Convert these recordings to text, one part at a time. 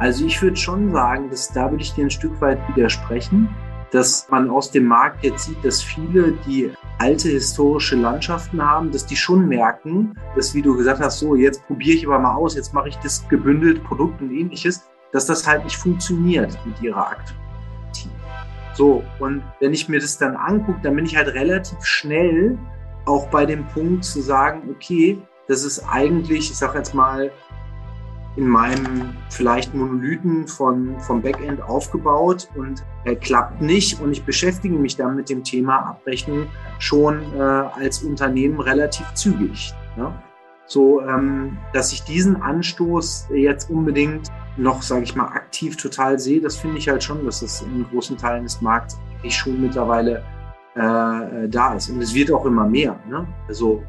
Also ich würde schon sagen, dass da würde ich dir ein Stück weit widersprechen, dass man aus dem Markt jetzt sieht, dass viele, die alte historische Landschaften haben, dass die schon merken, dass, wie du gesagt hast, so jetzt probiere ich aber mal aus, jetzt mache ich das gebündelt Produkt und ähnliches, dass das halt nicht funktioniert mit ihrer aktuellen so, und wenn ich mir das dann angucke, dann bin ich halt relativ schnell auch bei dem Punkt zu sagen, okay, das ist eigentlich, ich sage jetzt mal, in meinem vielleicht Monolithen von, vom Backend aufgebaut und er klappt nicht und ich beschäftige mich dann mit dem Thema Abrechnung schon äh, als Unternehmen relativ zügig. Ne? So, ähm, dass ich diesen Anstoß jetzt unbedingt noch, sage ich mal, aktiv total sehe, das finde ich halt schon, dass es in großen Teilen des Markts eigentlich schon mittlerweile äh, da ist. Und es wird auch immer mehr. Ne? Also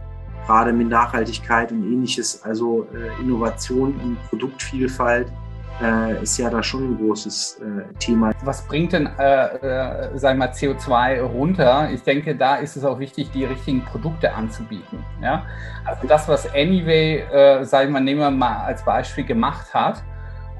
gerade mit Nachhaltigkeit und ähnliches, also äh, Innovation und Produktvielfalt äh, ist ja da schon ein großes äh, Thema. Was bringt denn, äh, äh, sagen wir CO2 runter? Ich denke, da ist es auch wichtig, die richtigen Produkte anzubieten. Ja? Also das, was Anyway, äh, sagen wir, nehmen wir mal als Beispiel gemacht hat,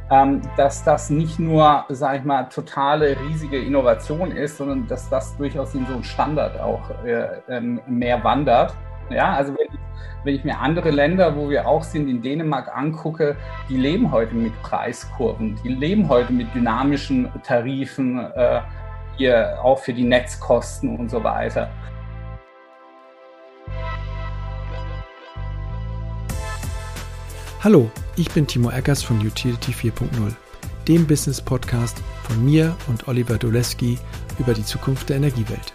ähm, dass das nicht nur, sage ich mal, totale riesige Innovation ist, sondern dass das durchaus in so einen Standard auch äh, ähm, mehr wandert. Ja, also wenn ich, wenn ich, mir andere Länder, wo wir auch sind, in Dänemark angucke, die leben heute mit Preiskurven, die leben heute mit dynamischen Tarifen, äh, hier auch für die Netzkosten und so weiter. Hallo, ich bin Timo Eckers von Utility 4.0, dem Business-Podcast von mir und Oliver Doleski über die Zukunft der Energiewelt.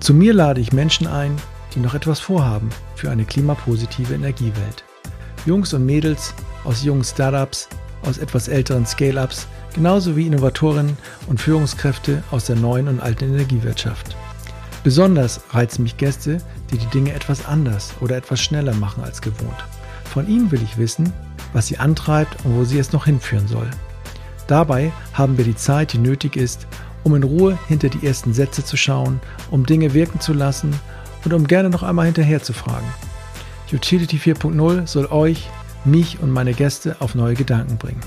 Zu mir lade ich Menschen ein, die noch etwas vorhaben für eine klimapositive Energiewelt. Jungs und Mädels aus jungen Startups, aus etwas älteren Scale-ups, genauso wie Innovatorinnen und Führungskräfte aus der neuen und alten Energiewirtschaft. Besonders reizen mich Gäste, die die Dinge etwas anders oder etwas schneller machen als gewohnt. Von ihnen will ich wissen, was sie antreibt und wo sie es noch hinführen soll. Dabei haben wir die Zeit, die nötig ist, um in Ruhe hinter die ersten Sätze zu schauen, um Dinge wirken zu lassen und um gerne noch einmal hinterher zu fragen. Utility 4.0 soll euch, mich und meine Gäste auf neue Gedanken bringen.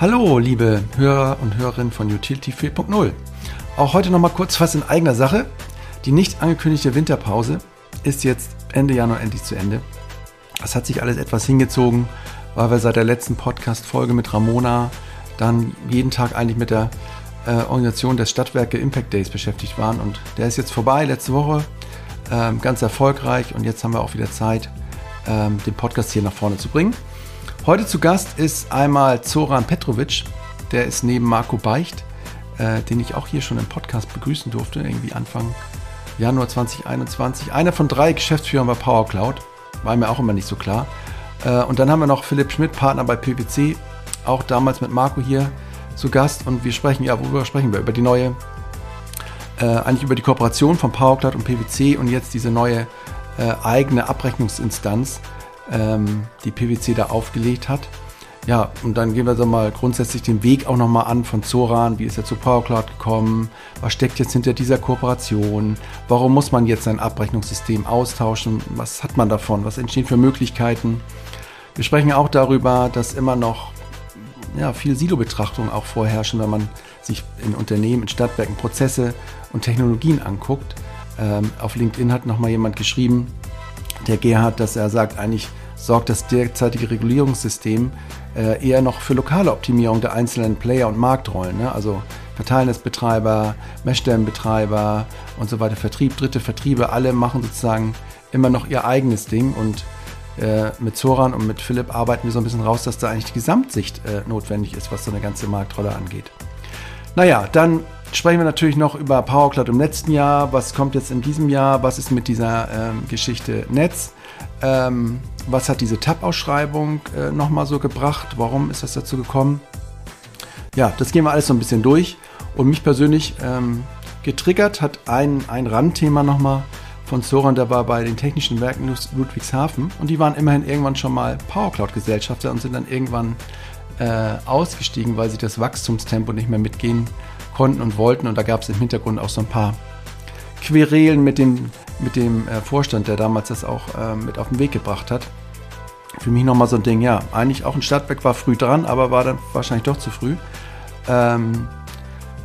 Hallo, liebe Hörer und Hörerinnen von Utility 4.0. Auch heute noch mal kurz was in eigener Sache. Die nicht angekündigte Winterpause ist jetzt Ende Januar endlich zu Ende. Das hat sich alles etwas hingezogen, weil wir seit der letzten Podcast-Folge mit Ramona dann jeden Tag eigentlich mit der äh, Organisation des Stadtwerke Impact Days beschäftigt waren. Und der ist jetzt vorbei, letzte Woche, ähm, ganz erfolgreich. Und jetzt haben wir auch wieder Zeit, ähm, den Podcast hier nach vorne zu bringen. Heute zu Gast ist einmal Zoran Petrovic, der ist neben Marco Beicht, äh, den ich auch hier schon im Podcast begrüßen durfte, irgendwie Anfang Januar 2021. Einer von drei Geschäftsführern bei PowerCloud. War mir auch immer nicht so klar. Äh, und dann haben wir noch Philipp Schmidt, Partner bei PwC, auch damals mit Marco hier zu Gast. Und wir sprechen, ja, worüber sprechen wir? Über die neue, äh, eigentlich über die Kooperation von PowerCloud und PwC und jetzt diese neue äh, eigene Abrechnungsinstanz, ähm, die PwC da aufgelegt hat. Ja, und dann gehen wir so mal grundsätzlich den Weg auch nochmal an von Zoran. Wie ist er zu PowerCloud gekommen? Was steckt jetzt hinter dieser Kooperation? Warum muss man jetzt sein Abrechnungssystem austauschen? Was hat man davon? Was entstehen für Möglichkeiten? Wir sprechen auch darüber, dass immer noch ja, viel Silo-Betrachtung auch vorherrschen, wenn man sich in Unternehmen, in Stadtwerken Prozesse und Technologien anguckt. Ähm, auf LinkedIn hat nochmal jemand geschrieben, der Gerhard, dass er sagt, eigentlich sorgt das derzeitige Regulierungssystem äh, eher noch für lokale Optimierung der einzelnen Player und Marktrollen. Ne? Also Verteilnetzbetreiber, Messstellenbetreiber und so weiter, Vertrieb, dritte Vertriebe, alle machen sozusagen immer noch ihr eigenes Ding und äh, mit Zoran und mit Philipp arbeiten wir so ein bisschen raus, dass da eigentlich die Gesamtsicht äh, notwendig ist, was so eine ganze Marktrolle angeht. Naja, dann sprechen wir natürlich noch über PowerCloud im letzten Jahr. Was kommt jetzt in diesem Jahr? Was ist mit dieser ähm, Geschichte Netz? Ähm, was hat diese Tab-Ausschreibung äh, nochmal so gebracht? Warum ist das dazu gekommen? Ja, das gehen wir alles so ein bisschen durch. Und mich persönlich ähm, getriggert hat ein, ein Randthema nochmal von Zoran, der war bei den Technischen Werken Ludwigshafen und die waren immerhin irgendwann schon mal PowerCloud-Gesellschafter und sind dann irgendwann äh, ausgestiegen, weil sie das Wachstumstempo nicht mehr mitgehen konnten und wollten. Und da gab es im Hintergrund auch so ein paar Querelen mit dem, mit dem äh, Vorstand, der damals das auch äh, mit auf den Weg gebracht hat. für mich nochmal so ein Ding, ja, eigentlich auch ein Stadtwerk war früh dran, aber war dann wahrscheinlich doch zu früh. Ähm,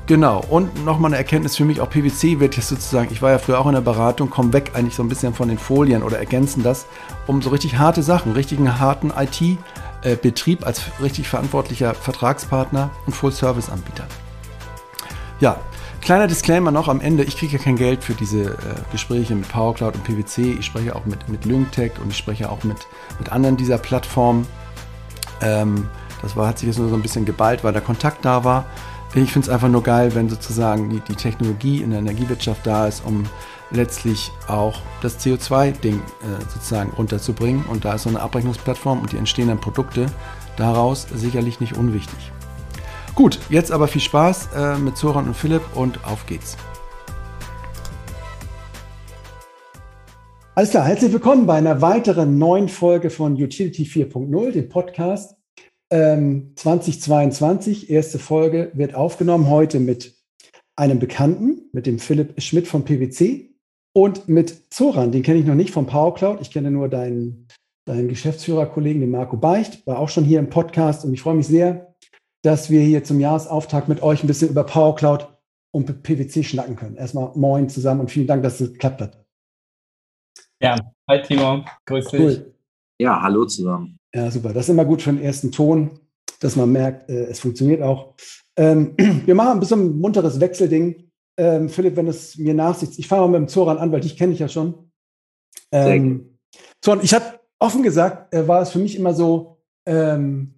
genau, und nochmal eine Erkenntnis für mich, auch PwC wird jetzt sozusagen, ich war ja früher auch in der Beratung, komm weg eigentlich so ein bisschen von den Folien oder ergänzen das, um so richtig harte Sachen, richtigen harten IT-Betrieb äh, als richtig verantwortlicher Vertragspartner und Full-Service-Anbieter. Ja, Kleiner Disclaimer noch am Ende, ich kriege ja kein Geld für diese äh, Gespräche mit PowerCloud und PwC. Ich spreche auch mit, mit LyncTech und ich spreche auch mit, mit anderen dieser Plattformen. Ähm, das war, hat sich jetzt nur so ein bisschen geballt, weil der Kontakt da war. Ich finde es einfach nur geil, wenn sozusagen die, die Technologie in der Energiewirtschaft da ist, um letztlich auch das CO2-Ding äh, sozusagen runterzubringen. Und da ist so eine Abrechnungsplattform und die entstehenden Produkte daraus sicherlich nicht unwichtig. Gut, jetzt aber viel Spaß äh, mit Zoran und Philipp und auf geht's. Alles klar, herzlich willkommen bei einer weiteren neuen Folge von Utility 4.0, dem Podcast ähm, 2022. Erste Folge wird aufgenommen heute mit einem Bekannten, mit dem Philipp Schmidt von PwC und mit Zoran, den kenne ich noch nicht vom PowerCloud. Ich kenne nur deinen, deinen Geschäftsführerkollegen, den Marco Beicht, war auch schon hier im Podcast und ich freue mich sehr, dass wir hier zum Jahresauftakt mit euch ein bisschen über Power Cloud und PwC schnacken können. Erstmal moin zusammen und vielen Dank, dass es geklappt hat. Ja, hi Timo, grüß dich. Cool. Ja, hallo zusammen. Ja, super. Das ist immer gut für den ersten Ton, dass man merkt, äh, es funktioniert auch. Ähm, wir machen ein bisschen ein munteres Wechselding. Ähm, Philipp, wenn es mir nachsieht, ich fange mal mit dem Zoran an, weil dich kenne ich ja schon. Ähm, Zoran, ich habe offen gesagt, äh, war es für mich immer so, ähm, ähm,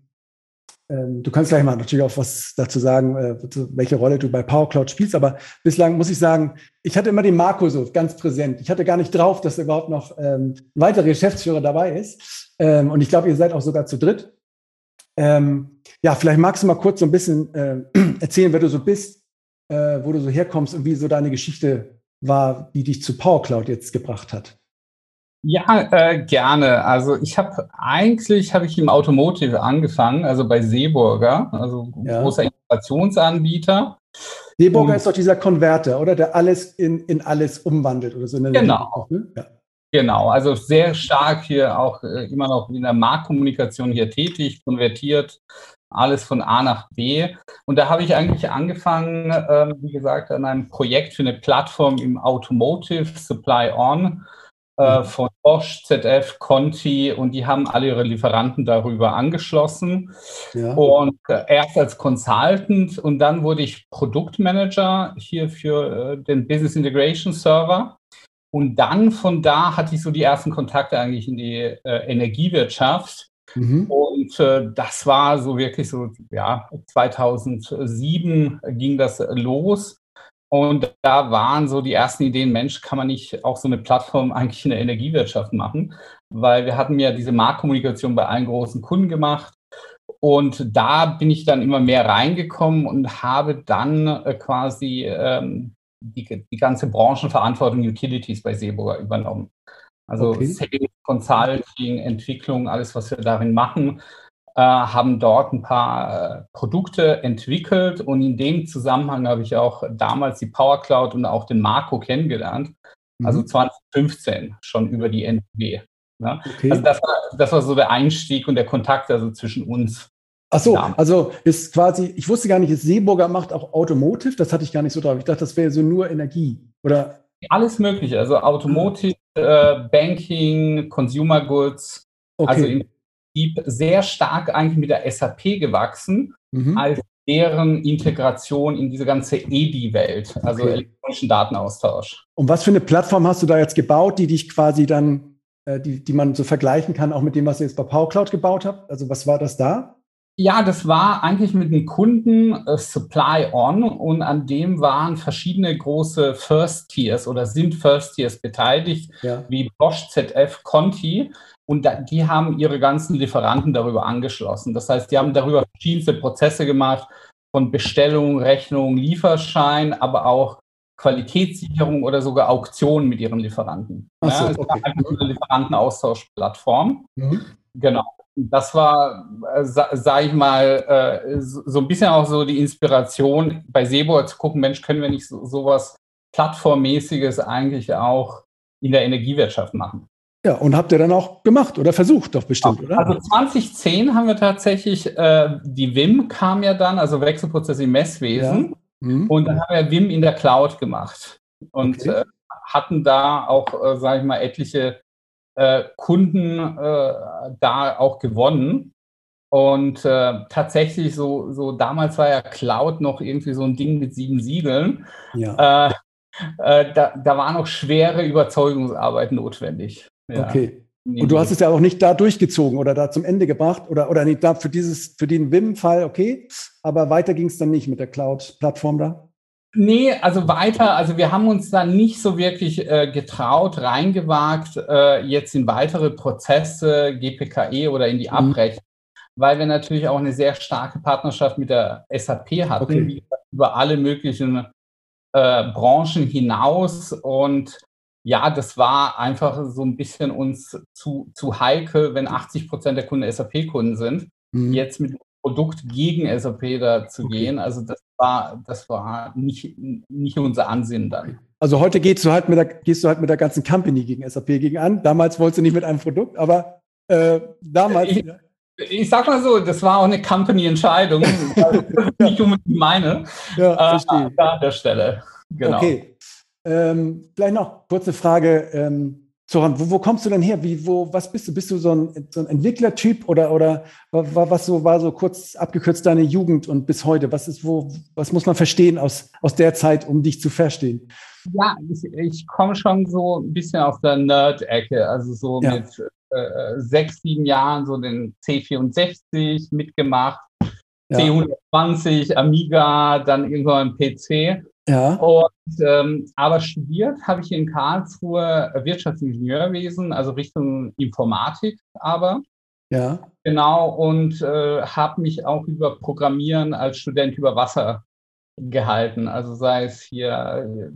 du kannst gleich mal natürlich auch was dazu sagen, äh, welche Rolle du bei PowerCloud spielst, aber bislang muss ich sagen, ich hatte immer den Marco so ganz präsent. Ich hatte gar nicht drauf, dass überhaupt noch ähm, ein weiterer Geschäftsführer dabei ist. Ähm, und ich glaube, ihr seid auch sogar zu dritt. Ähm, ja, vielleicht magst du mal kurz so ein bisschen äh, erzählen, wer du so bist, äh, wo du so herkommst und wie so deine Geschichte war, die dich zu PowerCloud jetzt gebracht hat. Ja, äh, gerne. Also ich habe eigentlich habe ich im Automotive angefangen, also bei Seeburger, also ja. großer Innovationsanbieter. Seeburger ist doch dieser Konverter, oder? Der alles in, in alles umwandelt oder so. Genau. Ne? Ja. Genau, also sehr stark hier auch äh, immer noch in der Marktkommunikation hier tätig, konvertiert alles von A nach B. Und da habe ich eigentlich angefangen, ähm, wie gesagt, an einem Projekt für eine Plattform im Automotive Supply On äh, von Bosch, ZF, Conti und die haben alle ihre Lieferanten darüber angeschlossen. Ja. Und äh, erst als Consultant und dann wurde ich Produktmanager hier für äh, den Business Integration Server. Und dann von da hatte ich so die ersten Kontakte eigentlich in die äh, Energiewirtschaft. Mhm. Und äh, das war so wirklich so, ja, 2007 ging das los. Und da waren so die ersten Ideen, Mensch, kann man nicht auch so eine Plattform eigentlich in der Energiewirtschaft machen? Weil wir hatten ja diese Marktkommunikation bei allen großen Kunden gemacht. Und da bin ich dann immer mehr reingekommen und habe dann äh, quasi ähm, die, die ganze Branchenverantwortung Utilities bei Seeburger übernommen. Also okay. Sales, Consulting, Entwicklung, alles, was wir darin machen. Äh, haben dort ein paar äh, Produkte entwickelt und in dem Zusammenhang habe ich auch damals die Power Cloud und auch den Marco kennengelernt. Also 2015 mhm. schon über die NTW. Ne? Okay. Also das war, das war so der Einstieg und der Kontakt also zwischen uns. Ach so, also ist quasi, ich wusste gar nicht, ist Seeburger macht auch Automotive, das hatte ich gar nicht so drauf. Ich dachte, das wäre so nur Energie, oder? Alles mögliche, also Automotive, äh, Banking, Consumer Goods, okay. also in Prinzip sehr stark eigentlich mit der SAP gewachsen, mhm. als deren Integration in diese ganze EDI-Welt, also okay. elektronischen Datenaustausch. Und was für eine Plattform hast du da jetzt gebaut, die dich quasi dann, äh, die, die man so vergleichen kann, auch mit dem, was ihr jetzt bei PowerCloud gebaut habt? Also was war das da? Ja, das war eigentlich mit dem Kunden äh, Supply On und an dem waren verschiedene große First Tiers oder sind First Tiers beteiligt, ja. wie Bosch, ZF, Conti. Und da, die haben ihre ganzen Lieferanten darüber angeschlossen. Das heißt, die haben darüber verschiedenste Prozesse gemacht, von Bestellung, Rechnung, Lieferschein, aber auch Qualitätssicherung oder sogar Auktionen mit ihren Lieferanten. Ach so, ja, also okay. eine Lieferantenaustauschplattform. Mhm. Genau. Das war, äh, sage ich mal, äh, so ein bisschen auch so die Inspiration bei Sebo zu gucken, Mensch, können wir nicht so, sowas Plattformmäßiges eigentlich auch in der Energiewirtschaft machen? Ja, und habt ihr dann auch gemacht oder versucht doch bestimmt, oder? Also 2010 haben wir tatsächlich, äh, die WIM kam ja dann, also Wechselprozess im Messwesen. Ja. Mhm. Und dann haben wir WIM in der Cloud gemacht und okay. äh, hatten da auch, äh, sage ich mal, etliche äh, Kunden äh, da auch gewonnen. Und äh, tatsächlich so, so damals war ja Cloud noch irgendwie so ein Ding mit sieben Siegeln. Ja. Äh, äh, da, da war noch schwere Überzeugungsarbeit notwendig. Ja. Okay. Und du hast es ja auch nicht da durchgezogen oder da zum Ende gebracht oder, oder nicht da für dieses, für den WIM-Fall, okay, aber weiter ging es dann nicht mit der Cloud-Plattform da? Nee, also weiter, also wir haben uns da nicht so wirklich äh, getraut, reingewagt, äh, jetzt in weitere Prozesse, GPKE oder in die mhm. Abrechnung, mhm. weil wir natürlich auch eine sehr starke Partnerschaft mit der SAP hatten, okay. über alle möglichen äh, Branchen hinaus und ja, das war einfach so ein bisschen uns zu, zu heikel, wenn 80 Prozent der Kunden SAP-Kunden sind, mhm. jetzt mit dem Produkt gegen SAP da zu okay. gehen. Also das war, das war nicht, nicht unser Ansinnen dann. Also heute gehst du halt mit der, gehst du halt mit der ganzen Company gegen SAP gegen an. Damals wolltest du nicht mit einem Produkt, aber äh, damals. Ich, ich sag mal so, das war auch eine Company-Entscheidung, nicht unbedingt meine. Ja, äh, verstehe. Äh, an der Stelle. Genau. Okay. Ähm, vielleicht noch kurze Frage. Ähm, Zoran, wo, wo, kommst du denn her? Wie, wo, was bist du? Bist du so ein, so ein Entwicklertyp oder, oder war, was so, war so kurz abgekürzt deine Jugend und bis heute? Was ist, wo, was muss man verstehen aus, aus der Zeit, um dich zu verstehen? Ja, ich, ich komme schon so ein bisschen aus der Nerd-Ecke, also so ja. mit äh, sechs, sieben Jahren so den C64 mitgemacht, ja. C120, Amiga, dann irgendwann PC. Ja. Und, ähm, aber studiert habe ich in Karlsruhe Wirtschaftsingenieurwesen, also Richtung Informatik, aber. Ja. Genau, und äh, habe mich auch über Programmieren als Student über Wasser gehalten. Also sei es hier, äh,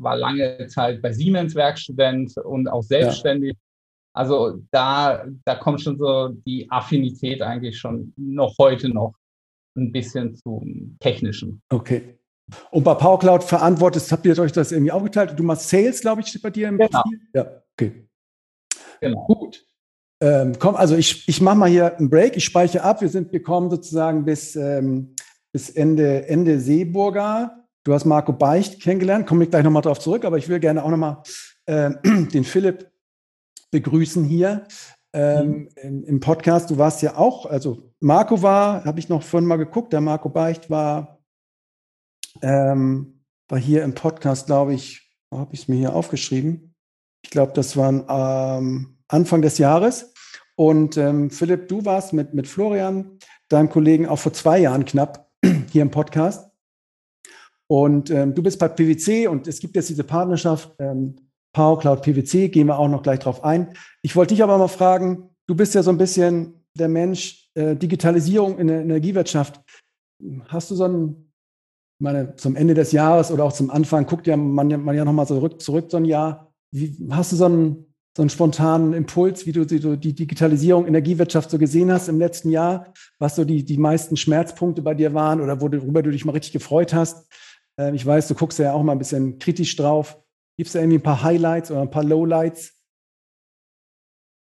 war lange Zeit bei Siemens Werkstudent und auch selbstständig. Ja. Also da, da kommt schon so die Affinität eigentlich schon noch heute noch ein bisschen zum Technischen. Okay. Und bei PowerCloud verantwortet, habt ihr euch das irgendwie aufgeteilt? Du machst Sales, glaube ich, bei dir im genau. Profil? Ja, okay. Genau. Gut. Ähm, komm, also ich, ich mache mal hier einen Break, ich speichere ab. Wir sind gekommen sozusagen bis, ähm, bis Ende, Ende Seeburger. Du hast Marco Beicht kennengelernt, komme ich gleich nochmal drauf zurück, aber ich will gerne auch nochmal äh, den Philipp begrüßen hier ähm, mhm. im, im, Podcast. Du warst ja auch, also Marco war, habe ich noch vorhin mal geguckt, der Marco Beicht war ähm, war hier im Podcast, glaube ich, habe ich es mir hier aufgeschrieben. Ich glaube, das war ähm, Anfang des Jahres. Und ähm, Philipp, du warst mit, mit Florian, deinem Kollegen, auch vor zwei Jahren knapp hier im Podcast. Und ähm, du bist bei PwC und es gibt jetzt diese Partnerschaft ähm, Power Cloud PwC, gehen wir auch noch gleich drauf ein. Ich wollte dich aber mal fragen, du bist ja so ein bisschen der Mensch äh, Digitalisierung in der Energiewirtschaft. Hast du so ein ich meine, zum Ende des Jahres oder auch zum Anfang guckt ja man, man ja nochmal zurück, zurück so ein Jahr. Wie, hast du so einen, so einen spontanen Impuls, wie du die, die Digitalisierung, Energiewirtschaft so gesehen hast im letzten Jahr? Was so die, die meisten Schmerzpunkte bei dir waren oder worüber du dich mal richtig gefreut hast? Äh, ich weiß, du guckst ja auch mal ein bisschen kritisch drauf. Gibt es da irgendwie ein paar Highlights oder ein paar Lowlights?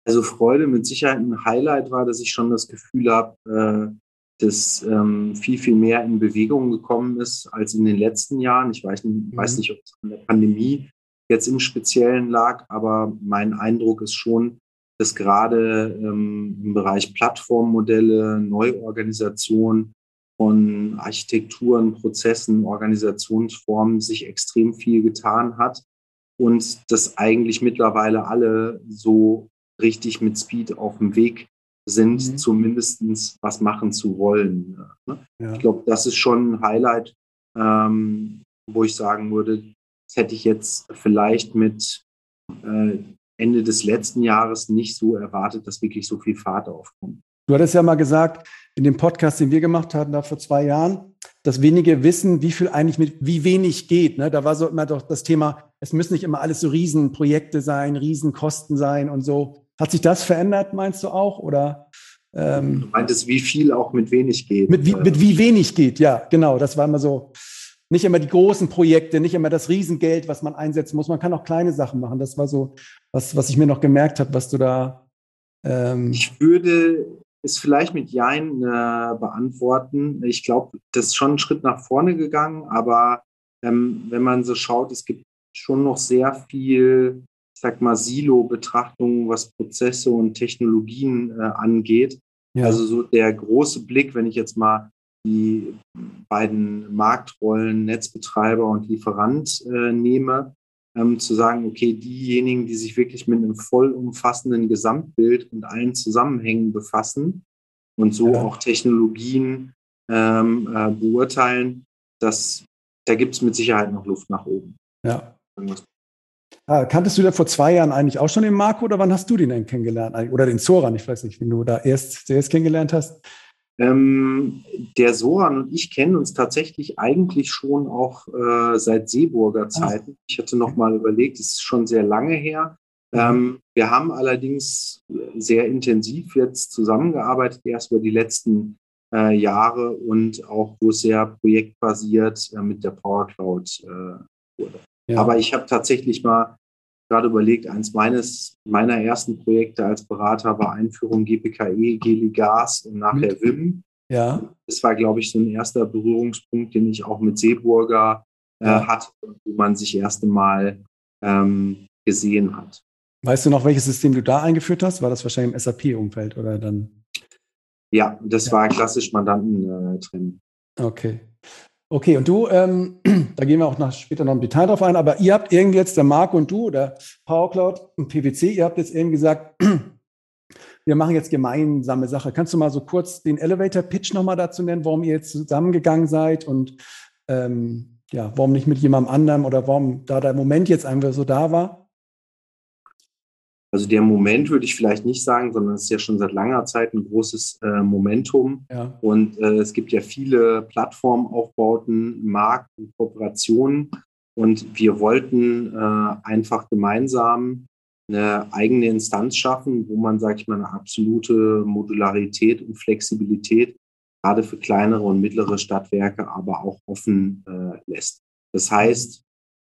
Also Freude mit Sicherheit ein Highlight war, dass ich schon das Gefühl habe, äh, das ähm, viel, viel mehr in Bewegung gekommen ist als in den letzten Jahren. Ich weiß nicht, mhm. weiß nicht ob es an der Pandemie jetzt im Speziellen lag, aber mein Eindruck ist schon, dass gerade ähm, im Bereich Plattformmodelle, Neuorganisation von Architekturen, Prozessen, Organisationsformen sich extrem viel getan hat und dass eigentlich mittlerweile alle so richtig mit Speed auf dem Weg sind, mhm. zumindest was machen zu wollen. Ne? Ja. Ich glaube, das ist schon ein Highlight, ähm, wo ich sagen würde, das hätte ich jetzt vielleicht mit äh, Ende des letzten Jahres nicht so erwartet, dass wirklich so viel Fahrt aufkommt. Du hattest ja mal gesagt, in dem Podcast, den wir gemacht hatten, da vor zwei Jahren, dass wenige wissen, wie viel eigentlich mit wie wenig geht. Ne? Da war so immer doch das Thema, es müssen nicht immer alles so Riesenprojekte sein, Riesenkosten sein und so. Hat sich das verändert, meinst du auch? Oder, ähm, du meintest, wie viel auch mit wenig geht. Mit wie, mit wie wenig geht, ja, genau. Das war immer so. nicht immer die großen Projekte, nicht immer das Riesengeld, was man einsetzen muss. Man kann auch kleine Sachen machen. Das war so was, was ich mir noch gemerkt habe, was du da. Ähm ich würde es vielleicht mit Jein äh, beantworten. Ich glaube, das ist schon ein Schritt nach vorne gegangen, aber ähm, wenn man so schaut, es gibt schon noch sehr viel, sag mal, Silo-Betrachtungen, was Prozesse und Technologien äh, angeht. Ja. Also so der große Blick, wenn ich jetzt mal die beiden Marktrollen Netzbetreiber und Lieferant äh, nehme, ähm, zu sagen, okay, diejenigen, die sich wirklich mit einem vollumfassenden Gesamtbild und allen Zusammenhängen befassen und so ja. auch Technologien ähm, äh, beurteilen, das, da gibt es mit Sicherheit noch Luft nach oben. Ja. Ah, kanntest du da vor zwei Jahren eigentlich auch schon den Marco oder wann hast du den denn kennengelernt? Oder den Zoran, ich weiß nicht, wenn du da erst, erst kennengelernt hast. Ähm, der Soran und ich kennen uns tatsächlich eigentlich schon auch äh, seit Seeburger ah. Zeiten. Ich hatte noch mal überlegt, es ist schon sehr lange her. Mhm. Ähm, wir haben allerdings sehr intensiv jetzt zusammengearbeitet, erst über die letzten äh, Jahre und auch wo es sehr projektbasiert äh, mit der Power Cloud äh, wurde. Ja. Aber ich habe tatsächlich mal gerade überlegt, eins meines, meiner ersten Projekte als Berater war Einführung GPKE, Geli Gas und nachher? WIM. Ja. Das war, glaube ich, so ein erster Berührungspunkt, den ich auch mit Seeburger äh, ja. hatte, wo man sich erst einmal ähm, gesehen hat. Weißt du noch, welches System du da eingeführt hast? War das wahrscheinlich im SAP-Umfeld oder dann? Ja, das ja. war klassisch Mandanten-Trennen. Äh, okay. Okay, und du, ähm, da gehen wir auch noch später noch im Detail drauf ein, aber ihr habt irgendwie jetzt, der Marco und du oder PowerCloud und PwC, ihr habt jetzt eben gesagt, wir machen jetzt gemeinsame Sache. Kannst du mal so kurz den Elevator-Pitch nochmal dazu nennen, warum ihr jetzt zusammengegangen seid und ähm, ja, warum nicht mit jemandem anderem oder warum da der Moment jetzt einfach so da war? Also der Moment würde ich vielleicht nicht sagen, sondern es ist ja schon seit langer Zeit ein großes äh, Momentum. Ja. Und äh, es gibt ja viele Plattformaufbauten, Markt und Kooperationen. Und wir wollten äh, einfach gemeinsam eine eigene Instanz schaffen, wo man, sage ich mal, eine absolute Modularität und Flexibilität gerade für kleinere und mittlere Stadtwerke aber auch offen äh, lässt. Das heißt,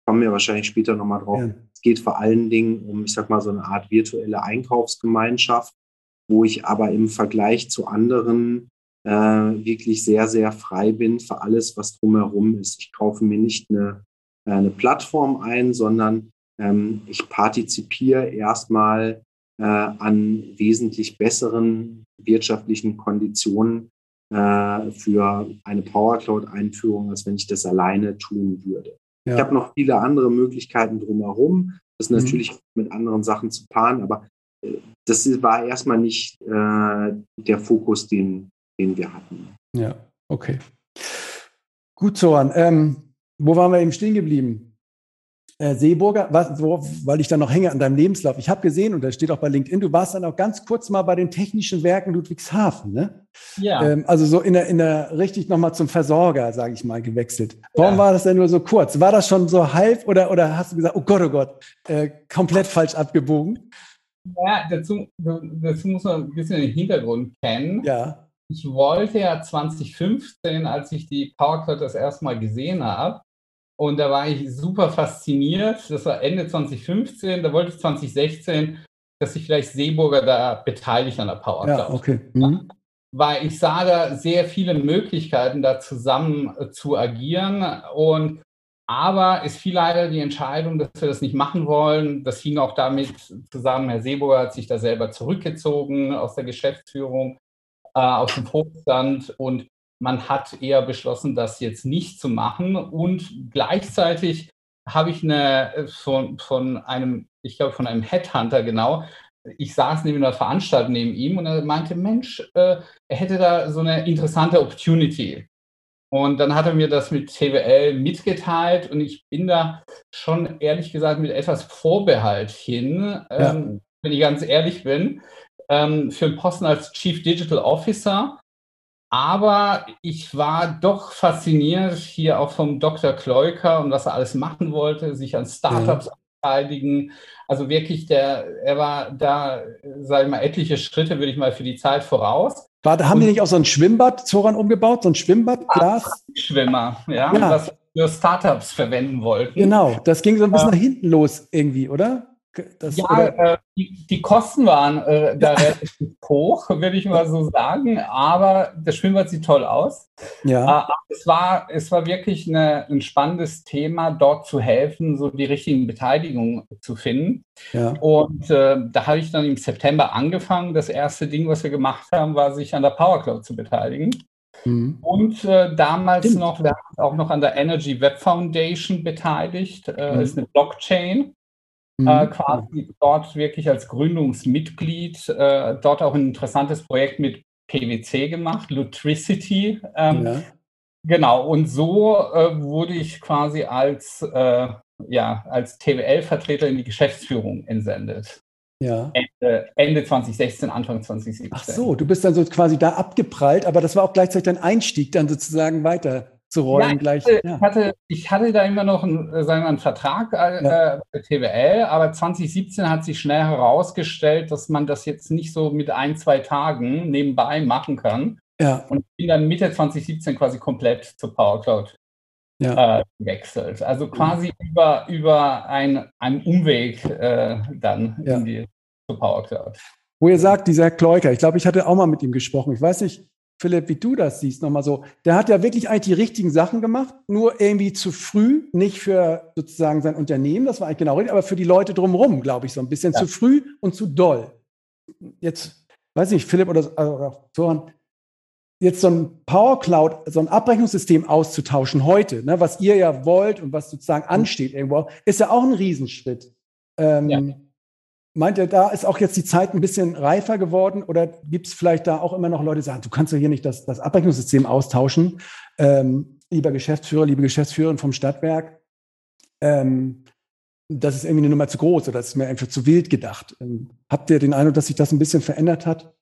kommen wir wahrscheinlich später nochmal drauf. Ja. Es geht vor allen Dingen um, ich sag mal, so eine Art virtuelle Einkaufsgemeinschaft, wo ich aber im Vergleich zu anderen äh, wirklich sehr, sehr frei bin für alles, was drumherum ist. Ich kaufe mir nicht eine, äh, eine Plattform ein, sondern ähm, ich partizipiere erstmal äh, an wesentlich besseren wirtschaftlichen Konditionen äh, für eine Power Cloud-Einführung, als wenn ich das alleine tun würde. Ja. Ich habe noch viele andere Möglichkeiten drumherum, das mhm. natürlich mit anderen Sachen zu paaren, aber äh, das war erstmal nicht äh, der Fokus, den, den wir hatten. Ja, okay. Gut, Soran. Ähm, wo waren wir eben stehen geblieben? Äh, Seeburger, was, wo, weil ich dann noch hänge an deinem Lebenslauf. Ich habe gesehen, und da steht auch bei LinkedIn, du warst dann auch ganz kurz mal bei den Technischen Werken Ludwigshafen, ne? Ja. Ähm, also so in der, in der richtig nochmal zum Versorger, sage ich mal, gewechselt. Warum ja. war das denn nur so kurz? War das schon so halb oder, oder hast du gesagt, oh Gott, oh Gott, äh, komplett falsch abgebogen? Ja, dazu, dazu muss man ein bisschen den Hintergrund kennen. Ja. Ich wollte ja 2015, als ich die PowerCloud das erste Mal gesehen habe, und da war ich super fasziniert. Das war Ende 2015. Da wollte ich 2016, dass sich vielleicht Seeburger da beteiligt an der Power Ja, okay. Mhm. Weil ich sah da sehr viele Möglichkeiten, da zusammen äh, zu agieren. Und aber es fiel leider die Entscheidung, dass wir das nicht machen wollen. Das hing auch damit zusammen, Herr Seeburger hat sich da selber zurückgezogen aus der Geschäftsführung, äh, aus dem Vorstand. Und man hat eher beschlossen, das jetzt nicht zu machen. Und gleichzeitig habe ich eine äh, von, von einem, ich glaube, von einem Headhunter genau. Ich saß neben einer Veranstaltung neben ihm und er meinte, Mensch, äh, er hätte da so eine interessante Opportunity. Und dann hat er mir das mit TWL mitgeteilt und ich bin da schon ehrlich gesagt mit etwas Vorbehalt hin, ja. ähm, wenn ich ganz ehrlich bin, ähm, für einen Posten als Chief Digital Officer aber ich war doch fasziniert hier auch vom Dr. Kleuker und was er alles machen wollte, sich an Startups ja. beteiligen. Also wirklich, der, er war da, sage ich mal, etliche Schritte, würde ich mal, für die Zeit voraus. War, haben und, die nicht auch so ein Schwimmbad, Zoran, umgebaut? So ein Schwimmbad, Glas? Schwimmer, ja. ja. Das für Startups verwenden wollten. Genau, das ging so ein bisschen äh, nach hinten los irgendwie, oder? Das, ja, äh, die, die, Kosten waren äh, da relativ hoch, würde ich mal so sagen, aber das Schwimmbad sieht toll aus. Ja. Äh, es, war, es war wirklich eine, ein spannendes Thema, dort zu helfen, so die richtigen Beteiligungen zu finden. Ja. Und äh, da habe ich dann im September angefangen. Das erste Ding, was wir gemacht haben, war, sich an der Power Cloud zu beteiligen. Mhm. Und äh, damals Stimmt. noch, wir haben auch noch an der Energy Web Foundation beteiligt. Äh, mhm. ist eine Blockchain mhm. äh, quasi dort wirklich als Gründungsmitglied, äh, dort auch ein interessantes Projekt mit PwC gemacht, Lutricity. Ähm, ja. Genau, und so äh, wurde ich quasi als, äh, ja, als TWL-Vertreter in die Geschäftsführung entsendet. Ja. Ende, Ende 2016, Anfang 2017. Ach so, du bist dann so quasi da abgeprallt, aber das war auch gleichzeitig dein Einstieg, dann sozusagen weiter zu rollen ja, gleich. Hatte, ja. hatte, ich hatte da immer noch einen, äh, sagen wir, einen Vertrag äh, ja. bei TWL, aber 2017 hat sich schnell herausgestellt, dass man das jetzt nicht so mit ein, zwei Tagen nebenbei machen kann. Ja. Und ich bin dann Mitte 2017 quasi komplett zur Power Cloud ja. äh, gewechselt. Also quasi mhm. über, über ein, einen Umweg äh, dann ja. in die zur Power Cloud. Wo ihr sagt, dieser Kleuker, ich glaube, ich hatte auch mal mit ihm gesprochen. Ich weiß nicht, Philipp, wie du das siehst, nochmal so. Der hat ja wirklich eigentlich die richtigen Sachen gemacht, nur irgendwie zu früh, nicht für sozusagen sein Unternehmen, das war eigentlich genau richtig, aber für die Leute drumherum, glaube ich, so ein bisschen ja. zu früh und zu doll. Jetzt, weiß ich nicht, Philipp oder, oder Soran, jetzt so ein Power Cloud, so ein Abrechnungssystem auszutauschen heute, ne, was ihr ja wollt und was sozusagen mhm. ansteht irgendwo, ist ja auch ein Riesenschritt. Ähm, ja. Meint ihr, da ist auch jetzt die Zeit ein bisschen reifer geworden oder gibt es vielleicht da auch immer noch Leute, die sagen, du kannst ja hier nicht das, das Abrechnungssystem austauschen, ähm, lieber Geschäftsführer, liebe Geschäftsführerin vom Stadtwerk, ähm, das ist irgendwie eine Nummer zu groß oder das ist mir einfach zu wild gedacht. Ähm, habt ihr den Eindruck, dass sich das ein bisschen verändert hat?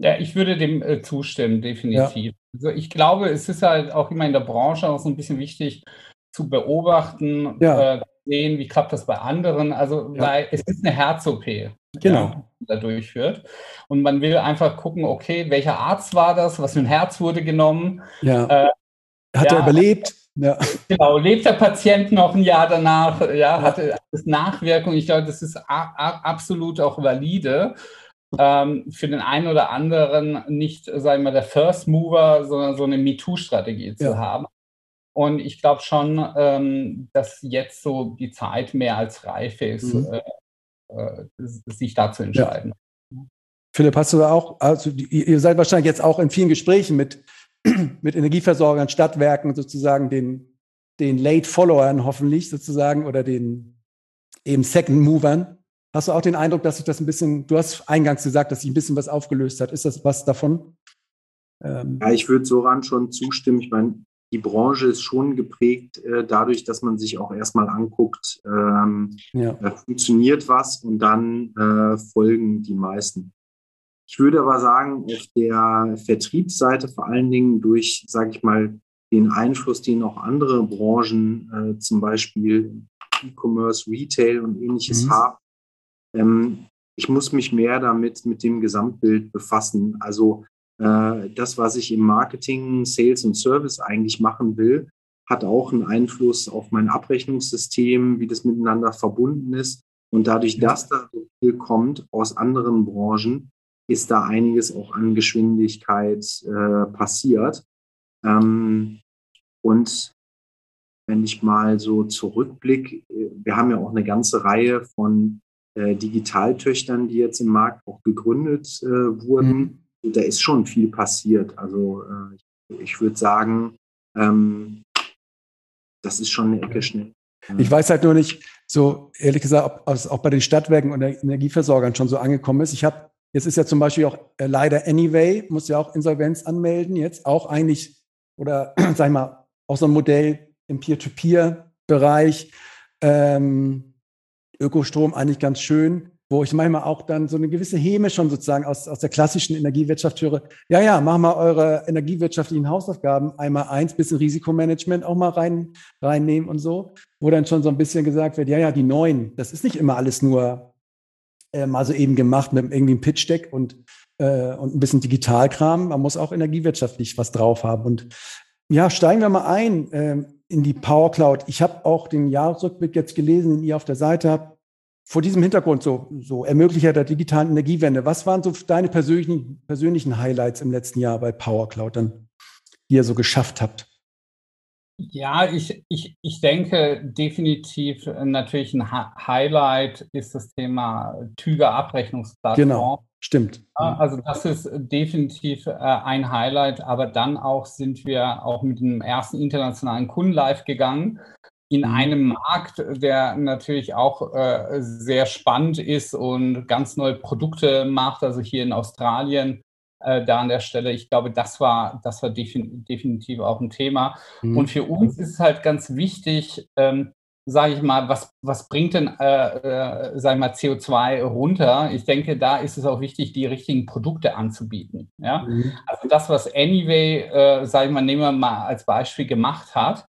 Ja, ich würde dem äh, zustimmen, definitiv. Ja. Also ich glaube, es ist halt auch immer in der Branche auch so ein bisschen wichtig zu beobachten, ja. äh, sehen, wie klappt das bei anderen. Also, ja. weil es ist eine Herz-OP, genau. Ja, die da durchführt. Und man will einfach gucken, okay, welcher Arzt war das? Was für ein Herz wurde genommen? Ja. Äh, Hat ja, er überlebt? Ja. Genau, lebt der Patient noch ein Jahr danach? Ja, hatte das Nachwirkung. Ich glaube, das ist absolut auch valide. Ähm, für den einen oder anderen nicht, sagen wir, der First Mover, sondern so eine MeToo-Strategie zu haben. Und ich glaube schon, ähm, dass jetzt so die Zeit mehr als reif ist, mhm. äh, äh, sich da zu entscheiden. Ja. Philipp, hast du da auch, also ihr seid wahrscheinlich jetzt auch in vielen Gesprächen mit, mit Energieversorgern, Stadtwerken, sozusagen den, den Late Followern hoffentlich sozusagen oder den eben Second Movern. Hast du auch den Eindruck, dass sich das ein bisschen, du hast eingangs gesagt, dass sich ein bisschen was aufgelöst hat. Ist das was davon? Ähm, ja, ich würde Soran schon zustimmen. Ich meine, die Branche ist schon geprägt äh, dadurch, dass man sich auch erstmal anguckt, ähm, ja. äh, funktioniert was und dann äh, folgen die meisten. Ich würde aber sagen, auf der Vertriebsseite vor allen Dingen durch, sage ich mal, den Einfluss, den auch andere Branchen, äh, zum Beispiel E-Commerce, Retail und ähnliches mhm. haben, ähm, ich muss mich mehr damit mit dem Gesamtbild befassen. Also das, was ich im Marketing, Sales und Service eigentlich machen will, hat auch einen Einfluss auf mein Abrechnungssystem, wie das miteinander verbunden ist. Und dadurch, dass da so viel kommt aus anderen Branchen, ist da einiges auch an Geschwindigkeit äh, passiert. Ähm, und wenn ich mal so zurückblicke, äh, wir haben ja auch eine ganze Reihe von äh, Digitaltöchtern, die jetzt im Markt auch gegründet äh, wurden. Mhm da ist schon viel passiert. Also äh, ich, würde sagen, ähm, das ist schon eine Ecke schnell. Ich weiß halt nur nicht, so ehrlich gesagt, ob es auch bei den Stadtwerken und Energieversorgern schon so angekommen ist. Ich habe, jetzt ist ja zum Beispiel auch äh, leider Anyway, muss ja auch Insolvenz anmelden, jetzt auch eigentlich, oder sag ich mal, auch so ein Modell im Peer-to-Peer-Bereich. Ähm, Ökostrom eigentlich ganz schön wo ich manchmal auch dann so eine gewisse Häme schon sozusagen aus, aus der klassischen Energiewirtschaft höre. Ja, ja, mach mal eure energiewirtschaftlichen Hausaufgaben einmal eins, bisschen Risikomanagement auch mal rein, reinnehmen und so, wo dann schon so ein bisschen gesagt wird, ja, ja, die neuen, das ist nicht immer alles nur äh, mal so eben gemacht mit irgendwie einem Pitch-Deck und, äh, und ein bisschen Digitalkram. Man muss auch energiewirtschaftlich was drauf haben. Und Ja, steigen wir mal ein ähm, in die Power Cloud. Ich habe auch den Jahresrückblick jetzt gelesen, den ihr auf der Seite habt. Vor diesem Hintergrund, so, so Ermöglicher der digitalen Energiewende, was waren so deine persönlichen, persönlichen Highlights im letzten Jahr bei Power Cloud, dann, die ihr so geschafft habt? Ja, ich, ich, ich denke definitiv äh, natürlich ein Highlight ist das Thema Tüger Abrechnungsplattform. Genau, stimmt. Also das ist definitiv äh, ein Highlight, aber dann auch sind wir auch mit dem ersten internationalen Kunden live gegangen in mhm. einem Markt, der natürlich auch äh, sehr spannend ist und ganz neue Produkte macht, also hier in Australien äh, da an der Stelle. Ich glaube, das war, das war defin definitiv auch ein Thema. Mhm. Und für uns ist es halt ganz wichtig, ähm, sage ich mal, was, was bringt denn, äh, äh, sage ich mal, CO2 runter? Ich denke, da ist es auch wichtig, die richtigen Produkte anzubieten. Ja? Mhm. Also das, was Anyway, äh, sage ich mal, nehmen wir mal als Beispiel gemacht hat,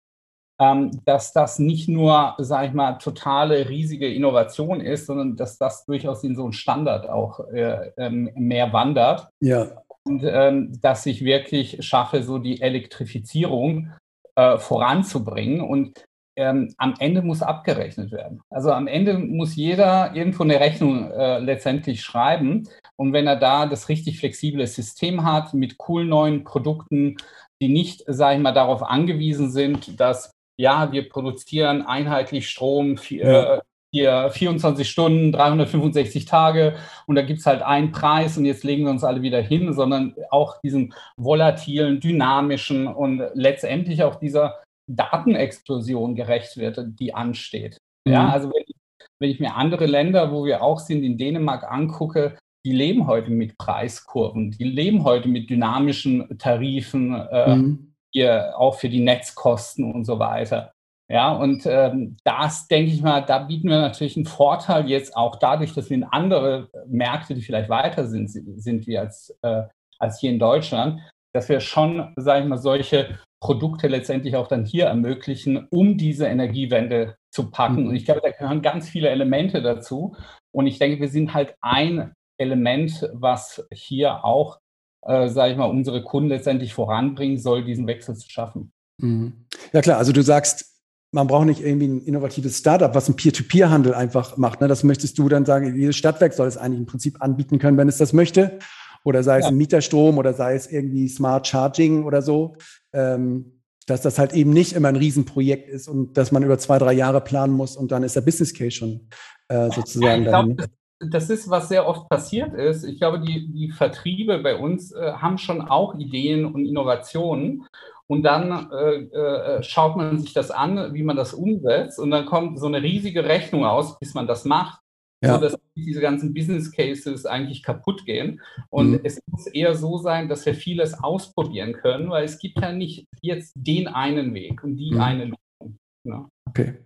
dass das nicht nur, sage ich mal, totale riesige Innovation ist, sondern dass das durchaus in so einen Standard auch äh, ähm, mehr wandert. Ja. Und ähm, dass ich wirklich schaffe, so die Elektrifizierung äh, voranzubringen. Und ähm, am Ende muss abgerechnet werden. Also am Ende muss jeder irgendwo eine Rechnung äh, letztendlich schreiben. Und wenn er da das richtig flexible System hat mit coolen neuen Produkten, die nicht, sage ich mal, darauf angewiesen sind, dass ja, wir produzieren einheitlich Strom für, äh, hier 24 Stunden, 365 Tage und da gibt es halt einen Preis und jetzt legen wir uns alle wieder hin, sondern auch diesen volatilen, dynamischen und letztendlich auch dieser Datenexplosion gerecht wird, die ansteht. Mhm. Ja, also wenn ich, wenn ich mir andere Länder, wo wir auch sind, in Dänemark angucke, die leben heute mit Preiskurven, die leben heute mit dynamischen Tarifen. Äh, mhm hier auch für die Netzkosten und so weiter. Ja, und ähm, das denke ich mal, da bieten wir natürlich einen Vorteil jetzt auch dadurch, dass wir in andere Märkte, die vielleicht weiter sind, sind wir als, äh, als hier in Deutschland, dass wir schon, sage ich mal, solche Produkte letztendlich auch dann hier ermöglichen, um diese Energiewende zu packen. Und ich glaube, da gehören ganz viele Elemente dazu. Und ich denke, wir sind halt ein Element, was hier auch äh, sage ich mal, unsere Kunden letztendlich voranbringen soll, diesen Wechsel zu schaffen. Mhm. Ja klar, also du sagst, man braucht nicht irgendwie ein innovatives Startup, was einen Peer-to-Peer-Handel einfach macht. Ne? Das möchtest du dann sagen, jedes Stadtwerk soll es eigentlich im Prinzip anbieten können, wenn es das möchte. Oder sei es ja. ein Mieterstrom oder sei es irgendwie Smart Charging oder so. Ähm, dass das halt eben nicht immer ein Riesenprojekt ist und dass man über zwei, drei Jahre planen muss und dann ist der Business Case schon äh, sozusagen ja, dahin. Glaub, das ist, was sehr oft passiert ist. Ich glaube, die, die Vertriebe bei uns äh, haben schon auch Ideen und Innovationen. Und dann äh, äh, schaut man sich das an, wie man das umsetzt. Und dann kommt so eine riesige Rechnung aus, bis man das macht. Ja. So dass diese ganzen Business Cases eigentlich kaputt gehen. Und mhm. es muss eher so sein, dass wir vieles ausprobieren können, weil es gibt ja nicht jetzt den einen Weg und die mhm. eine Lösung. Ja. Okay.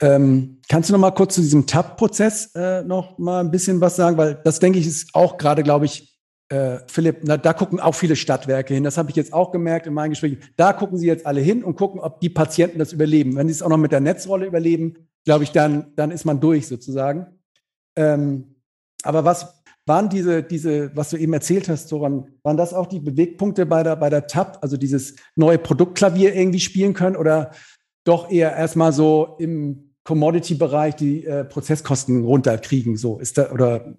Ähm, kannst du noch mal kurz zu diesem TAP-Prozess äh, noch mal ein bisschen was sagen? Weil das, denke ich, ist auch gerade, glaube ich, äh, Philipp, na, da gucken auch viele Stadtwerke hin. Das habe ich jetzt auch gemerkt in meinen Gesprächen. Da gucken sie jetzt alle hin und gucken, ob die Patienten das überleben. Wenn sie es auch noch mit der Netzrolle überleben, glaube ich, dann, dann ist man durch sozusagen. Ähm, aber was waren diese, diese, was du eben erzählt hast, Soran, waren das auch die Bewegpunkte bei der, bei der TAP, also dieses neue Produktklavier irgendwie spielen können? Oder doch eher erstmal so im Commodity-Bereich die äh, Prozesskosten runterkriegen. So ist da oder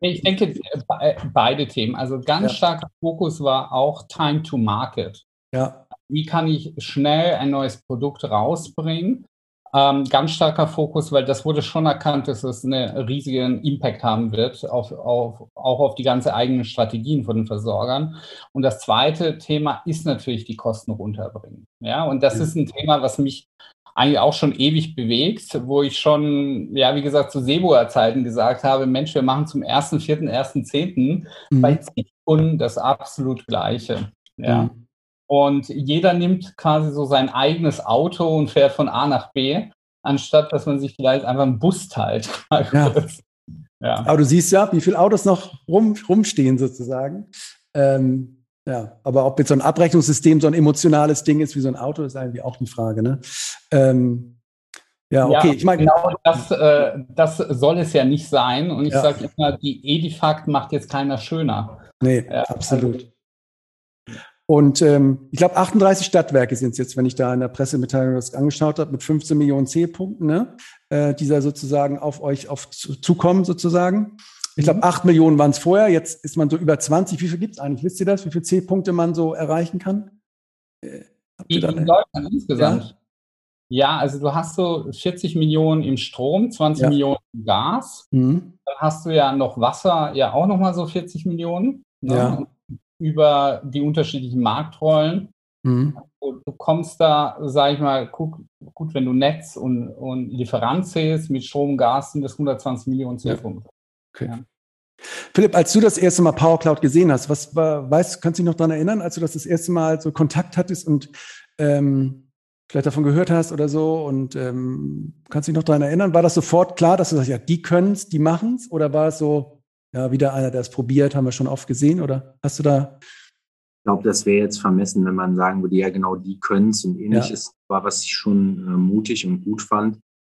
ich denke äh, beide Themen. Also ganz ja. starker Fokus war auch Time to Market. Ja. Wie kann ich schnell ein neues Produkt rausbringen? Ähm, ganz starker Fokus, weil das wurde schon erkannt, dass es einen riesigen Impact haben wird, auf, auf, auch auf die ganze eigenen Strategien von den Versorgern. Und das zweite Thema ist natürlich die Kosten runterbringen. Ja, und das mhm. ist ein Thema, was mich eigentlich auch schon ewig bewegt, wo ich schon, ja, wie gesagt, zu Sebuer-Zeiten gesagt habe, Mensch, wir machen zum 1.4., 1.10. Mhm. bei zig Kunden das absolut Gleiche. Ja. Mhm. Und jeder nimmt quasi so sein eigenes Auto und fährt von A nach B, anstatt dass man sich vielleicht einfach einen Bus teilt. Ja. ja. Aber du siehst ja, wie viele Autos noch rum, rumstehen sozusagen. Ähm, ja, aber ob jetzt so ein Abrechnungssystem so ein emotionales Ding ist wie so ein Auto, ist eigentlich auch die Frage. Ne? Ähm, ja, okay. Ja, ich meine, genau das, äh, das soll es ja nicht sein. Und ich ja. sage immer, die Edifact macht jetzt keiner schöner. Nee, ja, absolut. Also, Und ähm, ich glaube, 38 Stadtwerke sind es jetzt, wenn ich da in der Pressemitteilung das angeschaut habe, mit 15 Millionen Zählpunkten, ne? äh, die da sozusagen auf euch auf zukommen sozusagen. Ich glaube, 8 Millionen waren es vorher, jetzt ist man so über 20. Wie viel gibt es eigentlich? Wisst ihr das, wie viele Zählpunkte man so erreichen kann? Äh, in Deutschland insgesamt? Ja? Ja, also du hast so 40 Millionen im Strom, 20 ja. Millionen im Gas. Mhm. Dann hast du ja noch Wasser, ja auch nochmal so 40 Millionen. Ne? Ja. Über die unterschiedlichen Marktrollen. Mhm. Du kommst da, sag ich mal, guck, gut, wenn du Netz und, und Lieferant zählst, mit Strom, Gas sind das 120 Millionen Zählpunkte. Ja. Okay. Ja. Philipp, als du das erste Mal Power Cloud gesehen hast, was war, weißt, kannst du dich noch daran erinnern, als du das das erste Mal so Kontakt hattest und ähm, vielleicht davon gehört hast oder so und ähm, kannst dich noch daran erinnern, war das sofort klar, dass du sagst, ja, die können es, die machen es oder war es so, ja, wieder einer, der es probiert, haben wir schon oft gesehen oder hast du da? Ich glaube, das wäre jetzt vermessen, wenn man sagen würde, ja, genau, die können es und ähnliches ja. war, was ich schon äh, mutig und gut fand,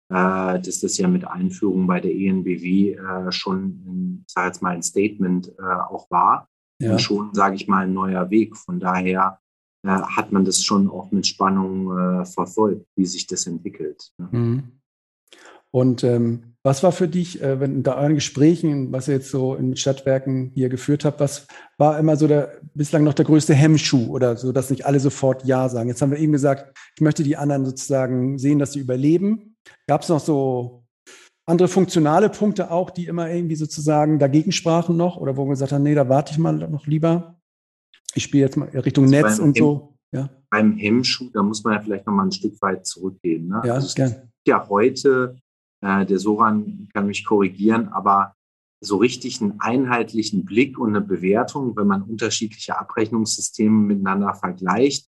äh, dass das ja mit Einführung bei der ENBW äh, schon, ich sage jetzt mal, ein Statement äh, auch war. Ja. Und schon, sage ich mal, ein neuer Weg. Von daher äh, hat man das schon auch mit Spannung äh, verfolgt, wie sich das entwickelt. Ne? Mhm. Und ähm, was war für dich, äh, wenn da euren Gesprächen, was ihr jetzt so in Stadtwerken hier geführt habt, was war immer so der bislang noch der größte Hemmschuh oder so, dass nicht alle sofort Ja sagen? Jetzt haben wir eben gesagt, ich möchte die anderen sozusagen sehen, dass sie überleben. Gab es noch so andere funktionale Punkte auch, die immer irgendwie sozusagen dagegen sprachen noch oder wo wir gesagt haben, nee, da warte ich mal noch lieber? ich spiele jetzt mal Richtung also Netz und so. Ja. Beim Hemmschuh, da muss man ja vielleicht noch mal ein Stück weit zurückgehen. Ne? Ja, also gern. Ja, heute, äh, der Soran kann mich korrigieren, aber so richtig einen einheitlichen Blick und eine Bewertung, wenn man unterschiedliche Abrechnungssysteme miteinander vergleicht,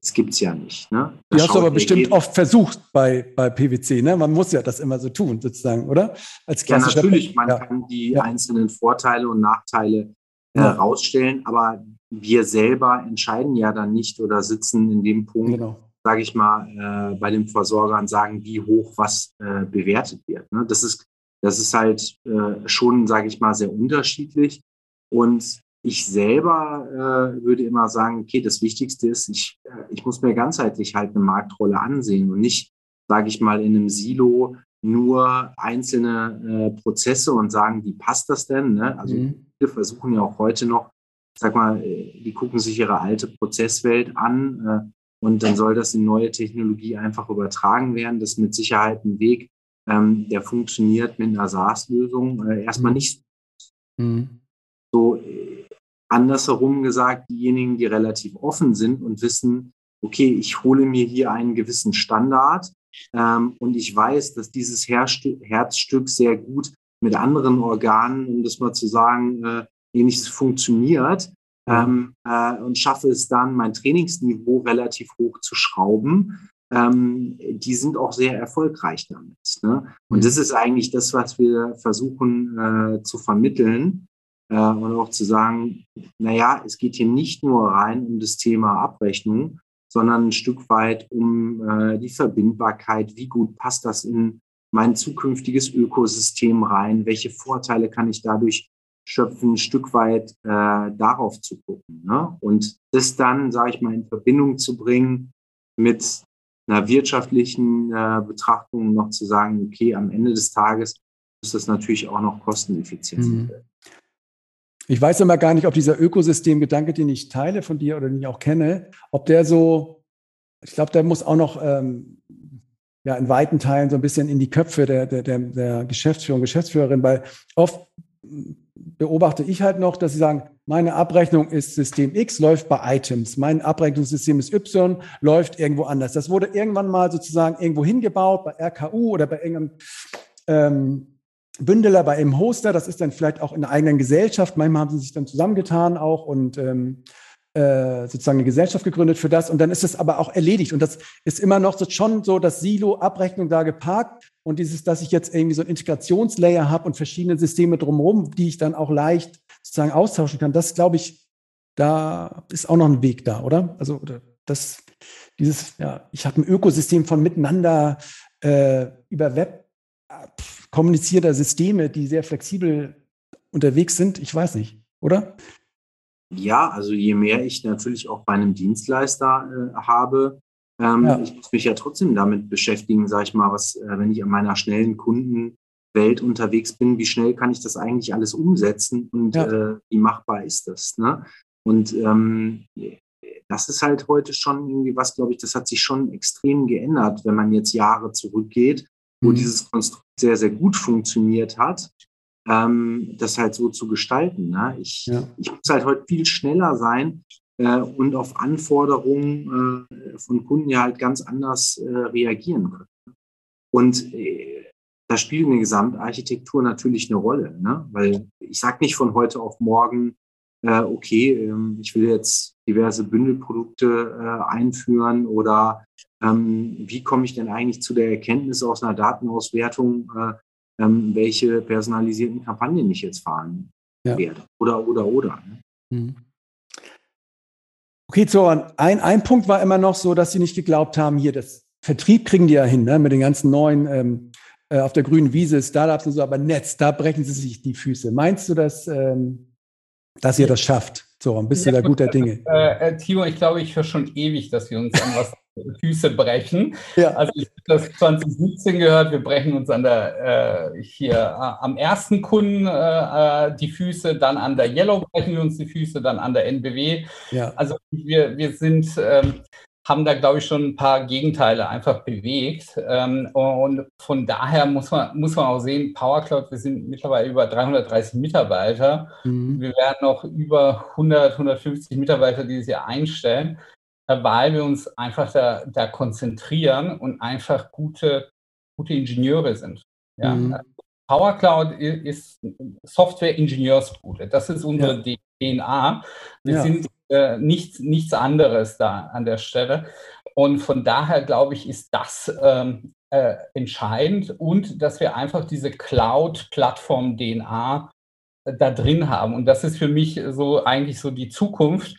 das gibt es ja nicht. Ne? Du hast aber bestimmt oft versucht bei, bei PwC. Ne? Man muss ja das immer so tun, sozusagen, oder? Als ja, natürlich. Man ja. kann die ja. einzelnen Vorteile und Nachteile herausstellen. Äh, aber wir selber entscheiden ja dann nicht oder sitzen in dem Punkt, genau. Sage ich mal, äh, bei dem Versorger und sagen, wie hoch was äh, bewertet wird. Ne? Das, ist, das ist halt äh, schon, sage ich mal, sehr unterschiedlich. Und ich selber äh, würde immer sagen, okay, das Wichtigste ist, ich, äh, ich muss mir ganzheitlich halt eine Marktrolle ansehen und nicht, sage ich mal, in einem Silo nur einzelne äh, Prozesse und sagen, wie passt das denn? Ne? Also mhm. viele versuchen ja auch heute noch, sag mal, die gucken sich ihre alte Prozesswelt an und dann soll das in neue Technologie einfach übertragen werden. Das ist mit Sicherheit ein Weg, ähm, der funktioniert mit einer SaaS-Lösung äh, erstmal mhm. nicht. Mhm. So äh, andersherum gesagt, diejenigen, die relativ offen sind und wissen, okay, ich hole mir hier einen gewissen Standard ähm, und ich weiß, dass dieses Herzstück sehr gut mit anderen Organen, um das mal zu sagen, äh, ähnliches funktioniert. Ähm, äh, und schaffe es dann, mein Trainingsniveau relativ hoch zu schrauben. Ähm, die sind auch sehr erfolgreich damit. Ne? Und das ist eigentlich das, was wir versuchen äh, zu vermitteln äh, und auch zu sagen, naja, es geht hier nicht nur rein um das Thema Abrechnung, sondern ein Stück weit um äh, die Verbindbarkeit. Wie gut passt das in mein zukünftiges Ökosystem rein? Welche Vorteile kann ich dadurch schöpfen, ein Stück weit äh, darauf zu gucken? Ne? Und das dann, sage ich mal, in Verbindung zu bringen mit einer wirtschaftlichen äh, Betrachtung noch zu sagen, okay, am Ende des Tages muss das natürlich auch noch kosteneffizient mhm. Ich weiß immer gar nicht, ob dieser Ökosystemgedanke, den ich teile von dir oder den ich auch kenne, ob der so, ich glaube, der muss auch noch ähm, ja, in weiten Teilen so ein bisschen in die Köpfe der, der, der, der Geschäftsführer und Geschäftsführerin, weil oft beobachte ich halt noch, dass sie sagen, meine Abrechnung ist System X, läuft bei Items. Mein Abrechnungssystem ist Y, läuft irgendwo anders. Das wurde irgendwann mal sozusagen irgendwo hingebaut, bei RKU oder bei irgendeinem ähm, Bündeler bei einem Hoster, das ist dann vielleicht auch in einer eigenen Gesellschaft. Manchmal haben sie sich dann zusammengetan auch und ähm, äh, sozusagen eine Gesellschaft gegründet für das. Und dann ist es aber auch erledigt. Und das ist immer noch so, schon so das Silo-Abrechnung da geparkt. Und dieses, dass ich jetzt irgendwie so ein Integrationslayer habe und verschiedene Systeme drumherum, die ich dann auch leicht sozusagen austauschen kann, das glaube ich, da ist auch noch ein Weg da, oder? Also das, dieses, ja, ich habe ein Ökosystem von miteinander äh, über Web kommunizierter Systeme, die sehr flexibel unterwegs sind. Ich weiß nicht, oder? Ja, also je mehr ich natürlich auch bei einem Dienstleister äh, habe, ähm, ja. ich muss mich ja trotzdem damit beschäftigen, sage ich mal, was, äh, wenn ich an meiner schnellen Kundenwelt unterwegs bin, wie schnell kann ich das eigentlich alles umsetzen und ja. äh, wie machbar ist das? Ne? Und ähm, das ist halt heute schon irgendwie was, glaube ich, das hat sich schon extrem geändert, wenn man jetzt Jahre zurückgeht, wo mhm. dieses Konstrukt sehr, sehr gut funktioniert hat ähm, das halt so zu gestalten. Ne? Ich, ja. ich muss halt heute viel schneller sein und auf Anforderungen äh, von Kunden ja halt ganz anders äh, reagieren können. Und äh, da spielt eine Gesamtarchitektur natürlich eine Rolle, ne? weil ich sage nicht von heute auf morgen, äh, okay, ähm, ich will jetzt diverse Bündelprodukte äh, einführen oder ähm, wie komme ich denn eigentlich zu der Erkenntnis aus einer Datenauswertung, ähm, welche personalisierten Kampagnen ich jetzt fahren ja. werde. Oder, oder, oder. Ne? Mhm. Okay, so ein, ein Punkt war immer noch so, dass sie nicht geglaubt haben, hier das Vertrieb kriegen die ja hin, ne, mit den ganzen neuen ähm, äh, auf der grünen Wiese, Startups und so, aber Netz, da brechen sie sich die Füße. Meinst du, dass, ähm, dass ihr das schafft? So, bist ja, du da guter Dinge? Äh, äh, Timo, ich glaube, ich höre schon ewig, dass wir uns an was Füße brechen. Ja. Also ich habe das 2017 gehört, wir brechen uns an der äh, hier äh, am ersten Kunden äh, äh die Füße, dann an der Yellow brechen wir uns die Füße, dann an der NBW. Ja. Also wir, wir sind ähm, haben da, glaube ich, schon ein paar Gegenteile einfach bewegt. Ähm, und von daher muss man, muss man auch sehen, PowerCloud, wir sind mittlerweile über 330 Mitarbeiter. Mhm. Wir werden noch über 100, 150 Mitarbeiter dieses Jahr einstellen, weil wir uns einfach da, da konzentrieren und einfach gute, gute Ingenieure sind. Ja? Mhm. PowerCloud ist Software-Ingenieursbude. Das ist unsere ja. DNA. Wir ja. sind äh, nichts, nichts anderes da an der Stelle. Und von daher glaube ich, ist das ähm, äh, entscheidend und dass wir einfach diese Cloud-Plattform-DNA äh, da drin haben. Und das ist für mich so eigentlich so die Zukunft.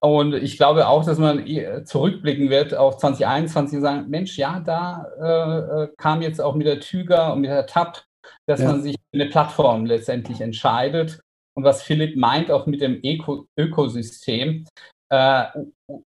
Und ich glaube auch, dass man äh, zurückblicken wird auf 2021 und sagen, Mensch, ja, da äh, kam jetzt auch mit der Tüger und mit der TAP, dass ja. man sich für eine Plattform letztendlich entscheidet und was Philipp meint auch mit dem Öko Ökosystem äh,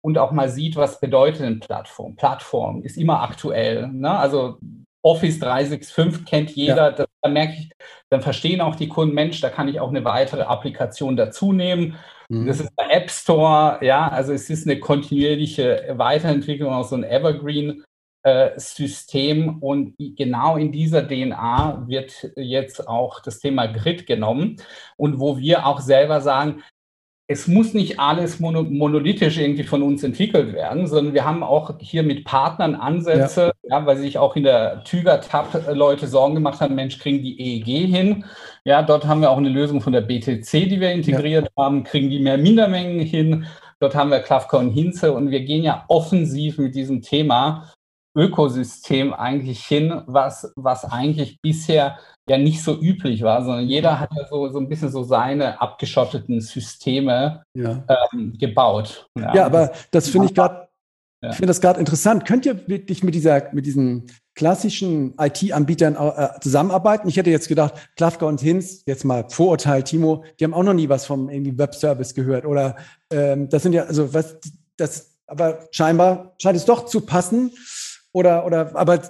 und auch mal sieht, was bedeutet eine Plattform. Plattform ist immer aktuell. Ne? Also Office 365 kennt jeder, ja. da merke ich, dann verstehen auch die Kunden, Mensch, da kann ich auch eine weitere Applikation dazu nehmen. Mhm. Das ist der App Store, ja, also es ist eine kontinuierliche Weiterentwicklung aus so einem Evergreen äh, System und genau in dieser DNA wird jetzt auch das Thema Grid genommen und wo wir auch selber sagen, es muss nicht alles mono monolithisch irgendwie von uns entwickelt werden, sondern wir haben auch hier mit Partnern Ansätze, ja. ja weil sich auch in der Tüger-Tab Leute Sorgen gemacht haben, Mensch, kriegen die EEG hin? Ja, dort haben wir auch eine Lösung von der BTC, die wir integriert ja. haben, kriegen die mehr Mindermengen hin? Dort haben wir Klavka und Hinze und wir gehen ja offensiv mit diesem Thema Ökosystem eigentlich hin, was, was eigentlich bisher ja nicht so üblich war, sondern jeder hat ja so, so ein bisschen so seine abgeschotteten Systeme ja. ähm, gebaut. Ja, ja aber das finde ich gerade, ja. ich finde das gerade interessant. Könnt ihr wirklich mit dieser, mit diesen klassischen IT-Anbietern äh, zusammenarbeiten? Ich hätte jetzt gedacht, Klavka und Hinz, jetzt mal Vorurteil, Timo, die haben auch noch nie was vom irgendwie Webservice gehört. Oder ähm, das sind ja, also was, das, aber scheinbar scheint es doch zu passen. Oder, oder, aber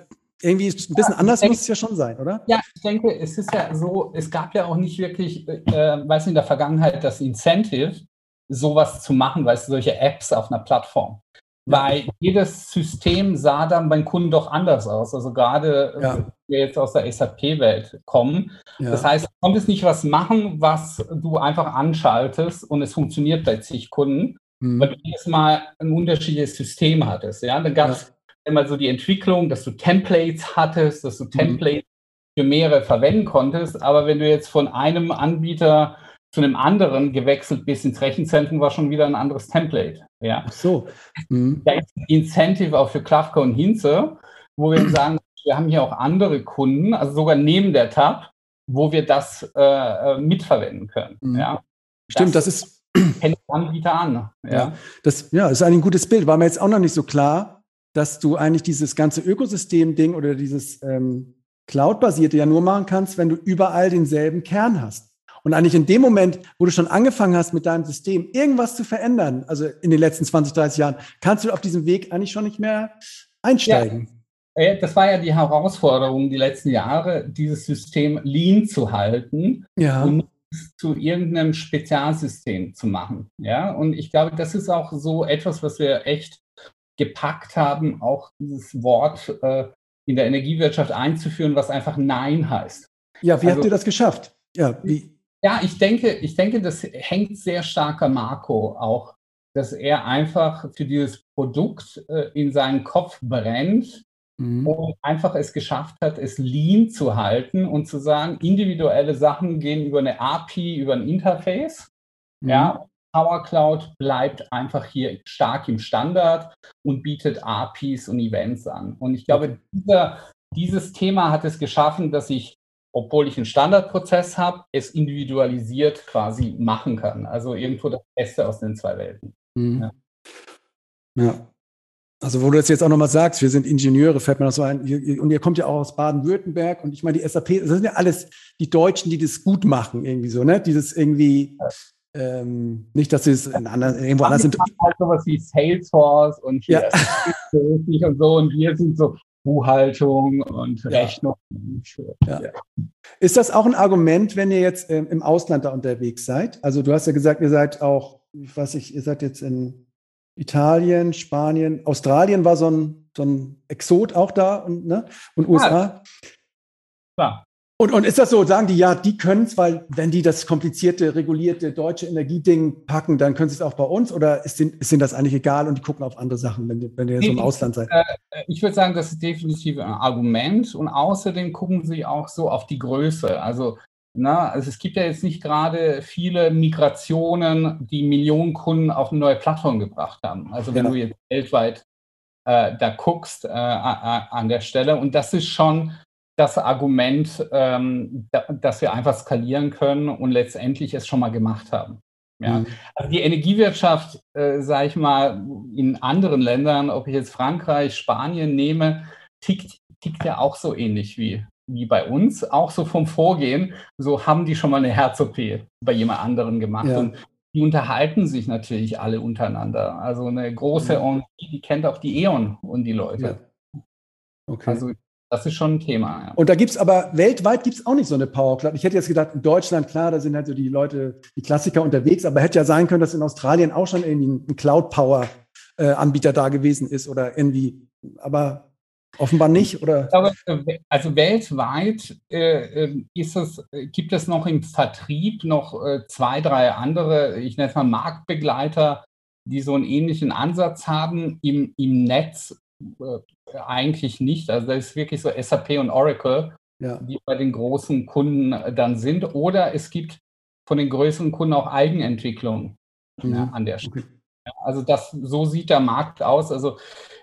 irgendwie ein bisschen ja, anders denke, muss es ja schon sein, oder? Ja, ich denke, es ist ja so, es gab ja auch nicht wirklich, äh, weiß in der Vergangenheit das Incentive, sowas zu machen, weißt du, solche Apps auf einer Plattform. Weil jedes System sah dann beim Kunden doch anders aus. Also gerade ja. wenn wir jetzt aus der SAP-Welt kommen. Das heißt, du konntest nicht was machen, was du einfach anschaltest und es funktioniert bei zig Kunden, mhm. weil du jedes Mal ein unterschiedliches System hattest. Ja, dann gab es immer so die Entwicklung, dass du Templates hattest, dass du mhm. Templates für mehrere verwenden konntest. Aber wenn du jetzt von einem Anbieter zu einem anderen gewechselt bist ins Rechenzentrum, war schon wieder ein anderes Template. Ja. Ach so. Mhm. Da ist ein Incentive auch für Klavka und Hinze, wo wir sagen, wir haben hier auch andere Kunden, also sogar neben der Tab, wo wir das äh, äh mitverwenden können. Mhm. Ja. Stimmt, das, das ist. Kennt Anbieter an. Ja. ja. das ja, ist ein gutes Bild. War mir jetzt auch noch nicht so klar, dass du eigentlich dieses ganze Ökosystem-Ding oder dieses ähm, Cloud-basierte ja nur machen kannst, wenn du überall denselben Kern hast. Und eigentlich in dem Moment, wo du schon angefangen hast, mit deinem System irgendwas zu verändern, also in den letzten 20, 30 Jahren, kannst du auf diesem Weg eigentlich schon nicht mehr einsteigen. Ja. Äh, das war ja die Herausforderung die letzten Jahre, dieses System lean zu halten ja. und zu irgendeinem Spezialsystem zu machen. Ja, und ich glaube, das ist auch so etwas, was wir echt gepackt haben, auch dieses Wort äh, in der Energiewirtschaft einzuführen, was einfach Nein heißt. Ja, wie also, habt ihr das geschafft? Ja, wie? Ja, ich denke, ich denke, das hängt sehr stark an Marco auch, dass er einfach für dieses Produkt äh, in seinen Kopf brennt mhm. und einfach es geschafft hat, es lean zu halten und zu sagen, individuelle Sachen gehen über eine API, über ein Interface. Mhm. Ja, Power Cloud bleibt einfach hier stark im Standard und bietet APIs und Events an. Und ich glaube, dieser, dieses Thema hat es geschaffen, dass ich, obwohl ich einen Standardprozess habe, es individualisiert quasi machen kann. Also irgendwo das Beste aus den zwei Welten. Mhm. Ja. ja. Also wo du das jetzt auch nochmal sagst, wir sind Ingenieure, fällt mir das so ein. Und ihr kommt ja auch aus Baden-Württemberg und ich meine, die SAP, das sind ja alles die Deutschen, die das gut machen, irgendwie so, ne? Dieses irgendwie, ähm, nicht, dass sie es in anderen, irgendwo anders sind. Halt sowas wie Salesforce und ja. und so und wir sind so Buchhaltung und ja. Rechnung. Ja. Ja. Ist das auch ein Argument, wenn ihr jetzt ähm, im Ausland da unterwegs seid? Also du hast ja gesagt, ihr seid auch, ich weiß nicht, ihr seid jetzt in Italien, Spanien, Australien war so ein, so ein Exot auch da und, ne? und USA. Klar. Und, und ist das so, sagen die, ja, die können es, weil wenn die das komplizierte, regulierte deutsche Energieding packen, dann können sie es auch bei uns? Oder ist denen, ist denen das eigentlich egal und die gucken auf andere Sachen, wenn, wenn ihr so im Ausland seid? Äh, ich würde sagen, das ist definitiv ein Argument. Und außerdem gucken sie auch so auf die Größe. Also, na, also es gibt ja jetzt nicht gerade viele Migrationen, die Millionen Kunden auf eine neue Plattform gebracht haben. Also wenn ja. du jetzt weltweit äh, da guckst äh, an der Stelle. Und das ist schon das Argument, ähm, da, dass wir einfach skalieren können und letztendlich es schon mal gemacht haben. Ja. Mhm. Also die Energiewirtschaft, äh, sage ich mal, in anderen Ländern, ob ich jetzt Frankreich, Spanien nehme, tickt, tickt ja auch so ähnlich wie, wie bei uns, auch so vom Vorgehen. So haben die schon mal eine Herz-OP bei jemand anderem gemacht. Ja. Und die unterhalten sich natürlich alle untereinander. Also eine große mhm. die kennt auch die E.ON und die Leute. Ja. Okay. Also das ist schon ein Thema. Ja. Und da gibt es aber weltweit gibt es auch nicht so eine Power Cloud. Ich hätte jetzt gedacht, in Deutschland, klar, da sind halt so die Leute, die Klassiker unterwegs, aber hätte ja sein können, dass in Australien auch schon irgendwie ein Cloud-Power-Anbieter da gewesen ist oder irgendwie, aber offenbar nicht, oder? Glaube, also weltweit äh, ähm, ist es, gibt es noch im Vertrieb noch äh, zwei, drei andere, ich nenne es mal Marktbegleiter, die so einen ähnlichen Ansatz haben. Im, im Netz äh, eigentlich nicht. Also das ist wirklich so SAP und Oracle, ja. die bei den großen Kunden dann sind. Oder es gibt von den größeren Kunden auch Eigenentwicklung mhm. ja, an der Stelle. Okay. Also das, so sieht der Markt aus. Also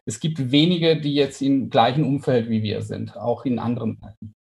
es gibt wenige, die jetzt im gleichen Umfeld wie wir sind, auch in anderen Märkten.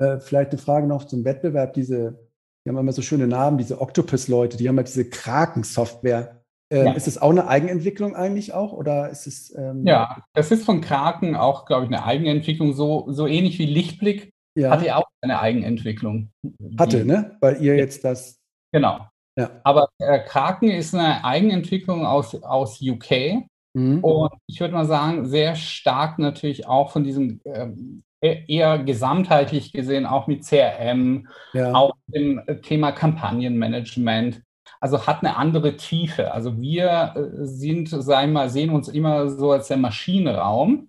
Äh, vielleicht eine Frage noch zum Wettbewerb. Diese, die haben immer so schöne Namen, diese Octopus-Leute, die haben halt diese Kraken-Software. Ähm, ja. Ist es auch eine Eigenentwicklung eigentlich auch oder ist es? Ähm ja, das ist von Kraken auch, glaube ich, eine Eigenentwicklung. So, so ähnlich wie Lichtblick ja. hatte auch eine Eigenentwicklung. Hatte, ne? Weil ihr jetzt das. Genau. Ja. Aber äh, Kraken ist eine Eigenentwicklung aus, aus UK. Mhm. Und ich würde mal sagen, sehr stark natürlich auch von diesem ähm, e-, eher gesamtheitlich gesehen, auch mit CRM, ja. auch dem Thema Kampagnenmanagement also hat eine andere Tiefe. Also wir äh, sind, sagen mal, sehen uns immer so als der Maschinenraum,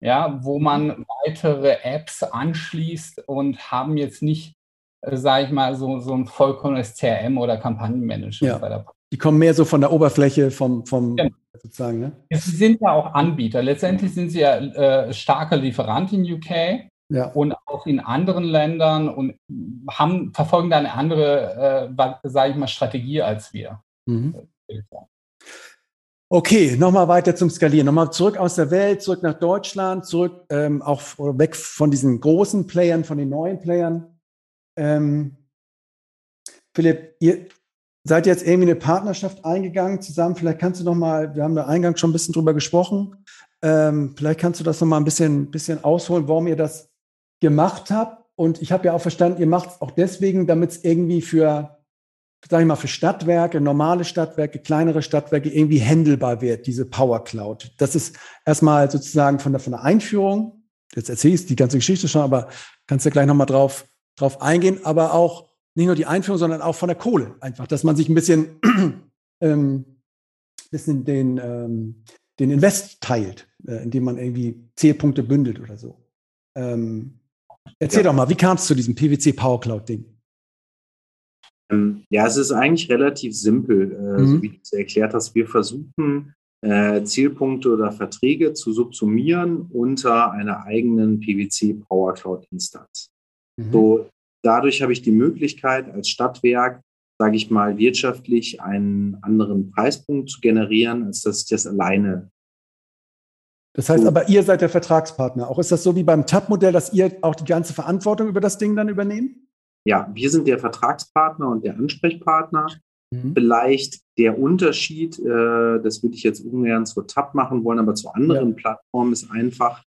ja, wo man weitere Apps anschließt und haben jetzt nicht, äh, sage ich mal, so, so ein vollkommenes CRM oder Kampagnenmanagement ja. bei der die kommen mehr so von der Oberfläche vom, vom genau. sozusagen. Ne? Sie sind ja auch Anbieter. Letztendlich sind sie ja äh, starker Lieferant in UK ja. und auch in anderen Ländern und haben, verfolgen da eine andere, äh, sage ich mal, Strategie als wir. Mhm. Okay, nochmal weiter zum Skalieren. Nochmal zurück aus der Welt, zurück nach Deutschland, zurück ähm, auch weg von diesen großen Playern, von den neuen Playern. Ähm, Philipp, ihr seid jetzt irgendwie eine Partnerschaft eingegangen zusammen. Vielleicht kannst du noch mal, wir haben da eingangs schon ein bisschen drüber gesprochen. Ähm, vielleicht kannst du das noch mal ein bisschen, bisschen ausholen, warum ihr das gemacht habt Und ich habe ja auch verstanden, ihr macht es auch deswegen, damit es irgendwie für, sage ich mal, für Stadtwerke, normale Stadtwerke, kleinere Stadtwerke irgendwie handelbar wird, diese Power Cloud. Das ist erstmal sozusagen von der, von der Einführung. Jetzt erzähle ich die ganze Geschichte schon, aber kannst ja gleich nochmal drauf, drauf eingehen. Aber auch nicht nur die Einführung, sondern auch von der Kohle einfach, dass man sich ein bisschen, ähm, bisschen den, ähm, den Invest teilt, äh, indem man irgendwie Zählpunkte bündelt oder so. Ähm, Erzähl ja. doch mal, wie kam es zu diesem PwC Power Cloud Ding? Ähm, ja, es ist eigentlich relativ simpel, äh, mhm. so wie du es erklärt hast. Wir versuchen, äh, Zielpunkte oder Verträge zu subsumieren unter einer eigenen PwC Power Cloud Instanz. Mhm. So, dadurch habe ich die Möglichkeit, als Stadtwerk, sage ich mal, wirtschaftlich einen anderen Preispunkt zu generieren, als dass ich das alleine das heißt aber, ihr seid der Vertragspartner. Auch ist das so wie beim TAP-Modell, dass ihr auch die ganze Verantwortung über das Ding dann übernehmt? Ja, wir sind der Vertragspartner und der Ansprechpartner. Mhm. Vielleicht der Unterschied, äh, das würde ich jetzt ungern zur TAP machen wollen, aber zu anderen ja. Plattformen ist einfach,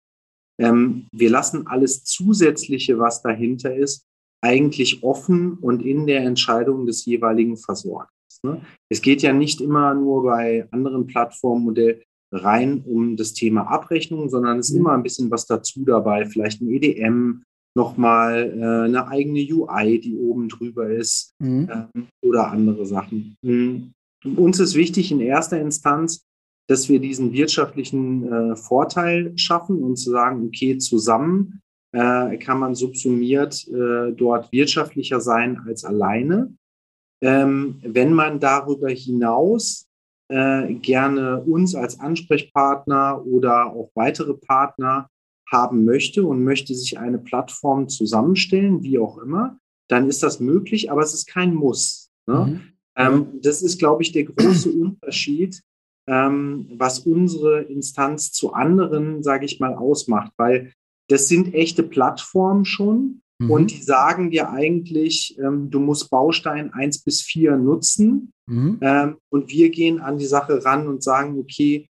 ähm, wir lassen alles Zusätzliche, was dahinter ist, eigentlich offen und in der Entscheidung des jeweiligen Versorgers. Ne? Es geht ja nicht immer nur bei anderen Plattformmodellen rein um das Thema Abrechnung, sondern es ist mhm. immer ein bisschen was dazu dabei, vielleicht ein EDM, nochmal äh, eine eigene UI, die oben drüber ist mhm. ähm, oder andere Sachen. Mhm. Uns ist wichtig in erster Instanz, dass wir diesen wirtschaftlichen äh, Vorteil schaffen und zu sagen, okay, zusammen äh, kann man subsumiert äh, dort wirtschaftlicher sein als alleine. Ähm, wenn man darüber hinaus äh, gerne uns als Ansprechpartner oder auch weitere Partner haben möchte und möchte sich eine Plattform zusammenstellen, wie auch immer, dann ist das möglich, aber es ist kein Muss. Ne? Mhm. Ähm, das ist, glaube ich, der große Unterschied, ähm, was unsere Instanz zu anderen, sage ich mal, ausmacht, weil das sind echte Plattformen schon mhm. und die sagen dir eigentlich, ähm, du musst Baustein 1 bis 4 nutzen Mhm. Ähm, und wir gehen an die Sache ran und sagen, okay,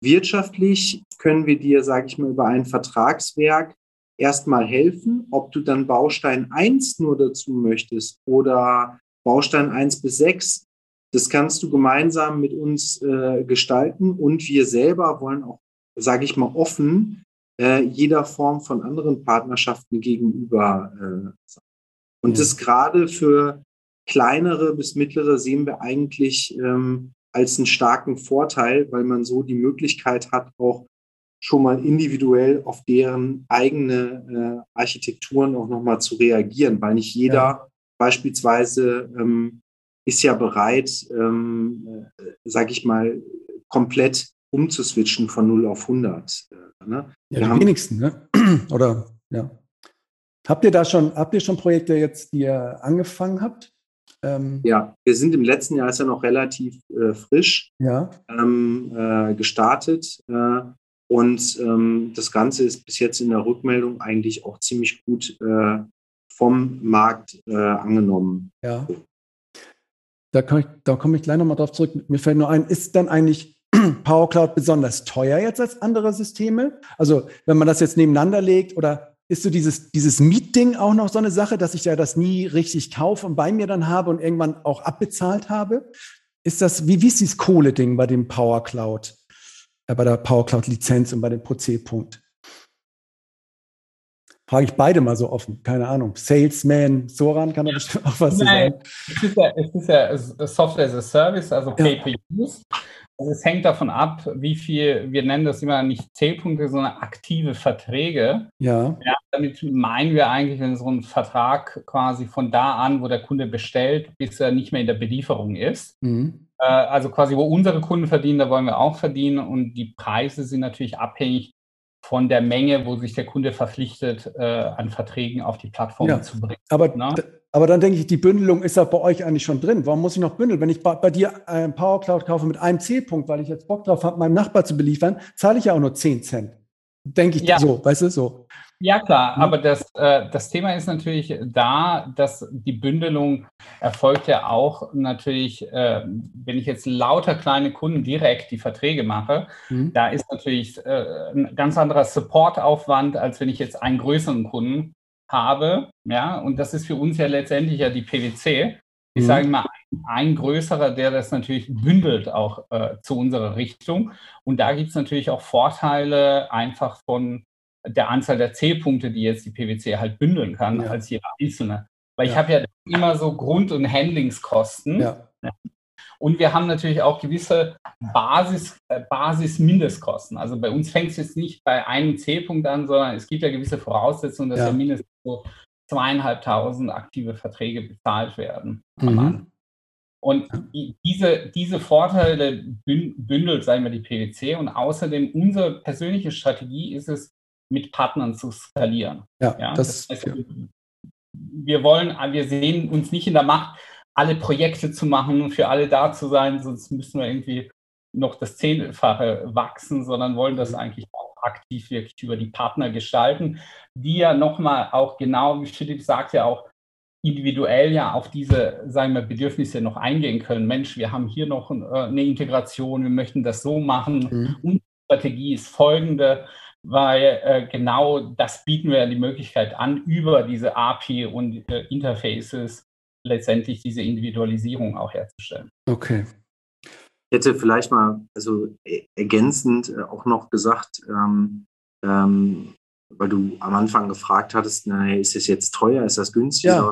wirtschaftlich können wir dir, sage ich mal, über ein Vertragswerk erstmal helfen, ob du dann Baustein 1 nur dazu möchtest oder Baustein 1 bis 6. Das kannst du gemeinsam mit uns äh, gestalten und wir selber wollen auch, sage ich mal, offen äh, jeder Form von anderen Partnerschaften gegenüber äh, sein. Und ja. das gerade für kleinere bis mittlere sehen wir eigentlich ähm, als einen starken Vorteil, weil man so die Möglichkeit hat, auch schon mal individuell auf deren eigene äh, Architekturen auch nochmal zu reagieren, weil nicht jeder ja. beispielsweise ähm, ist ja bereit, ähm, äh, sage ich mal, komplett umzuswitchen von 0 auf 100. Äh, ne? Ja, die wenigsten, ne? oder ja. Habt ihr da schon, habt ihr schon Projekte jetzt, die ihr angefangen habt? Ähm, ja, wir sind im letzten Jahr ist ja noch relativ äh, frisch ja. ähm, äh, gestartet. Äh, und ähm, das Ganze ist bis jetzt in der Rückmeldung eigentlich auch ziemlich gut äh, vom Markt äh, angenommen. Ja. Da komme ich, da komm ich gleich nochmal drauf zurück. Mir fällt nur ein, ist dann eigentlich Power Cloud besonders teuer jetzt als andere Systeme? Also wenn man das jetzt nebeneinander legt oder ist so dieses, dieses Mietding auch noch so eine Sache, dass ich ja das nie richtig kaufe und bei mir dann habe und irgendwann auch abbezahlt habe? Ist das, wie, wie ist dieses Kohle-Ding bei dem Power Cloud, äh, bei der Power Cloud Lizenz und bei dem Pro-C-Punkt? Frage ich beide mal so offen, keine Ahnung. Salesman, Soran kann da bestimmt auch was Nein, sagen. Es ist ja, es ist ja Software as a Service, also Pay per Use. Also es hängt davon ab, wie viel, wir nennen das immer nicht Zählpunkte, sondern aktive Verträge. Ja. ja. Damit meinen wir eigentlich, wenn so ein Vertrag quasi von da an, wo der Kunde bestellt, bis er nicht mehr in der Belieferung ist. Mhm. Äh, also quasi, wo unsere Kunden verdienen, da wollen wir auch verdienen. Und die Preise sind natürlich abhängig von der Menge, wo sich der Kunde verpflichtet, äh, an Verträgen auf die Plattform ja. zu bringen. Aber ne? Aber dann denke ich, die Bündelung ist ja bei euch eigentlich schon drin. Warum muss ich noch bündeln? Wenn ich bei, bei dir ein Power Cloud kaufe mit einem C-Punkt, weil ich jetzt Bock drauf habe, meinem Nachbar zu beliefern, zahle ich ja auch nur 10 Cent. Denke ich ja. so, weißt du, so. Ja, klar, hm? aber das, äh, das Thema ist natürlich da, dass die Bündelung erfolgt ja auch natürlich, äh, wenn ich jetzt lauter kleine Kunden direkt die Verträge mache, mhm. da ist natürlich äh, ein ganz anderer Supportaufwand, als wenn ich jetzt einen größeren Kunden habe, ja, und das ist für uns ja letztendlich ja die PwC, ich mhm. sage mal, ein größerer, der das natürlich bündelt auch äh, zu unserer Richtung. Und da gibt es natürlich auch Vorteile einfach von der Anzahl der Zählpunkte, die jetzt die PwC halt bündeln kann, ja. als jeder einzelne. Weil ja. ich habe ja immer so Grund- und Handlingskosten. Ja. Und wir haben natürlich auch gewisse Basis, äh, Basis-Mindestkosten. Also bei uns fängt es jetzt nicht bei einem C-Punkt an, sondern es gibt ja gewisse Voraussetzungen, dass ja, ja mindestens so zweieinhalbtausend aktive Verträge bezahlt werden. Mhm. Und diese, diese Vorteile bündelt, sagen wir, die PwC. Und außerdem unsere persönliche Strategie ist es, mit Partnern zu skalieren. Ja, ja? Das, das heißt, ja. Wir wollen, wir sehen uns nicht in der Macht, alle Projekte zu machen, für alle da zu sein, sonst müssen wir irgendwie noch das Zehnfache wachsen, sondern wollen das mhm. eigentlich auch aktiv wirklich über die Partner gestalten, die ja nochmal auch genau, wie Philipp sagt, ja auch individuell ja auf diese, sagen wir, Bedürfnisse noch eingehen können. Mensch, wir haben hier noch äh, eine Integration, wir möchten das so machen. Mhm. Unsere Strategie ist folgende, weil äh, genau das bieten wir die Möglichkeit an, über diese API und äh, Interfaces letztendlich diese Individualisierung auch herzustellen. Okay. Ich hätte vielleicht mal also ergänzend äh, auch noch gesagt, ähm, ähm, weil du am Anfang gefragt hattest, na, ist das jetzt teuer, ist das günstig? Ja.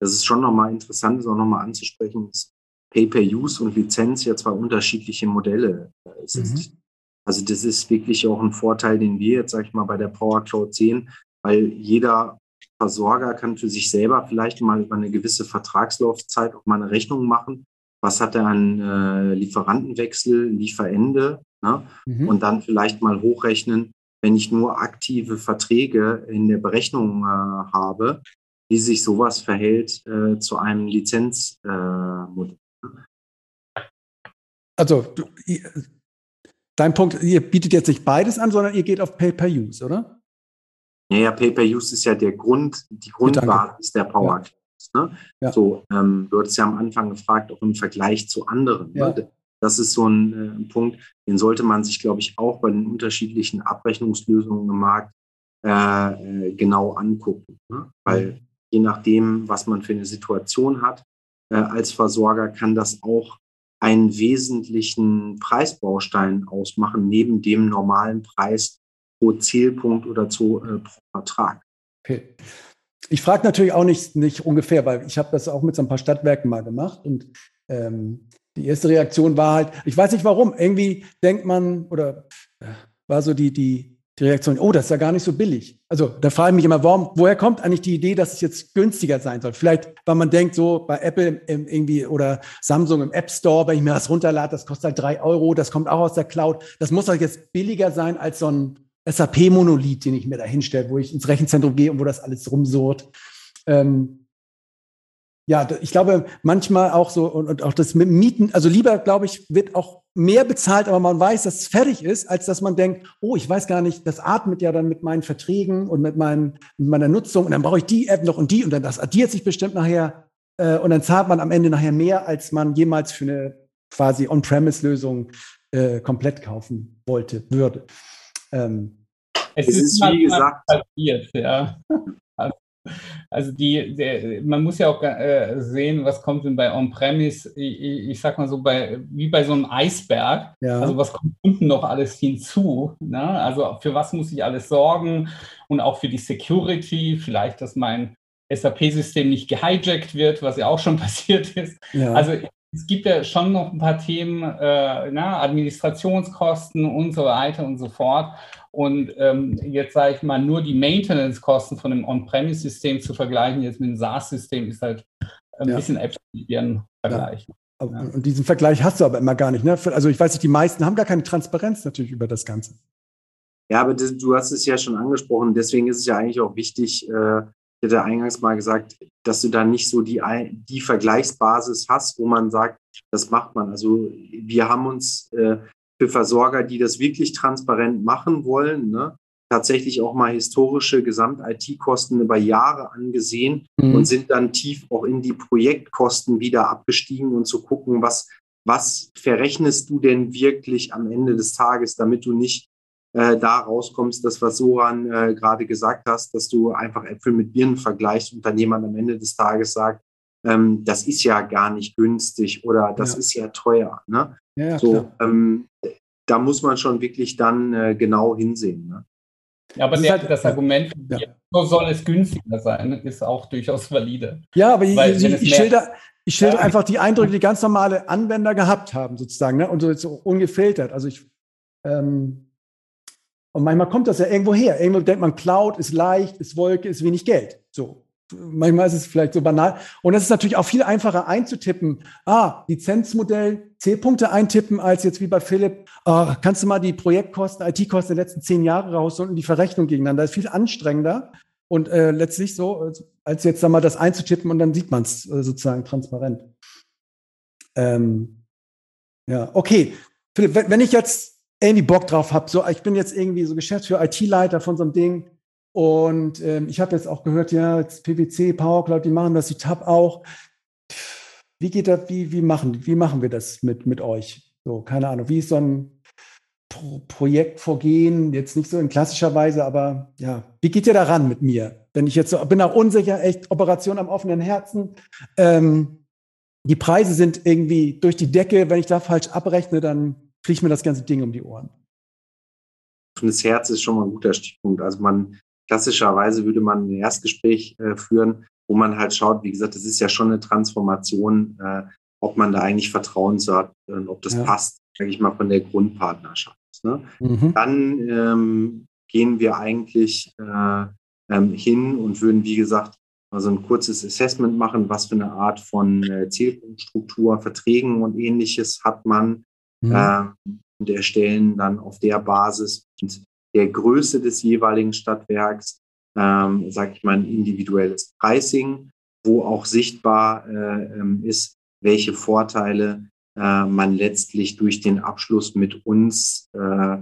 Das ist schon nochmal interessant, ist auch nochmal anzusprechen, dass Pay-per-Use und Lizenz ja zwei unterschiedliche Modelle äh, sind. Mhm. Also das ist wirklich auch ein Vorteil, den wir jetzt, sag ich mal, bei der Power Cloud sehen, weil jeder Versorger kann für sich selber vielleicht mal über eine gewisse Vertragslaufzeit auch mal eine Rechnung machen. Was hat er an äh, Lieferantenwechsel, Lieferende? Ne? Mhm. Und dann vielleicht mal hochrechnen, wenn ich nur aktive Verträge in der Berechnung äh, habe, wie sich sowas verhält äh, zu einem Lizenzmodell. Äh, also, du, dein Punkt, ihr bietet jetzt nicht beides an, sondern ihr geht auf Pay-per-Use, oder? Naja, Pay-per-Use ist ja der Grund, die Grundbasis der Power. Ja. Ne? Ja. So, ähm, du hattest ja am Anfang gefragt, auch im Vergleich zu anderen. Ne? Ja. Ne? Das ist so ein äh, Punkt, den sollte man sich, glaube ich, auch bei den unterschiedlichen Abrechnungslösungen im Markt äh, äh, genau angucken. Ne? Weil je nachdem, was man für eine Situation hat, äh, als Versorger kann das auch einen wesentlichen Preisbaustein ausmachen, neben dem normalen Preis pro Zielpunkt oder zu, äh, pro Vertrag. Okay. Ich frage natürlich auch nicht, nicht ungefähr, weil ich habe das auch mit so ein paar Stadtwerken mal gemacht und ähm, die erste Reaktion war halt, ich weiß nicht warum, irgendwie denkt man oder äh, war so die, die, die Reaktion, oh, das ist ja gar nicht so billig. Also da frage ich mich immer, warum, woher kommt eigentlich die Idee, dass es jetzt günstiger sein soll? Vielleicht, weil man denkt, so bei Apple irgendwie oder Samsung im App Store, wenn ich mir das runterlade, das kostet halt drei Euro, das kommt auch aus der Cloud. Das muss doch jetzt billiger sein als so ein SAP-Monolith, den ich mir da hinstelle, wo ich ins Rechenzentrum gehe und wo das alles rumsurrt. Ähm, ja, ich glaube, manchmal auch so und, und, auch das mit Mieten, also lieber, glaube ich, wird auch mehr bezahlt, aber man weiß, dass es fertig ist, als dass man denkt, oh, ich weiß gar nicht, das atmet ja dann mit meinen Verträgen und mit, meinen, mit meiner Nutzung und dann brauche ich die App noch und die und dann das addiert sich bestimmt nachher äh, und dann zahlt man am Ende nachher mehr, als man jemals für eine quasi On-Premise-Lösung äh, komplett kaufen wollte, würde. Ähm, es, es, ist, wie gesagt, passiert, ja. Also die, der, man muss ja auch äh, sehen, was kommt denn bei On-Premise, ich, ich, sag mal so, bei, wie bei so einem Eisberg. Ja. Also was kommt unten noch alles hinzu? Ne? Also für was muss ich alles sorgen? Und auch für die Security, vielleicht, dass mein SAP-System nicht gehijackt wird, was ja auch schon passiert ist. Ja. Also es gibt ja schon noch ein paar Themen, äh, na, Administrationskosten und so weiter und so fort. Und ähm, jetzt sage ich mal, nur die Maintenance-Kosten von einem On-Premise-System zu vergleichen, jetzt mit einem SaaS-System, ist halt ein ja. bisschen Äpfel Vergleich. Ja. Und diesen Vergleich hast du aber immer gar nicht. Ne? Also ich weiß nicht, die meisten haben gar keine Transparenz natürlich über das Ganze. Ja, aber das, du hast es ja schon angesprochen. Deswegen ist es ja eigentlich auch wichtig, äh, ich hatte eingangs mal gesagt, dass du da nicht so die, die Vergleichsbasis hast, wo man sagt, das macht man. Also wir haben uns äh, für Versorger, die das wirklich transparent machen wollen, ne, tatsächlich auch mal historische Gesamt-IT-Kosten über Jahre angesehen mhm. und sind dann tief auch in die Projektkosten wieder abgestiegen und zu gucken, was, was verrechnest du denn wirklich am Ende des Tages, damit du nicht äh, da rauskommst, das, was Soran äh, gerade gesagt hast, dass du einfach Äpfel mit Birnen vergleichst und dann jemand am Ende des Tages sagt, ähm, das ist ja gar nicht günstig oder das ja. ist ja teuer. Ne? Ja, so, ähm, da muss man schon wirklich dann äh, genau hinsehen. Ne? Ja, aber das, der, halt, das Argument, ja. so soll es günstiger sein, ist auch durchaus valide. Ja, aber Weil, ich, ich, ich schilder, ich schilder ja. einfach die Eindrücke, die ganz normale Anwender gehabt haben, sozusagen, ne? und so, so ungefiltert. Also ich, ähm, und manchmal kommt das ja irgendwo her. Irgendwo denkt man, Cloud ist leicht, ist Wolke, ist wenig Geld. So manchmal ist es vielleicht so banal. Und es ist natürlich auch viel einfacher einzutippen. Ah, Lizenzmodell, C-Punkte eintippen, als jetzt wie bei Philipp. Ah, kannst du mal die Projektkosten, IT-Kosten der letzten zehn Jahre raus und die Verrechnung gegeneinander. Das ist viel anstrengender und äh, letztlich so, als jetzt mal das einzutippen und dann sieht man es äh, sozusagen transparent. Ähm, ja, okay. Philipp, wenn ich jetzt irgendwie Bock drauf habe, so ich bin jetzt irgendwie so Geschäftsführer, IT-Leiter von so einem Ding, und ähm, ich habe jetzt auch gehört, ja, jetzt PwC, PowerCloud, die machen das, die TAP auch. Wie geht das, wie, wie, machen, wie machen wir das mit, mit euch? So, keine Ahnung, wie ist so ein Pro Projektvorgehen, jetzt nicht so in klassischer Weise, aber ja, wie geht ihr daran mit mir? Wenn ich jetzt so, bin auch unsicher, echt Operation am offenen Herzen. Ähm, die Preise sind irgendwie durch die Decke. Wenn ich da falsch abrechne, dann fliegt mir das ganze Ding um die Ohren. Das Herz ist schon mal ein guter Stichpunkt. Also man klassischerweise würde man ein Erstgespräch äh, führen, wo man halt schaut, wie gesagt, das ist ja schon eine Transformation, äh, ob man da eigentlich Vertrauen hat und ob das ja. passt, sage ich mal, von der Grundpartnerschaft. Ne? Mhm. Dann ähm, gehen wir eigentlich äh, ähm, hin und würden, wie gesagt, also ein kurzes Assessment machen, was für eine Art von äh, Zielpunktstruktur, Verträgen und ähnliches hat man mhm. äh, und erstellen dann auf der Basis und der Größe des jeweiligen Stadtwerks, ähm, sage ich mal, ein individuelles Pricing, wo auch sichtbar äh, ähm, ist, welche Vorteile äh, man letztlich durch den Abschluss mit uns, äh,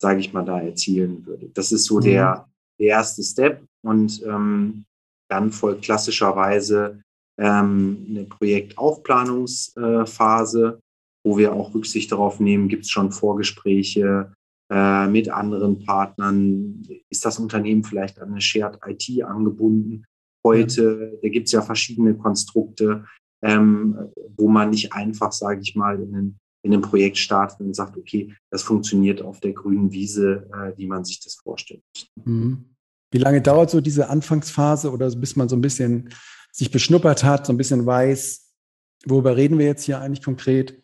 sage ich mal, da erzielen würde. Das ist so mhm. der, der, erste Step und ähm, dann folgt klassischerweise ähm, eine Projektaufplanungsphase, wo wir auch Rücksicht darauf nehmen, gibt es schon Vorgespräche, äh, mit anderen Partnern? Ist das Unternehmen vielleicht an eine Shared IT angebunden? Heute, da gibt es ja verschiedene Konstrukte, ähm, wo man nicht einfach, sage ich mal, in ein, in ein Projekt startet und sagt, okay, das funktioniert auf der grünen Wiese, äh, wie man sich das vorstellt. Mhm. Wie lange dauert so diese Anfangsphase oder bis man so ein bisschen sich beschnuppert hat, so ein bisschen weiß, worüber reden wir jetzt hier eigentlich konkret?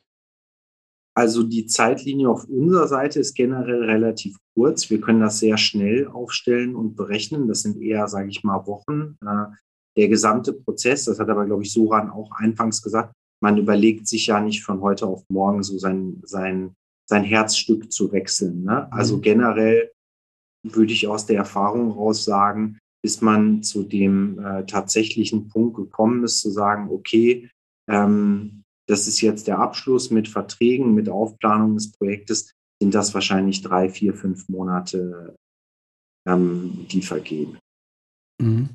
Also die Zeitlinie auf unserer Seite ist generell relativ kurz. Wir können das sehr schnell aufstellen und berechnen. Das sind eher, sage ich mal, Wochen. Äh, der gesamte Prozess, das hat aber, glaube ich, Soran auch anfangs gesagt, man überlegt sich ja nicht von heute auf morgen so sein, sein, sein Herzstück zu wechseln. Ne? Also mhm. generell würde ich aus der Erfahrung raus sagen, bis man zu dem äh, tatsächlichen Punkt gekommen ist, zu sagen, okay, ähm, das ist jetzt der Abschluss mit Verträgen, mit Aufplanung des Projektes, sind das wahrscheinlich drei, vier, fünf Monate, ähm, die vergehen. Mhm.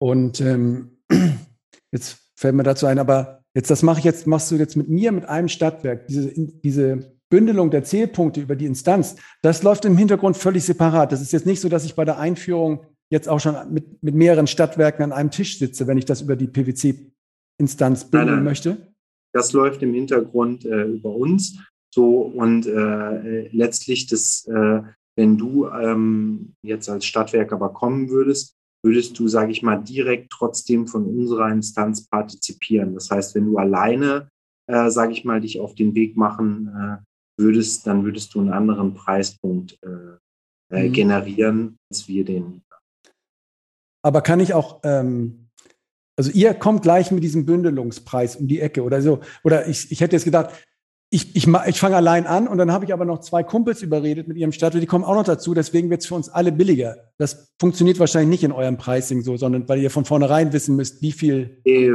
Und ähm, jetzt fällt mir dazu ein, aber jetzt das mache ich jetzt, machst du jetzt mit mir, mit einem Stadtwerk, diese, diese Bündelung der Zählpunkte über die Instanz, das läuft im Hintergrund völlig separat. Das ist jetzt nicht so, dass ich bei der Einführung jetzt auch schon mit, mit mehreren Stadtwerken an einem Tisch sitze, wenn ich das über die PwC-Instanz bündeln möchte das läuft im Hintergrund äh, über uns. So und äh, letztlich das, äh, wenn du ähm, jetzt als Stadtwerk aber kommen würdest, würdest du, sage ich mal, direkt trotzdem von unserer Instanz partizipieren. Das heißt, wenn du alleine, äh, sage ich mal, dich auf den Weg machen äh, würdest, dann würdest du einen anderen Preispunkt äh, äh mhm. generieren, als wir den. Aber kann ich auch ähm also ihr kommt gleich mit diesem Bündelungspreis um die Ecke oder so. Oder ich, ich hätte jetzt gedacht, ich, ich, ich fange allein an und dann habe ich aber noch zwei Kumpels überredet mit ihrem Stadtwerk, die kommen auch noch dazu, deswegen wird es für uns alle billiger. Das funktioniert wahrscheinlich nicht in eurem Pricing so, sondern weil ihr von vornherein wissen müsst, wie viel. Äh,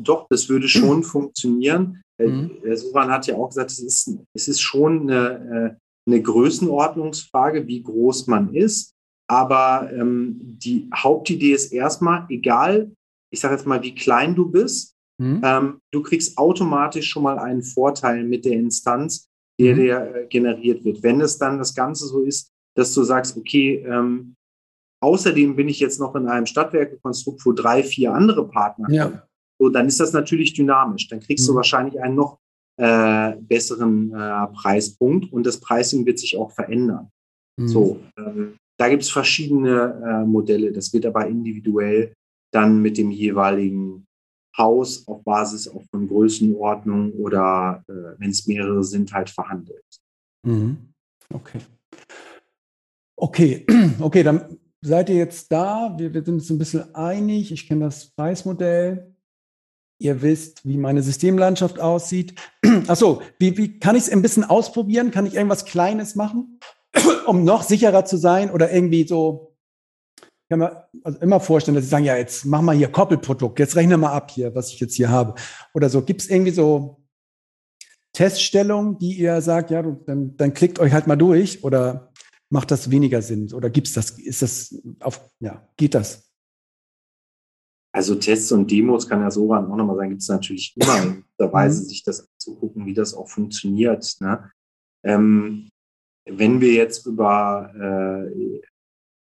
doch, das würde schon funktionieren. Äh, mhm. Suran hat ja auch gesagt, es ist, es ist schon eine, äh, eine Größenordnungsfrage, wie groß man ist. Aber ähm, die Hauptidee ist erstmal, egal ich sage jetzt mal, wie klein du bist. Mhm. Ähm, du kriegst automatisch schon mal einen Vorteil mit der Instanz, der, mhm. der äh, generiert wird. Wenn es dann das Ganze so ist, dass du sagst, okay, ähm, außerdem bin ich jetzt noch in einem Stadtwerkekonstrukt, wo drei, vier andere Partner ja. kommen, so, dann ist das natürlich dynamisch. Dann kriegst mhm. du wahrscheinlich einen noch äh, besseren äh, Preispunkt und das Pricing wird sich auch verändern. Mhm. So, ähm, da gibt es verschiedene äh, Modelle. Das wird aber individuell dann mit dem jeweiligen Haus auf Basis auch von Größenordnung oder äh, wenn es mehrere sind, halt verhandelt. Mhm. Okay. Okay, okay, dann seid ihr jetzt da. Wir, wir sind uns ein bisschen einig. Ich kenne das Preismodell. Ihr wisst, wie meine Systemlandschaft aussieht. Achso, wie, wie kann ich es ein bisschen ausprobieren? Kann ich irgendwas Kleines machen, um noch sicherer zu sein? Oder irgendwie so, kann mir also immer vorstellen, dass sie sagen, ja, jetzt mach mal hier Koppelprodukt, jetzt rechne mal ab hier, was ich jetzt hier habe. Oder so. Gibt es irgendwie so Teststellungen, die ihr sagt, ja, dann, dann klickt euch halt mal durch? Oder macht das weniger Sinn? Oder gibt es das, ist das auf, ja, geht das? Also Tests und Demos kann ja Soran auch nochmal sagen, gibt es natürlich immer der Weise, mhm. sich das anzugucken, wie das auch funktioniert. Ne? Ähm, wenn wir jetzt über, äh,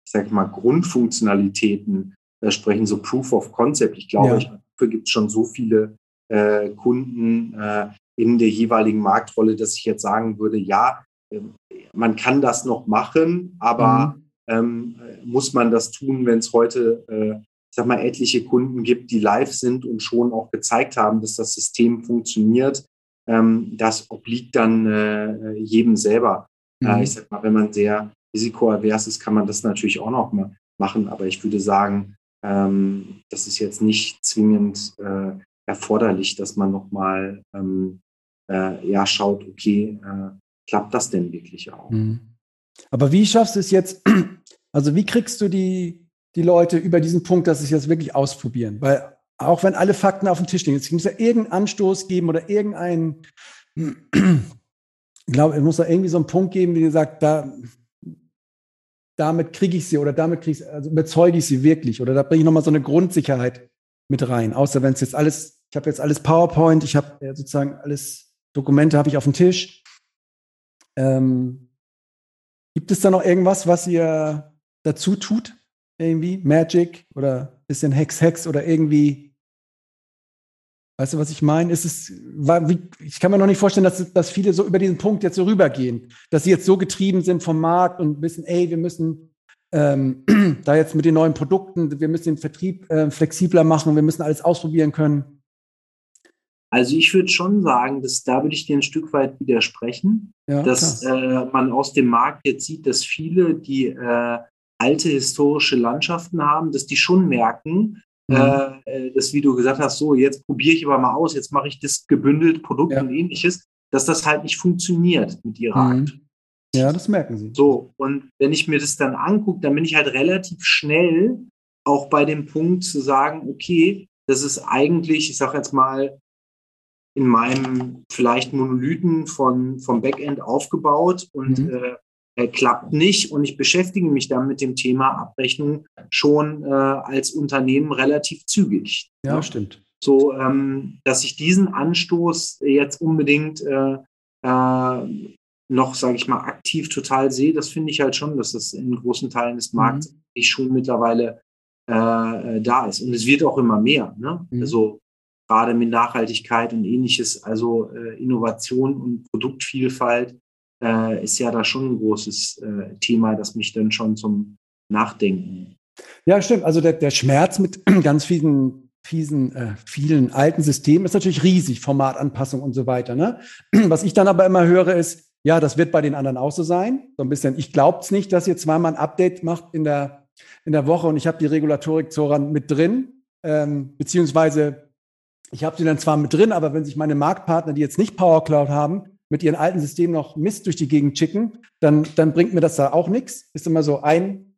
ich sage mal, Grundfunktionalitäten äh, sprechen, so Proof of Concept, ich glaube, ja. dafür gibt es schon so viele äh, Kunden äh, in der jeweiligen Marktrolle, dass ich jetzt sagen würde, ja, ähm, man kann das noch machen, aber mhm. ähm, muss man das tun, wenn es heute, äh, ich sag mal, etliche Kunden gibt, die live sind und schon auch gezeigt haben, dass das System funktioniert. Ähm, das obliegt dann äh, jedem selber. Äh, mhm. Ich sag mal, wenn man sehr risikoavers ist, kann man das natürlich auch noch mal machen. Aber ich würde sagen, ähm, das ist jetzt nicht zwingend äh, erforderlich, dass man noch mal ähm, äh, ja schaut, okay, äh, klappt das denn wirklich auch? Mhm. Aber wie schaffst du es jetzt, also wie kriegst du die, die Leute über diesen Punkt, dass sie es jetzt wirklich ausprobieren? Weil auch wenn alle Fakten auf dem Tisch liegen, es muss ja irgendeinen Anstoß geben oder irgendeinen, ich glaube, es muss da irgendwie so einen Punkt geben, wie gesagt, da, damit kriege ich sie oder damit kriege ich, also überzeuge ich sie wirklich oder da bringe ich nochmal so eine Grundsicherheit mit rein. Außer wenn es jetzt alles, ich habe jetzt alles PowerPoint, ich habe sozusagen alles Dokumente habe ich auf dem Tisch ähm, gibt es da noch irgendwas, was ihr dazu tut? Irgendwie Magic oder bisschen Hex Hex oder irgendwie Weißt du, was ich meine? Ist es, war, wie, ich kann mir noch nicht vorstellen, dass, dass viele so über diesen Punkt jetzt so rübergehen, dass sie jetzt so getrieben sind vom Markt und wissen, ey, wir müssen ähm, da jetzt mit den neuen Produkten, wir müssen den Vertrieb äh, flexibler machen, wir müssen alles ausprobieren können. Also ich würde schon sagen, dass da würde ich dir ein Stück weit widersprechen, ja, dass äh, man aus dem Markt jetzt sieht, dass viele, die äh, alte historische Landschaften haben, dass die schon merken, mhm. äh, dass, wie du gesagt hast, so, jetzt probiere ich aber mal aus, jetzt mache ich das gebündelt Produkt ja. und ähnliches, dass das halt nicht funktioniert mit ihrer mhm. Art. Ja, das merken sie. So, und wenn ich mir das dann angucke, dann bin ich halt relativ schnell auch bei dem Punkt zu sagen, okay, das ist eigentlich, ich sage jetzt mal, in meinem vielleicht Monolithen von, vom Backend aufgebaut und mhm. äh, klappt nicht. Und ich beschäftige mich dann mit dem Thema Abrechnung schon äh, als Unternehmen relativ zügig. Ja, ne? stimmt. So, ähm, dass ich diesen Anstoß jetzt unbedingt äh, äh noch, sage ich mal, aktiv total sehe, das finde ich halt schon, dass das in großen Teilen des Marktes mhm. schon mittlerweile äh, da ist. Und es wird auch immer mehr. Ne? Mhm. Also gerade mit Nachhaltigkeit und ähnliches. Also äh, Innovation und Produktvielfalt äh, ist ja da schon ein großes äh, Thema, das mich dann schon zum Nachdenken. Ja, stimmt. Also der, der Schmerz mit ganz vielen, fiesen, äh, vielen alten Systemen ist natürlich riesig, Formatanpassung und so weiter. Ne? Was ich dann aber immer höre, ist, ja, das wird bei den anderen auch so sein. So ein bisschen, ich glaube es nicht, dass ihr zweimal ein Update macht in der, in der Woche und ich habe die Regulatorik Zoran mit drin, ähm, beziehungsweise ich habe sie dann zwar mit drin, aber wenn sich meine Marktpartner, die jetzt nicht Power Cloud haben, mit ihren alten Systemen noch Mist durch die Gegend schicken, dann, dann bringt mir das da auch nichts. Ist immer so ein,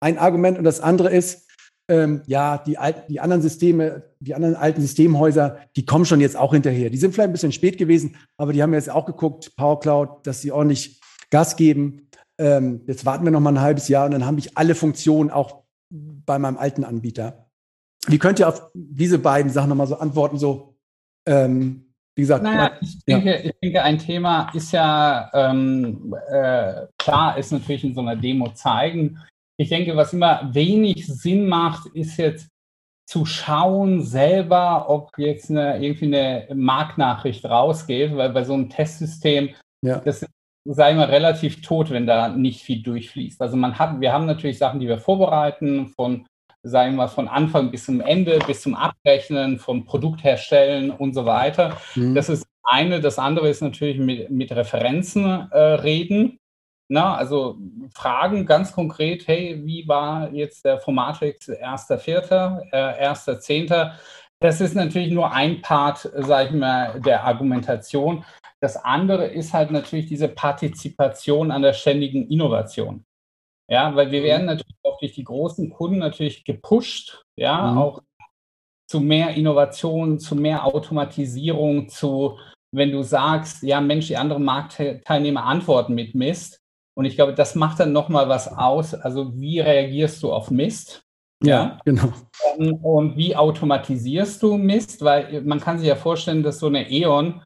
ein Argument. Und das andere ist, ähm, ja, die, alten, die anderen Systeme, die anderen alten Systemhäuser, die kommen schon jetzt auch hinterher. Die sind vielleicht ein bisschen spät gewesen, aber die haben jetzt auch geguckt, Power Cloud, dass sie ordentlich Gas geben. Ähm, jetzt warten wir noch mal ein halbes Jahr und dann habe ich alle Funktionen auch bei meinem alten Anbieter. Wie könnt ihr auf diese beiden Sachen nochmal so antworten? So, ähm, wie gesagt. Naja, ich, denke, ja. ich denke, ein Thema ist ja, ähm, äh, klar, ist natürlich in so einer Demo zeigen. Ich denke, was immer wenig Sinn macht, ist jetzt zu schauen selber, ob jetzt eine, irgendwie eine Marktnachricht rausgeht, weil bei so einem Testsystem, ja. das ist, sei mal, relativ tot, wenn da nicht viel durchfließt. Also man hat, wir haben natürlich Sachen, die wir vorbereiten, von sagen wir von Anfang bis zum Ende, bis zum Abrechnen, vom Produkt herstellen und so weiter. Mhm. Das ist eine. Das andere ist natürlich mit, mit Referenzen äh, reden. Na, also Fragen ganz konkret, hey, wie war jetzt der Formatrix 1.4., äh, 1.10.? Das ist natürlich nur ein Part, sage ich mal, der Argumentation. Das andere ist halt natürlich diese Partizipation an der ständigen Innovation. Ja, weil wir mhm. werden natürlich auch durch die großen Kunden natürlich gepusht, ja, mhm. auch zu mehr Innovation, zu mehr Automatisierung, zu, wenn du sagst, ja, Mensch, die anderen Marktteilnehmer antworten mit Mist. Und ich glaube, das macht dann nochmal was aus. Also, wie reagierst du auf Mist? Ja, ja, genau. Ähm, und wie automatisierst du Mist? Weil man kann sich ja vorstellen, dass so eine E.ON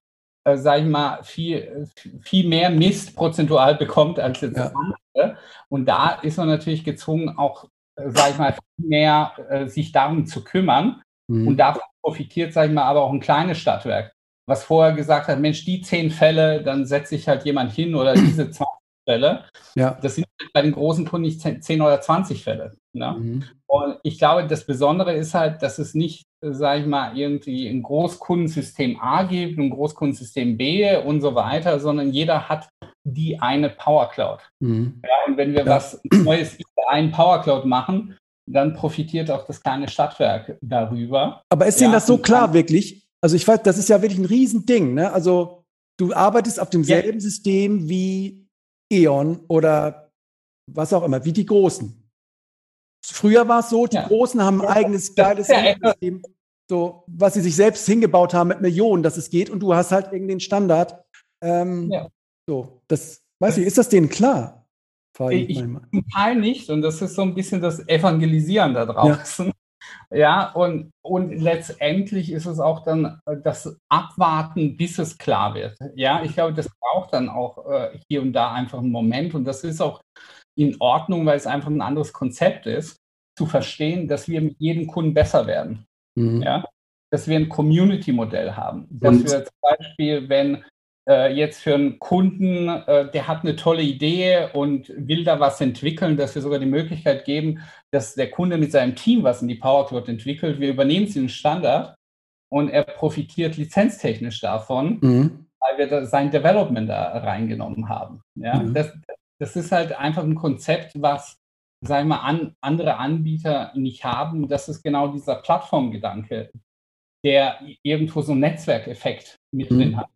äh, sage ich mal, viel, viel mehr Mist prozentual bekommt als jetzt ja. andere. Und da ist man natürlich gezwungen, auch, äh, sage ich mal, viel mehr äh, sich darum zu kümmern. Mhm. Und davon profitiert, sage ich mal, aber auch ein kleines Stadtwerk, was vorher gesagt hat, Mensch, die zehn Fälle, dann setze ich halt jemand hin oder diese 20 Fälle. Ja. Das sind bei den großen Kunden nicht 10 oder 20 Fälle. Ne? Mhm. Und ich glaube, das Besondere ist halt, dass es nicht, sage ich mal, irgendwie ein Großkundensystem A gibt, ein Großkundensystem B und so weiter, sondern jeder hat die eine Power Cloud. Mhm. Ja, und wenn wir ja. was Neues in der einen Power Cloud machen, dann profitiert auch das kleine Stadtwerk darüber. Aber ist ja, Ihnen das so klar wirklich? Also ich weiß, das ist ja wirklich ein Riesending. Ne? Also du arbeitest auf demselben ja. System wie E.ON oder was auch immer, wie die Großen. Früher war es so, die ja. Großen haben ein eigenes geiles System, so, was sie sich selbst hingebaut haben mit Millionen, dass es geht und du hast halt irgendeinen Standard. Ähm, ja. So, das, weiß ich, ist das denen klar? Ich, ich zum Teil nicht und das ist so ein bisschen das Evangelisieren da draußen. Ja, ja und, und letztendlich ist es auch dann das Abwarten, bis es klar wird. Ja, ich glaube, das braucht dann auch äh, hier und da einfach einen Moment und das ist auch in Ordnung, weil es einfach ein anderes Konzept ist, zu verstehen, dass wir mit jedem Kunden besser werden. Mhm. Ja? Dass wir ein Community-Modell haben. Dass Und? wir zum Beispiel, wenn äh, jetzt für einen Kunden, äh, der hat eine tolle Idee und will da was entwickeln, dass wir sogar die Möglichkeit geben, dass der Kunde mit seinem Team was in die Power Cloud entwickelt. Wir übernehmen es in den Standard und er profitiert lizenztechnisch davon, mhm. weil wir sein Development da reingenommen haben. Ja? Mhm. Das, das ist halt einfach ein Konzept, was, sagen wir mal, an, andere Anbieter nicht haben. Das ist genau dieser Plattformgedanke, der irgendwo so einen Netzwerkeffekt mit mhm. drin hat.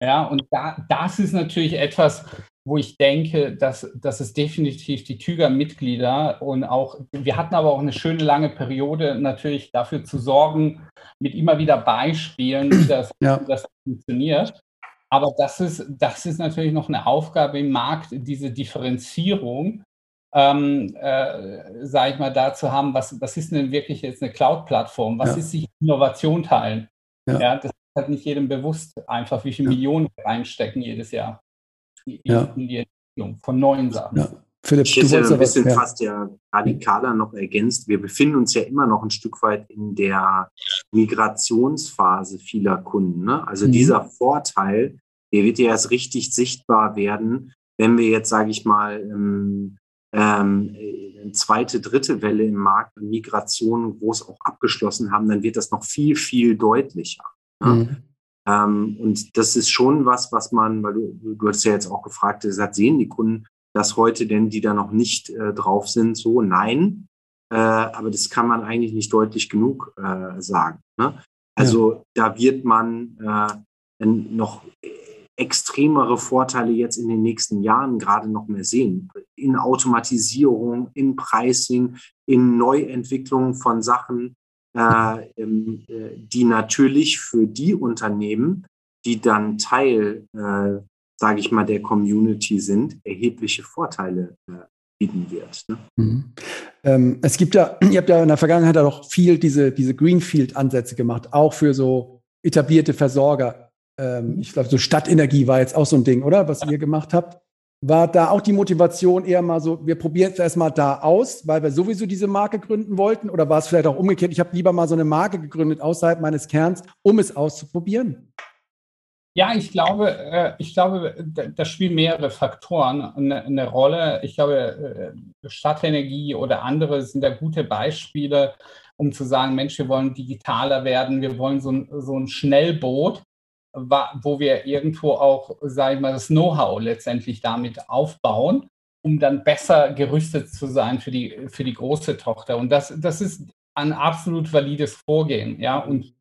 Ja, und da, das ist natürlich etwas, wo ich denke, dass, dass es definitiv die Tüger-Mitglieder und auch, wir hatten aber auch eine schöne lange Periode, natürlich dafür zu sorgen, mit immer wieder Beispielen, wie das, ja. wie das funktioniert. Aber das ist, das ist natürlich noch eine Aufgabe im Markt, diese Differenzierung, ähm, äh, sage ich mal, da zu haben, was, was ist denn wirklich jetzt eine Cloud-Plattform? Was ja. ist sich Innovation teilen? Ja. ja. das ist halt nicht jedem bewusst, einfach wie viele ja. Millionen reinstecken jedes Jahr in, ja. in die Entwicklung von neuen Sachen. Ja. Philipp, ich du ja ein bisschen was, fast ja radikaler noch ergänzt. Wir befinden uns ja immer noch ein Stück weit in der Migrationsphase vieler Kunden. Ne? Also mhm. dieser Vorteil, der wird ja erst richtig sichtbar werden, wenn wir jetzt, sage ich mal, ähm, ähm, eine zweite, dritte Welle im Markt an Migration groß auch abgeschlossen haben, dann wird das noch viel, viel deutlicher. Ja? Mhm. Ähm, und das ist schon was, was man, weil du, du hast ja jetzt auch gefragt, gesagt, sehen die Kunden das heute denn, die da noch nicht äh, drauf sind, so? Nein. Äh, aber das kann man eigentlich nicht deutlich genug äh, sagen. Ne? Also ja. da wird man äh, noch extremere Vorteile jetzt in den nächsten Jahren gerade noch mehr sehen. In Automatisierung, in Pricing, in Neuentwicklung von Sachen, äh, äh, die natürlich für die Unternehmen, die dann Teil, äh, sage ich mal, der Community sind, erhebliche Vorteile äh, bieten wird. Ne? Mhm. Ähm, es gibt ja, ihr habt ja in der Vergangenheit auch viel diese, diese Greenfield-Ansätze gemacht, auch für so etablierte Versorger. Ähm, ich glaube, so Stadtenergie war jetzt auch so ein Ding, oder? Was ihr gemacht habt. War da auch die Motivation eher mal so, wir probieren es erstmal da aus, weil wir sowieso diese Marke gründen wollten? Oder war es vielleicht auch umgekehrt, ich habe lieber mal so eine Marke gegründet außerhalb meines Kerns, um es auszuprobieren? Ja, ich glaube, äh, ich glaube, da spielen mehrere Faktoren eine, Rolle. Ich glaube, äh, Stadtenergie oder andere sind da gute Beispiele, um zu sagen, Mensch, wir wollen digitaler werden, wir wollen so ein, so ein Schnellboot, wo wir irgendwo auch, sage ich mal, das Know-how letztendlich damit aufbauen, um dann besser gerüstet zu sein für die, für die große Tochter. Und das, das ist ein absolut valides Vorgehen. Ja, und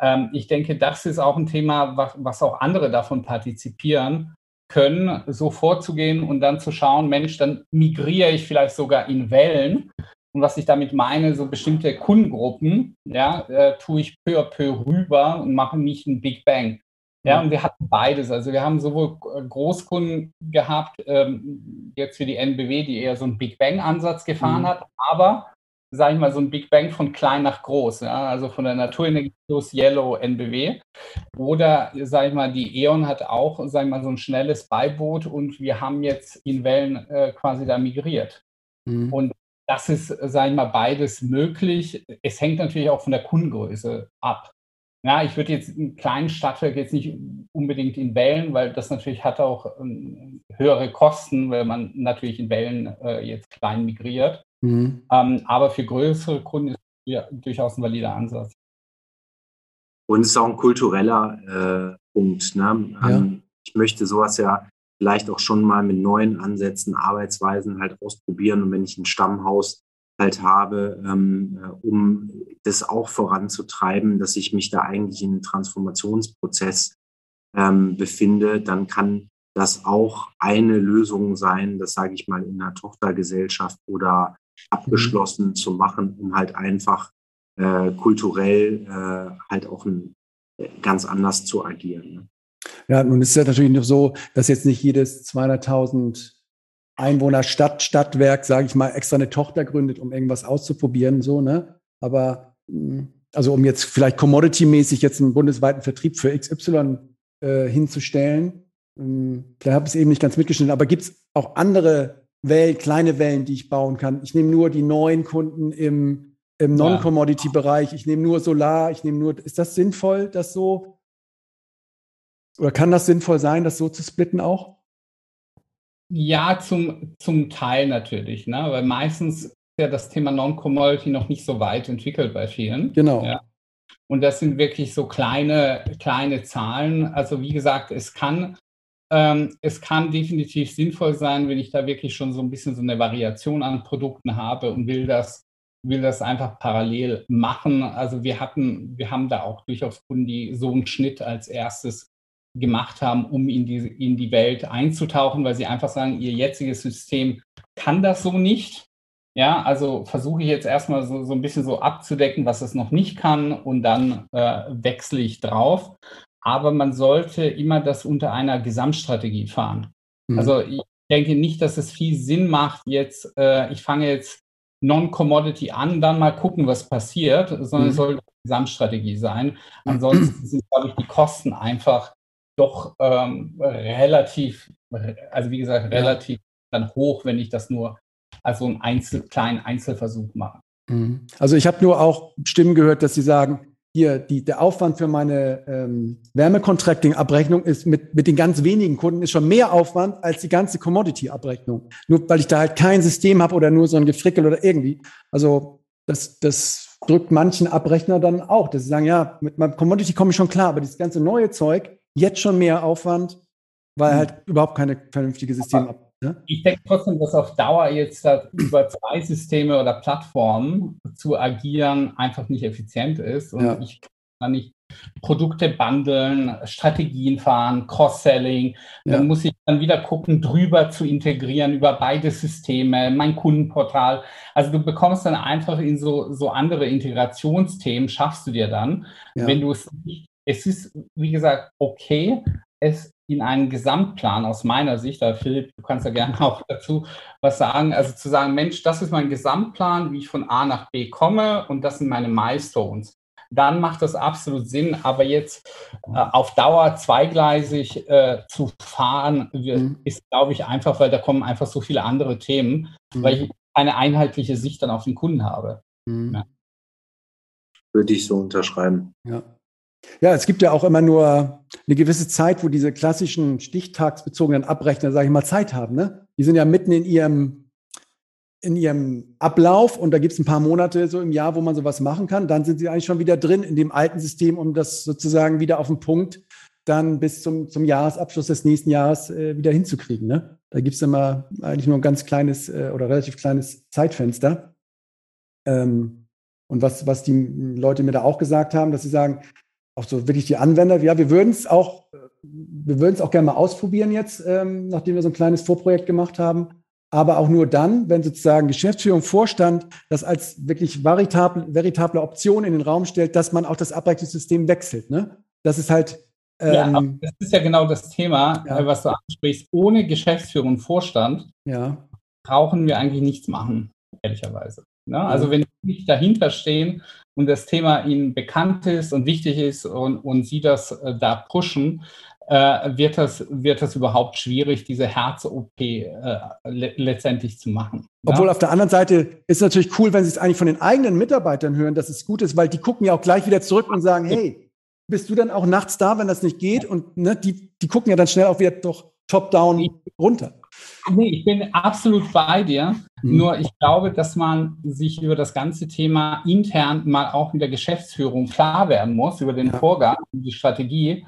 ähm, ich denke, das ist auch ein Thema, was, was auch andere davon partizipieren können, so vorzugehen und dann zu schauen, Mensch, dann migriere ich vielleicht sogar in Wellen. Und was ich damit meine, so bestimmte Kundengruppen, ja, äh, tue ich peu à peu rüber und mache nicht einen Big Bang. Ja, und wir hatten beides. Also wir haben sowohl Großkunden gehabt, ähm, jetzt für die NBW, die eher so einen Big Bang-Ansatz gefahren mhm. hat, aber sage ich mal, so ein Big Bang von klein nach groß, ja? also von der Naturenergie plus Yellow NBW. Oder, sage ich mal, die E.ON hat auch, sage ich mal, so ein schnelles Beiboot und wir haben jetzt in Wellen äh, quasi da migriert. Mhm. Und das ist, sage ich mal, beides möglich. Es hängt natürlich auch von der Kundengröße ab. Ja, ich würde jetzt einen kleinen Stadtwerk jetzt nicht unbedingt in Wellen, weil das natürlich hat auch ähm, höhere Kosten, weil man natürlich in Wellen äh, jetzt klein migriert. Mhm. Ähm, aber für größere Kunden ist ja durchaus ein valider Ansatz. Und es ist auch ein kultureller äh, Punkt. Ne? Ja. Ähm, ich möchte sowas ja vielleicht auch schon mal mit neuen Ansätzen, Arbeitsweisen halt ausprobieren. Und wenn ich ein Stammhaus halt habe, ähm, äh, um das auch voranzutreiben, dass ich mich da eigentlich in einem Transformationsprozess ähm, befinde, dann kann das auch eine Lösung sein, das sage ich mal in einer Tochtergesellschaft oder abgeschlossen mhm. zu machen, um halt einfach äh, kulturell äh, halt auch ein, äh, ganz anders zu agieren. Ne? Ja, nun ist es ja natürlich noch so, dass jetzt nicht jedes 200.000 Einwohner Stadt, Stadtwerk, sage ich mal, extra eine Tochter gründet, um irgendwas auszuprobieren, so, ne? Aber hm, also um jetzt vielleicht commodity-mäßig jetzt einen bundesweiten Vertrieb für XY äh, hinzustellen, ähm, vielleicht habe ich es eben nicht ganz mitgeschnitten, aber gibt es auch andere Wellen, kleine Wellen, die ich bauen kann. Ich nehme nur die neuen Kunden im, im Non-Commodity-Bereich. Ich nehme nur Solar. Ich nehme nur. Ist das sinnvoll, das so? Oder kann das sinnvoll sein, das so zu splitten auch? Ja, zum, zum Teil natürlich, ne? weil meistens ist ja das Thema Non-Commodity noch nicht so weit entwickelt bei vielen. Genau. Ja. Und das sind wirklich so kleine, kleine Zahlen. Also wie gesagt, es kann ähm, es kann definitiv sinnvoll sein, wenn ich da wirklich schon so ein bisschen so eine Variation an Produkten habe und will das, will das einfach parallel machen. Also wir hatten, wir haben da auch durchaus Kunden, die so einen Schnitt als erstes gemacht haben, um in die, in die Welt einzutauchen, weil sie einfach sagen, ihr jetziges System kann das so nicht. Ja, also versuche ich jetzt erstmal so, so ein bisschen so abzudecken, was es noch nicht kann und dann äh, wechsle ich drauf aber man sollte immer das unter einer Gesamtstrategie fahren. Mhm. Also ich denke nicht, dass es viel Sinn macht, jetzt, äh, ich fange jetzt Non-Commodity an, dann mal gucken, was passiert, sondern mhm. es sollte eine Gesamtstrategie sein. Ansonsten sind, glaube ich, die Kosten einfach doch ähm, relativ, also wie gesagt, relativ dann hoch, wenn ich das nur als so einen Einzel kleinen Einzelversuch mache. Mhm. Also ich habe nur auch Stimmen gehört, dass sie sagen, hier die, der Aufwand für meine ähm, Wärmecontracting-Abrechnung ist mit, mit den ganz wenigen Kunden ist schon mehr Aufwand als die ganze Commodity-Abrechnung. Nur weil ich da halt kein System habe oder nur so ein Gefrickel oder irgendwie. Also das, das drückt manchen Abrechner dann auch, dass sie sagen, ja, mit meinem Commodity komme ich schon klar, aber dieses ganze neue Zeug, jetzt schon mehr Aufwand, weil mhm. halt überhaupt keine vernünftige System ab. Ja? Ich denke trotzdem, dass auf Dauer jetzt über zwei Systeme oder Plattformen zu agieren einfach nicht effizient ist. Und ja. ich kann nicht Produkte bundeln, Strategien fahren, Cross-Selling. Ja. Dann muss ich dann wieder gucken, drüber zu integrieren über beide Systeme, mein Kundenportal. Also du bekommst dann einfach in so, so andere Integrationsthemen, schaffst du dir dann, ja. wenn du es nicht. Es ist, wie gesagt, okay, es in einen Gesamtplan aus meiner Sicht, da Philipp, du kannst ja gerne auch dazu was sagen, also zu sagen, Mensch, das ist mein Gesamtplan, wie ich von A nach B komme und das sind meine Milestones. dann macht das absolut Sinn. Aber jetzt äh, auf Dauer zweigleisig äh, zu fahren, mhm. ist, glaube ich, einfach, weil da kommen einfach so viele andere Themen, mhm. weil ich eine einheitliche Sicht dann auf den Kunden habe. Mhm. Ja. Würde ich so unterschreiben. Ja. Ja, es gibt ja auch immer nur eine gewisse Zeit, wo diese klassischen stichtagsbezogenen Abrechner, sage ich mal, Zeit haben. Ne? Die sind ja mitten in ihrem, in ihrem Ablauf und da gibt es ein paar Monate so im Jahr, wo man sowas machen kann. Dann sind sie eigentlich schon wieder drin in dem alten System, um das sozusagen wieder auf den Punkt dann bis zum, zum Jahresabschluss des nächsten Jahres äh, wieder hinzukriegen. Ne? Da gibt es immer eigentlich nur ein ganz kleines äh, oder relativ kleines Zeitfenster. Ähm, und was, was die Leute mir da auch gesagt haben, dass sie sagen, auch so wirklich die Anwender, ja, wir würden es auch, wir würden es auch gerne mal ausprobieren jetzt, ähm, nachdem wir so ein kleines Vorprojekt gemacht haben. Aber auch nur dann, wenn sozusagen Geschäftsführung, Vorstand das als wirklich veritable, veritable Option in den Raum stellt, dass man auch das Abrechnungssystem wechselt. Ne? Das ist halt ja, ähm, das ist ja genau das Thema, ja. Äh, was du ansprichst. Ohne Geschäftsführung und Vorstand ja. brauchen wir eigentlich nichts machen, ehrlicherweise. Ne? Also wenn die nicht dahinter stehen und das Thema ihnen bekannt ist und wichtig ist und, und sie das äh, da pushen, äh, wird, das, wird das überhaupt schwierig, diese Herz-OP äh, le letztendlich zu machen. Obwohl ja? auf der anderen Seite ist es natürlich cool, wenn sie es eigentlich von den eigenen Mitarbeitern hören, dass es gut ist, weil die gucken ja auch gleich wieder zurück und sagen, hey, bist du dann auch nachts da, wenn das nicht geht? Und ne, die, die gucken ja dann schnell auch wieder doch top-down runter. Nee, ich bin absolut bei dir. Mhm. Nur ich glaube, dass man sich über das ganze Thema intern mal auch mit der Geschäftsführung klar werden muss, über den. Vorgang, die Strategie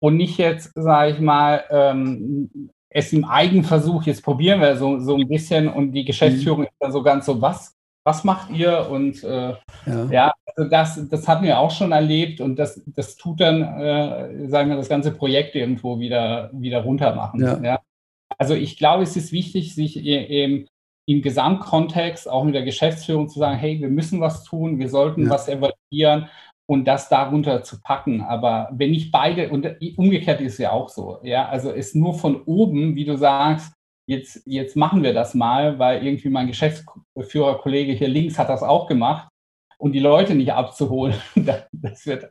und nicht jetzt, sage ich mal, ähm, es im Eigenversuch, jetzt probieren wir so, so ein bisschen und die Geschäftsführung mhm. ist dann so ganz so, was, was macht ihr? Und äh, ja. ja, also das, das hatten wir auch schon erlebt und das, das tut dann, äh, sagen wir, das ganze Projekt irgendwo wieder, wieder runter machen. Ja. ja. Also ich glaube, es ist wichtig, sich im, im Gesamtkontext auch mit der Geschäftsführung zu sagen, hey, wir müssen was tun, wir sollten ja. was evaluieren und das darunter zu packen. Aber wenn nicht beide, und umgekehrt ist es ja auch so, ja, also es nur von oben, wie du sagst, jetzt, jetzt machen wir das mal, weil irgendwie mein Geschäftsführerkollege hier links hat das auch gemacht und die Leute nicht abzuholen. Das wird,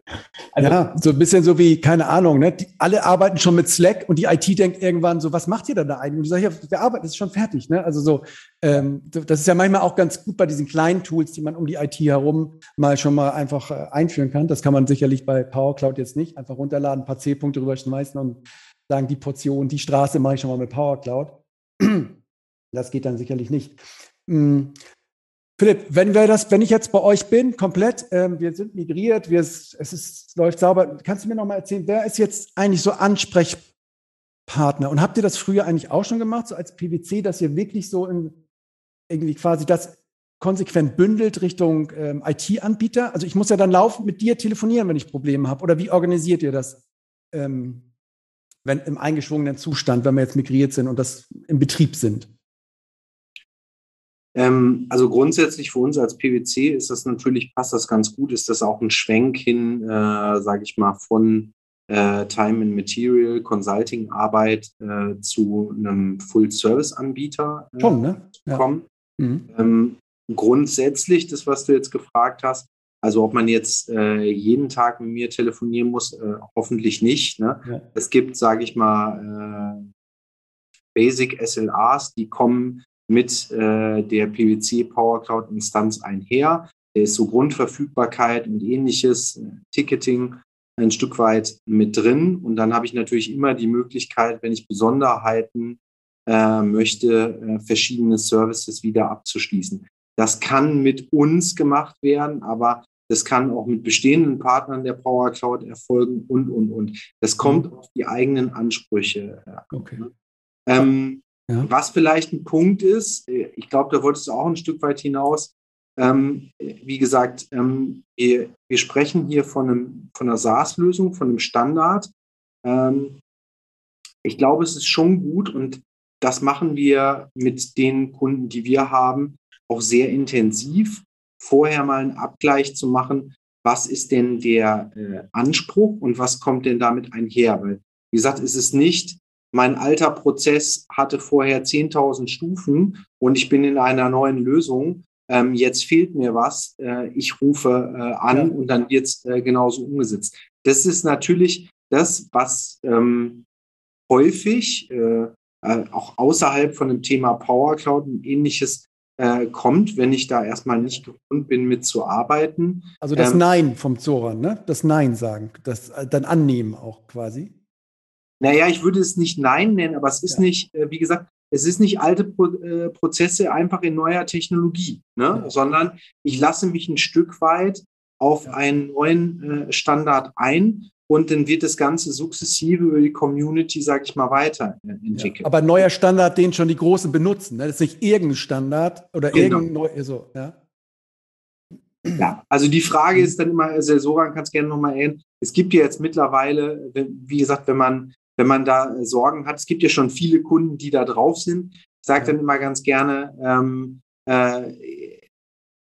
also ja, so ein bisschen so wie, keine Ahnung, ne? Die, alle arbeiten schon mit Slack und die IT denkt irgendwann so, was macht ihr denn da eigentlich? Und du sagst, ja, wir arbeiten, das ist schon fertig. Ne? Also so, ähm, das ist ja manchmal auch ganz gut bei diesen kleinen Tools, die man um die IT herum mal schon mal einfach äh, einführen kann. Das kann man sicherlich bei Power Cloud jetzt nicht. Einfach runterladen, ein paar C-Punkte rüberschmeißen und sagen, die Portion, die Straße mache ich schon mal mit Power Cloud. Das geht dann sicherlich nicht. Philipp, wenn wir das, wenn ich jetzt bei euch bin, komplett, ähm, wir sind migriert, wir, es ist, läuft sauber, kannst du mir noch mal erzählen, wer ist jetzt eigentlich so Ansprechpartner? Und habt ihr das früher eigentlich auch schon gemacht, so als PwC, dass ihr wirklich so in, irgendwie quasi das konsequent bündelt Richtung ähm, IT-Anbieter? Also ich muss ja dann laufend mit dir telefonieren, wenn ich Probleme habe. Oder wie organisiert ihr das? Ähm, wenn im eingeschwungenen Zustand, wenn wir jetzt migriert sind und das im Betrieb sind? Ähm, also grundsätzlich für uns als PwC ist das natürlich, passt das ganz gut, ist das auch ein Schwenk hin, äh, sage ich mal, von äh, Time and Material Consulting Arbeit äh, zu einem Full-Service-Anbieter äh, Schon, ne? ja. kommen. Mhm. Ähm, grundsätzlich, das, was du jetzt gefragt hast, also ob man jetzt äh, jeden Tag mit mir telefonieren muss, äh, hoffentlich nicht. Ne? Ja. Es gibt, sage ich mal, äh, Basic SLAs, die kommen mit äh, der PwC Power Cloud Instanz einher. Der ist so Grundverfügbarkeit und ähnliches, äh, Ticketing ein Stück weit mit drin. Und dann habe ich natürlich immer die Möglichkeit, wenn ich Besonderheiten äh, möchte, äh, verschiedene Services wieder abzuschließen. Das kann mit uns gemacht werden, aber das kann auch mit bestehenden Partnern der Power Cloud erfolgen und, und, und. Das kommt mhm. auf die eigenen Ansprüche. Okay. Ähm, ja. Was vielleicht ein Punkt ist, äh, ich glaube, da wolltest du auch ein Stück weit hinaus. Ähm, wie gesagt, ähm, wir, wir, sprechen hier von, einem, von einer SaaS-Lösung, von einem Standard. Ähm, ich glaube, es ist schon gut und das machen wir mit den Kunden, die wir haben, auch sehr intensiv. Vorher mal einen Abgleich zu machen, was ist denn der äh, Anspruch und was kommt denn damit einher? Weil, wie gesagt, ist es nicht, mein alter Prozess hatte vorher 10.000 Stufen und ich bin in einer neuen Lösung ähm, jetzt fehlt mir was, äh, ich rufe äh, an ja. und dann wird es äh, genauso umgesetzt. Das ist natürlich das, was ähm, häufig äh, äh, auch außerhalb von dem Thema Power Cloud und ähnliches äh, kommt, wenn ich da erstmal nicht gewohnt bin, mitzuarbeiten. Also das ähm, Nein vom Zoran, ne? Das Nein sagen, das dann annehmen auch quasi. Naja, ich würde es nicht Nein nennen, aber es ist ja. nicht, wie gesagt, es ist nicht alte Pro äh, Prozesse einfach in neuer Technologie, ne? Ja. sondern ich lasse mich ein Stück weit auf ja. einen neuen äh, Standard ein und dann wird das Ganze sukzessive über die Community, sage ich mal, weiterentwickelt. Ja, aber neuer Standard, den schon die Großen benutzen. Ne? Das ist nicht irgendein Standard oder genau. irgendein neu, so, ja. Ja, also die Frage ist dann immer, also Soran kann es gerne nochmal erinnern, es gibt ja jetzt mittlerweile, wie gesagt, wenn man wenn man da äh, Sorgen hat. Es gibt ja schon viele Kunden, die da drauf sind. Ich sage dann immer ganz gerne, ähm, äh,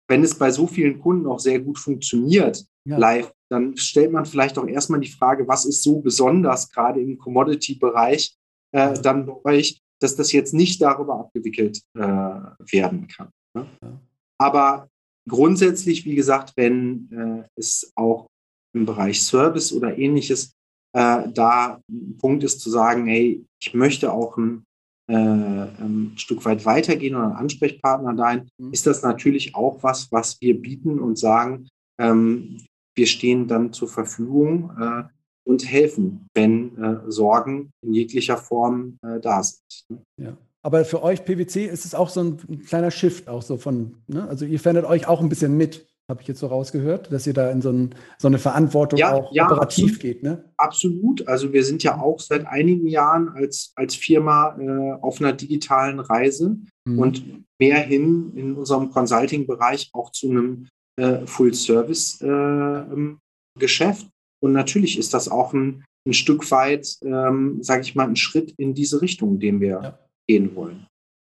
wenn es bei so vielen Kunden auch sehr gut funktioniert, ja. live, dann stellt man vielleicht auch erstmal die Frage, was ist so besonders gerade im Commodity-Bereich äh, dann bei euch, dass das jetzt nicht darüber abgewickelt äh, werden kann. Ne? Ja. Aber grundsätzlich, wie gesagt, wenn äh, es auch im Bereich Service oder ähnliches äh, da ein Punkt ist zu sagen, hey, ich möchte auch ein, äh, ein Stück weit weitergehen oder ein Ansprechpartner sein, mhm. ist das natürlich auch was, was wir bieten und sagen, ähm, wir stehen dann zur Verfügung äh, und helfen, wenn äh, Sorgen in jeglicher Form äh, da sind. Ja. Aber für euch PwC ist es auch so ein, ein kleiner Shift, auch so von, ne? also ihr fändet euch auch ein bisschen mit habe ich jetzt so rausgehört, dass ihr da in so, ein, so eine Verantwortung ja, auch ja, operativ absolut, geht. Ne? Absolut. Also wir sind ja auch seit einigen Jahren als, als Firma äh, auf einer digitalen Reise mhm. und mehr hin in unserem Consulting-Bereich auch zu einem äh, Full-Service-Geschäft. Äh, und natürlich ist das auch ein, ein Stück weit, ähm, sage ich mal, ein Schritt in diese Richtung, den wir ja. gehen wollen.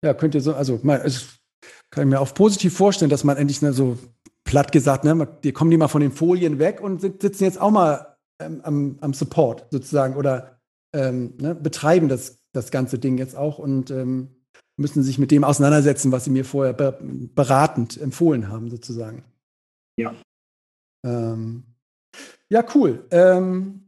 Ja, könnt ihr so, also mal, es kann ich mir auch positiv vorstellen, dass man endlich so platt gesagt, ne, die kommen die mal von den Folien weg und sitzen jetzt auch mal ähm, am, am, Support sozusagen oder ähm, ne, betreiben das, das ganze Ding jetzt auch und ähm, müssen sich mit dem auseinandersetzen, was sie mir vorher be beratend empfohlen haben, sozusagen. Ja. Ähm, ja, cool. Ähm,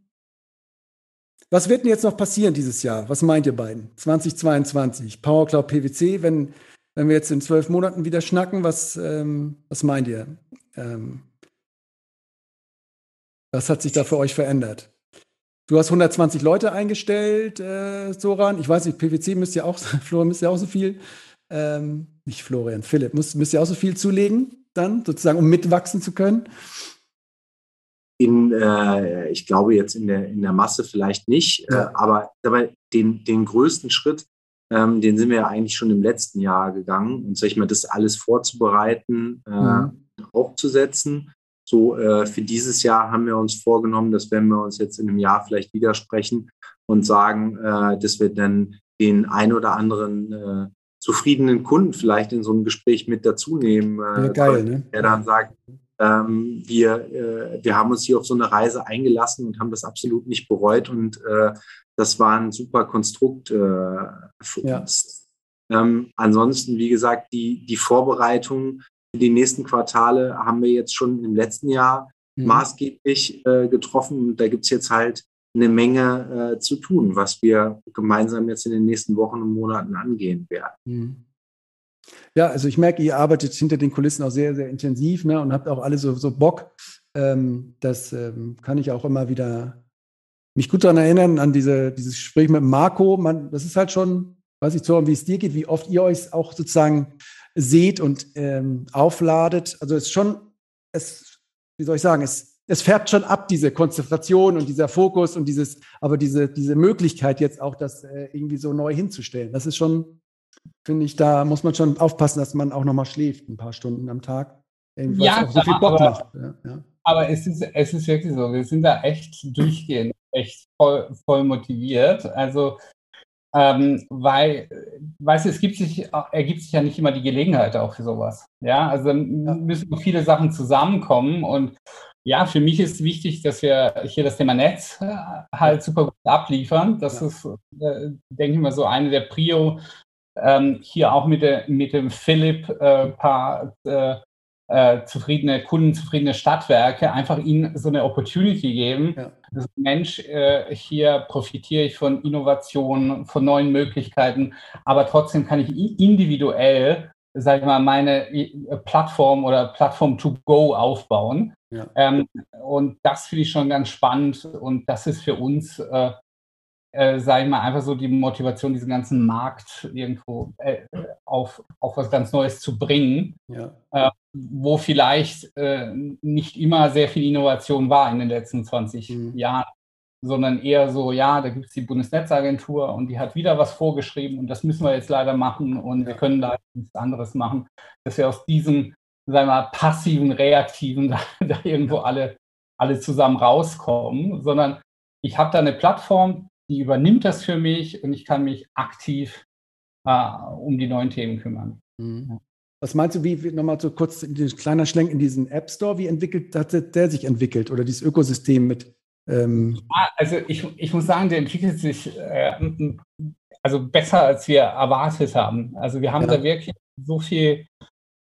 was wird denn jetzt noch passieren dieses Jahr? Was meint ihr beiden? 2022, Power Cloud PwC, wenn wenn wir jetzt in zwölf Monaten wieder schnacken, was, ähm, was meint ihr? Ähm, was hat sich da für euch verändert? Du hast 120 Leute eingestellt, äh, Soran. Ich weiß nicht, PwC müsst ja auch, Florian müsst ja auch so viel, ähm, nicht Florian, Philipp, müsst, müsst ihr auch so viel zulegen, dann sozusagen, um mitwachsen zu können? In, äh, ich glaube jetzt in der, in der Masse vielleicht nicht, äh, ja. äh, aber, aber den, den größten Schritt ähm, den sind wir ja eigentlich schon im letzten Jahr gegangen. Und sag ich mal, das alles vorzubereiten, äh, mhm. aufzusetzen. So äh, für dieses Jahr haben wir uns vorgenommen, dass wenn wir uns jetzt in einem Jahr vielleicht widersprechen und sagen, äh, dass wir dann den ein oder anderen äh, zufriedenen Kunden vielleicht in so einem Gespräch mit dazu nehmen, äh, ja, geil, ne? der dann sagt, ähm, wir, äh, wir haben uns hier auf so eine Reise eingelassen und haben das absolut nicht bereut und äh, das war ein super Konstrukt äh, für ja. uns. Ähm, ansonsten, wie gesagt, die, die Vorbereitung für die nächsten Quartale haben wir jetzt schon im letzten Jahr mhm. maßgeblich äh, getroffen. Und da gibt es jetzt halt eine Menge äh, zu tun, was wir gemeinsam jetzt in den nächsten Wochen und Monaten angehen werden. Mhm. Ja, also ich merke, ihr arbeitet hinter den Kulissen auch sehr, sehr intensiv ne, und habt auch alle so, so Bock. Ähm, das ähm, kann ich auch immer wieder mich gut daran erinnern, an diese, dieses Gespräch mit Marco. Man, das ist halt schon, weiß ich so, wie es dir geht, wie oft ihr euch auch sozusagen seht und ähm, aufladet. Also es ist schon, es, wie soll ich sagen, es, es färbt schon ab, diese Konzentration und dieser Fokus und dieses, aber diese, diese Möglichkeit jetzt auch, das äh, irgendwie so neu hinzustellen. Das ist schon, finde ich, da muss man schon aufpassen, dass man auch nochmal schläft, ein paar Stunden am Tag. Irgendwas ja, auch so viel Bock aber, macht. Ja, ja. Aber es ist, es ist wirklich so, wir sind da echt durchgehend echt voll, voll motiviert. Also, ähm, weil, weißt du, es gibt sich, ergibt sich ja nicht immer die Gelegenheit auch für sowas. Ja, also müssen viele Sachen zusammenkommen und ja, für mich ist wichtig, dass wir hier das Thema Netz äh, halt super gut abliefern. Das ja. ist, äh, denke ich mal, so eine der Prio ähm, hier auch mit, der, mit dem Philipp äh, paar äh, äh, zufriedene Kunden, zufriedene Stadtwerke, einfach ihnen so eine Opportunity geben. Ja. Also, Mensch, äh, hier profitiere ich von Innovationen, von neuen Möglichkeiten, aber trotzdem kann ich individuell, sage ich mal, meine äh, Plattform oder Plattform to go aufbauen. Ja. Ähm, und das finde ich schon ganz spannend und das ist für uns äh, äh, sage ich mal, einfach so die Motivation, diesen ganzen Markt irgendwo äh, auf, auf was ganz Neues zu bringen, ja. äh, wo vielleicht äh, nicht immer sehr viel Innovation war in den letzten 20 mhm. Jahren, sondern eher so, ja, da gibt es die Bundesnetzagentur und die hat wieder was vorgeschrieben und das müssen wir jetzt leider machen und ja. wir können da nichts anderes machen, dass wir aus diesem, sagen wir mal, passiven, reaktiven da, da irgendwo alle, alle zusammen rauskommen, sondern ich habe da eine Plattform, die übernimmt das für mich und ich kann mich aktiv äh, um die neuen Themen kümmern. Mhm. Was meinst du, wie, nochmal so kurz ein kleiner Schlenk in diesen App Store, wie entwickelt hat der sich entwickelt oder dieses Ökosystem mit? Ähm also ich, ich muss sagen, der entwickelt sich äh, also besser, als wir erwartet haben. Also wir haben ja. da wirklich so viel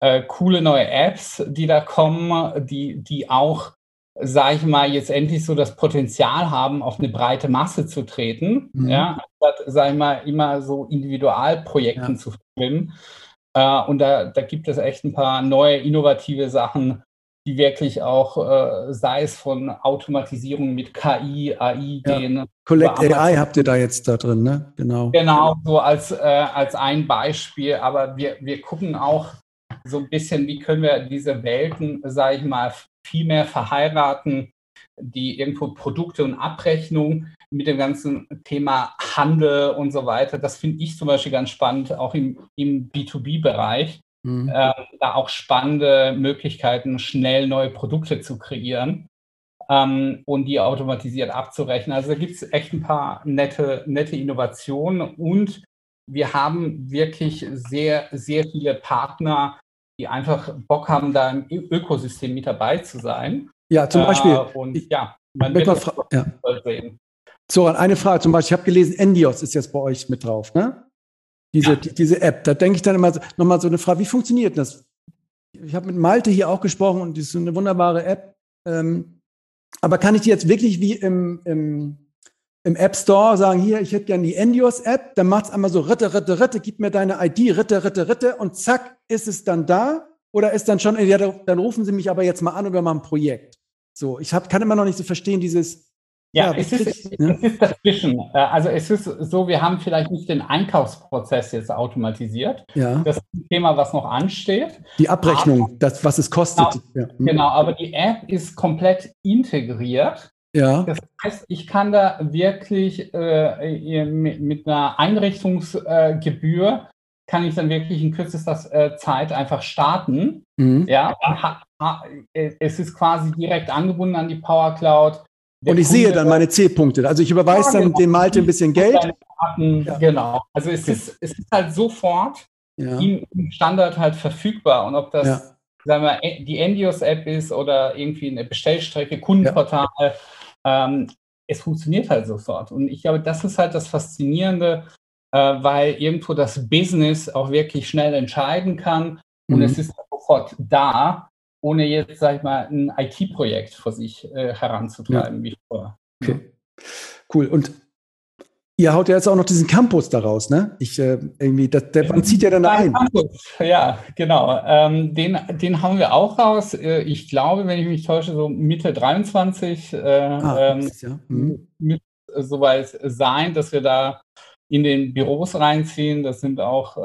äh, coole neue Apps, die da kommen, die, die auch sage ich mal, jetzt endlich so das Potenzial haben, auf eine breite Masse zu treten, mhm. ja, anstatt, sage ich mal, immer so Individualprojekten ja. zu filmen. Äh, und da, da gibt es echt ein paar neue, innovative Sachen, die wirklich auch, äh, sei es von Automatisierung mit KI, AI ja. gehen. Collect AI habt ihr da jetzt da drin, ne? Genau. Genau, so als, äh, als ein Beispiel. Aber wir, wir gucken auch so ein bisschen, wie können wir diese Welten, sage ich mal, viel mehr verheiraten, die irgendwo Produkte und Abrechnung mit dem ganzen Thema Handel und so weiter. Das finde ich zum Beispiel ganz spannend, auch im, im B2B-Bereich. Mhm. Äh, da auch spannende Möglichkeiten, schnell neue Produkte zu kreieren ähm, und die automatisiert abzurechnen. Also da gibt es echt ein paar nette, nette Innovationen und wir haben wirklich sehr, sehr viele Partner, die einfach Bock haben, da im Ökosystem mit dabei zu sein. Ja, zum Beispiel. Äh, und ich, ja, man wird das ja. sehen. Soran, eine Frage zum Beispiel, ich habe gelesen, Endios ist jetzt bei euch mit drauf, ne? Diese, ja. die, diese App. Da denke ich dann immer nochmal so eine Frage, wie funktioniert das? Ich habe mit Malte hier auch gesprochen und die ist eine wunderbare App. Ähm, aber kann ich die jetzt wirklich wie im, im im App Store sagen, hier, ich hätte gerne die Endios-App, dann macht es einmal so Ritte, Ritte, Ritte, gib mir deine ID, Ritte, Ritte, Ritte und zack, ist es dann da? Oder ist dann schon, ja, dann rufen Sie mich aber jetzt mal an und wir machen ein Projekt. So, ich hab, kann immer noch nicht so verstehen, dieses. Ja, ja es, ist, ne? es ist dazwischen. Äh, also es ist so, wir haben vielleicht nicht den Einkaufsprozess jetzt automatisiert. Ja. Das ist ein Thema, was noch ansteht. Die Abrechnung, aber, das, was es kostet. Genau, ja. genau, aber die App ist komplett integriert ja. Das heißt, ich kann da wirklich äh, mit, mit, einer Einrichtungsgebühr äh, kann ich dann wirklich in kürzester äh, Zeit einfach starten. Mhm. Ja, ha, ha, äh, es ist quasi direkt angebunden an die Power Cloud. Der und ich Kunde, sehe dann meine C-Punkte. Also ich überweise ja, dann genau. dem Malte ein bisschen Geld. Ja. Genau. Also es, okay. ist, es ist halt sofort ja. im Standard halt verfügbar. Und ob das sagen wir, die Endios-App ist oder irgendwie eine Bestellstrecke, Kundenportal, ähm, es funktioniert halt sofort. Und ich glaube, das ist halt das Faszinierende, äh, weil irgendwo das Business auch wirklich schnell entscheiden kann und mhm. es ist sofort da, ohne jetzt, sag ich mal, ein IT-Projekt vor sich äh, heranzutreiben ja. wie vorher. Okay. Cool. Und Ihr haut ja jetzt auch noch diesen Campus daraus, ne? Ich äh, irgendwie, das, der, wann zieht ja dann ein? Campus, ja, genau. Ähm, den, den haben wir auch raus. Äh, ich glaube, wenn ich mich täusche, so Mitte 23 äh, ah, ähm, ja. mhm. mit soweit sein, dass wir da in den Büros reinziehen. Das sind auch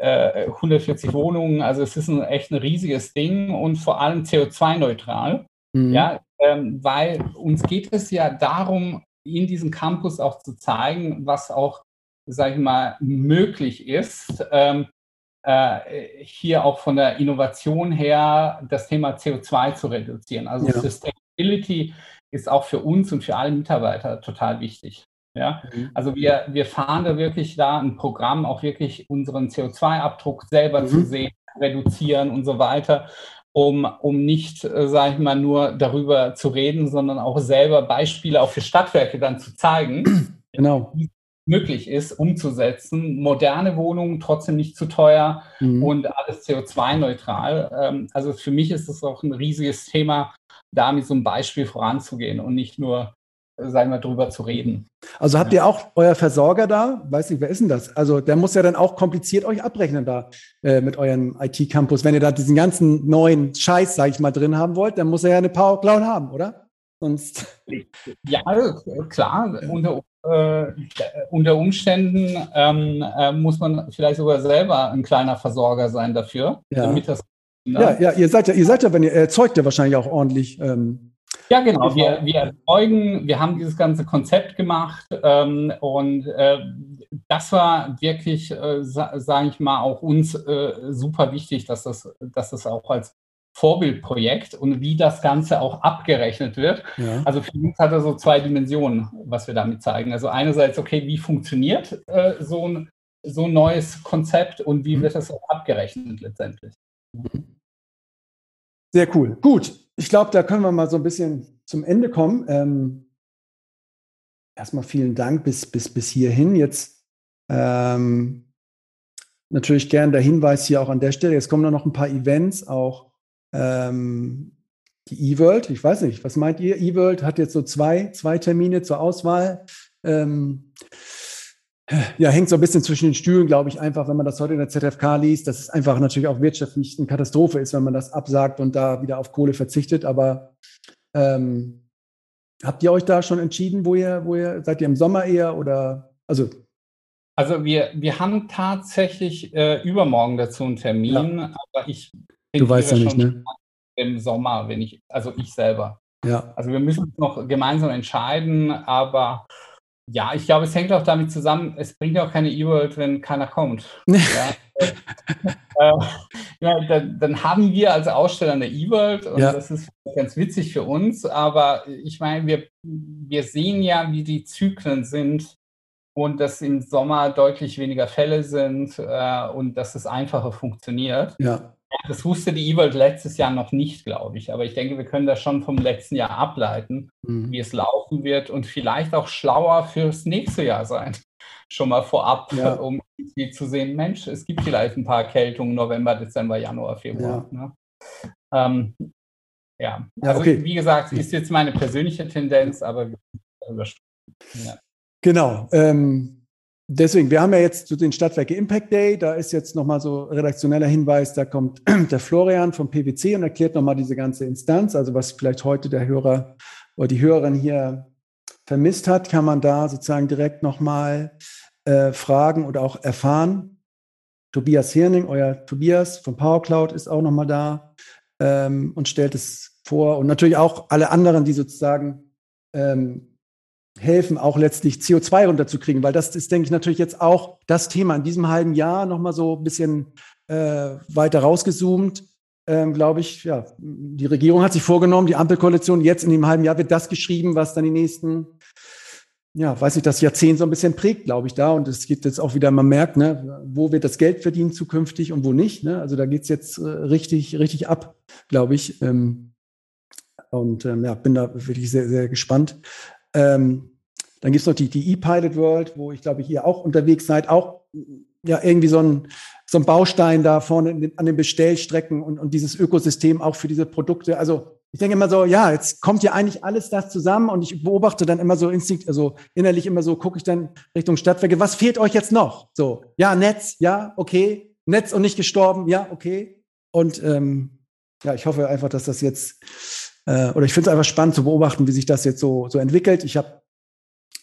äh, 140 äh, Wohnungen. Also es ist ein, echt ein riesiges Ding und vor allem CO2-neutral. Mhm. Ja, ähm, weil uns geht es ja darum, in diesem Campus auch zu zeigen, was auch, sage ich mal, möglich ist. Ähm, äh, hier auch von der Innovation her das Thema CO2 zu reduzieren. Also ja. Sustainability ist auch für uns und für alle Mitarbeiter total wichtig. Ja, mhm. also wir, wir fahren da wirklich da ein Programm, auch wirklich unseren CO2-Abdruck selber mhm. zu sehen, reduzieren und so weiter um, um nicht, äh, sage ich mal, nur darüber zu reden, sondern auch selber Beispiele auch für Stadtwerke dann zu zeigen. Genau. möglich ist, umzusetzen. Moderne Wohnungen, trotzdem nicht zu teuer mhm. und alles CO2-neutral. Ähm, also für mich ist es auch ein riesiges Thema, da mit so einem Beispiel voranzugehen und nicht nur sagen wir, drüber zu reden. Also habt ihr auch euer Versorger da? Weiß nicht, wer ist denn das? Also der muss ja dann auch kompliziert euch abrechnen da äh, mit eurem IT-Campus. Wenn ihr da diesen ganzen neuen Scheiß, sage ich mal, drin haben wollt, dann muss er ja eine Power Cloud haben, oder? Sonst. Ja, klar. Unter, äh, unter Umständen ähm, äh, muss man vielleicht sogar selber ein kleiner Versorger sein dafür, ja. damit das. Ne? Ja, ja, ihr seid ja, ihr seid ja, wenn ihr erzeugt ja wahrscheinlich auch ordentlich. Ähm, ja, genau. Wir, wir erzeugen, wir haben dieses ganze Konzept gemacht ähm, und äh, das war wirklich, äh, sa sage ich mal, auch uns äh, super wichtig, dass das, dass das auch als Vorbildprojekt und wie das Ganze auch abgerechnet wird. Ja. Also für uns hat er so zwei Dimensionen, was wir damit zeigen. Also einerseits, okay, wie funktioniert äh, so, ein, so ein neues Konzept und wie mhm. wird das auch abgerechnet letztendlich. Sehr cool. Gut, ich glaube, da können wir mal so ein bisschen zum Ende kommen. Ähm, erstmal vielen Dank bis, bis, bis hierhin. Jetzt ähm, natürlich gern der Hinweis hier auch an der Stelle. Jetzt kommen noch ein paar Events, auch ähm, die eWorld, ich weiß nicht, was meint ihr? eWorld hat jetzt so zwei, zwei Termine zur Auswahl. Ähm, ja, hängt so ein bisschen zwischen den Stühlen, glaube ich, einfach, wenn man das heute in der ZFK liest, dass es einfach natürlich auch wirtschaftlich eine Katastrophe ist, wenn man das absagt und da wieder auf Kohle verzichtet. Aber ähm, habt ihr euch da schon entschieden, wo ihr, wo ihr, seid ihr im Sommer eher oder also also wir, wir haben tatsächlich äh, übermorgen dazu einen Termin, ja. aber ich Du weißt ja nicht, ne? Im Sommer, wenn ich, also ich selber. Ja. Also wir müssen uns noch gemeinsam entscheiden, aber ja, ich glaube, es hängt auch damit zusammen, es bringt ja auch keine E-World, wenn keiner kommt. ja. äh, ja, dann, dann, haben wir als Aussteller eine E-World und ja. das ist ganz witzig für uns, aber ich meine, wir, wir sehen ja, wie die Zyklen sind und dass im Sommer deutlich weniger Fälle sind äh, und dass es einfacher funktioniert. Ja. Das wusste die E-World letztes Jahr noch nicht, glaube ich. Aber ich denke, wir können das schon vom letzten Jahr ableiten, mhm. wie es laufen wird und vielleicht auch schlauer fürs nächste Jahr sein. Schon mal vorab, ja. um zu sehen, Mensch, es gibt vielleicht ein paar Erkältungen November, Dezember, Januar, Februar. Ja. Ne? Ähm, ja. ja, also okay. wie gesagt, ist jetzt meine persönliche Tendenz, aber ja. Genau. Ähm, Deswegen, wir haben ja jetzt so den Stadtwerke Impact Day, da ist jetzt nochmal so redaktioneller Hinweis, da kommt der Florian vom PwC und erklärt nochmal diese ganze Instanz, also was vielleicht heute der Hörer oder die Hörerin hier vermisst hat, kann man da sozusagen direkt nochmal äh, fragen oder auch erfahren. Tobias Hirning, euer Tobias von PowerCloud ist auch nochmal da ähm, und stellt es vor. Und natürlich auch alle anderen, die sozusagen ähm, helfen, auch letztlich CO2 runterzukriegen, weil das ist, denke ich, natürlich jetzt auch das Thema in diesem halben Jahr nochmal so ein bisschen äh, weiter rausgezoomt. Ähm, glaube ich, ja, die Regierung hat sich vorgenommen, die Ampelkoalition, jetzt in dem halben Jahr wird das geschrieben, was dann die nächsten, ja, weiß ich, das Jahrzehnt so ein bisschen prägt, glaube ich, da. Und es geht jetzt auch wieder, man merkt, ne, wo wird das Geld verdient zukünftig und wo nicht. Ne? Also da geht's jetzt äh, richtig, richtig ab, glaube ich. Ähm, und ähm, ja, bin da wirklich sehr, sehr gespannt. Ähm, dann gibt es noch die, die E-Pilot World, wo ich glaube, ihr auch unterwegs seid, auch ja irgendwie so ein, so ein Baustein da vorne an den Bestellstrecken und, und dieses Ökosystem auch für diese Produkte. Also ich denke immer so, ja, jetzt kommt ja eigentlich alles das zusammen und ich beobachte dann immer so instinkt, also innerlich immer so, gucke ich dann Richtung Stadtwerke, was fehlt euch jetzt noch? So, ja, Netz, ja, okay, Netz und nicht gestorben, ja, okay. Und ähm, ja, ich hoffe einfach, dass das jetzt äh, oder ich finde es einfach spannend zu beobachten, wie sich das jetzt so, so entwickelt. Ich habe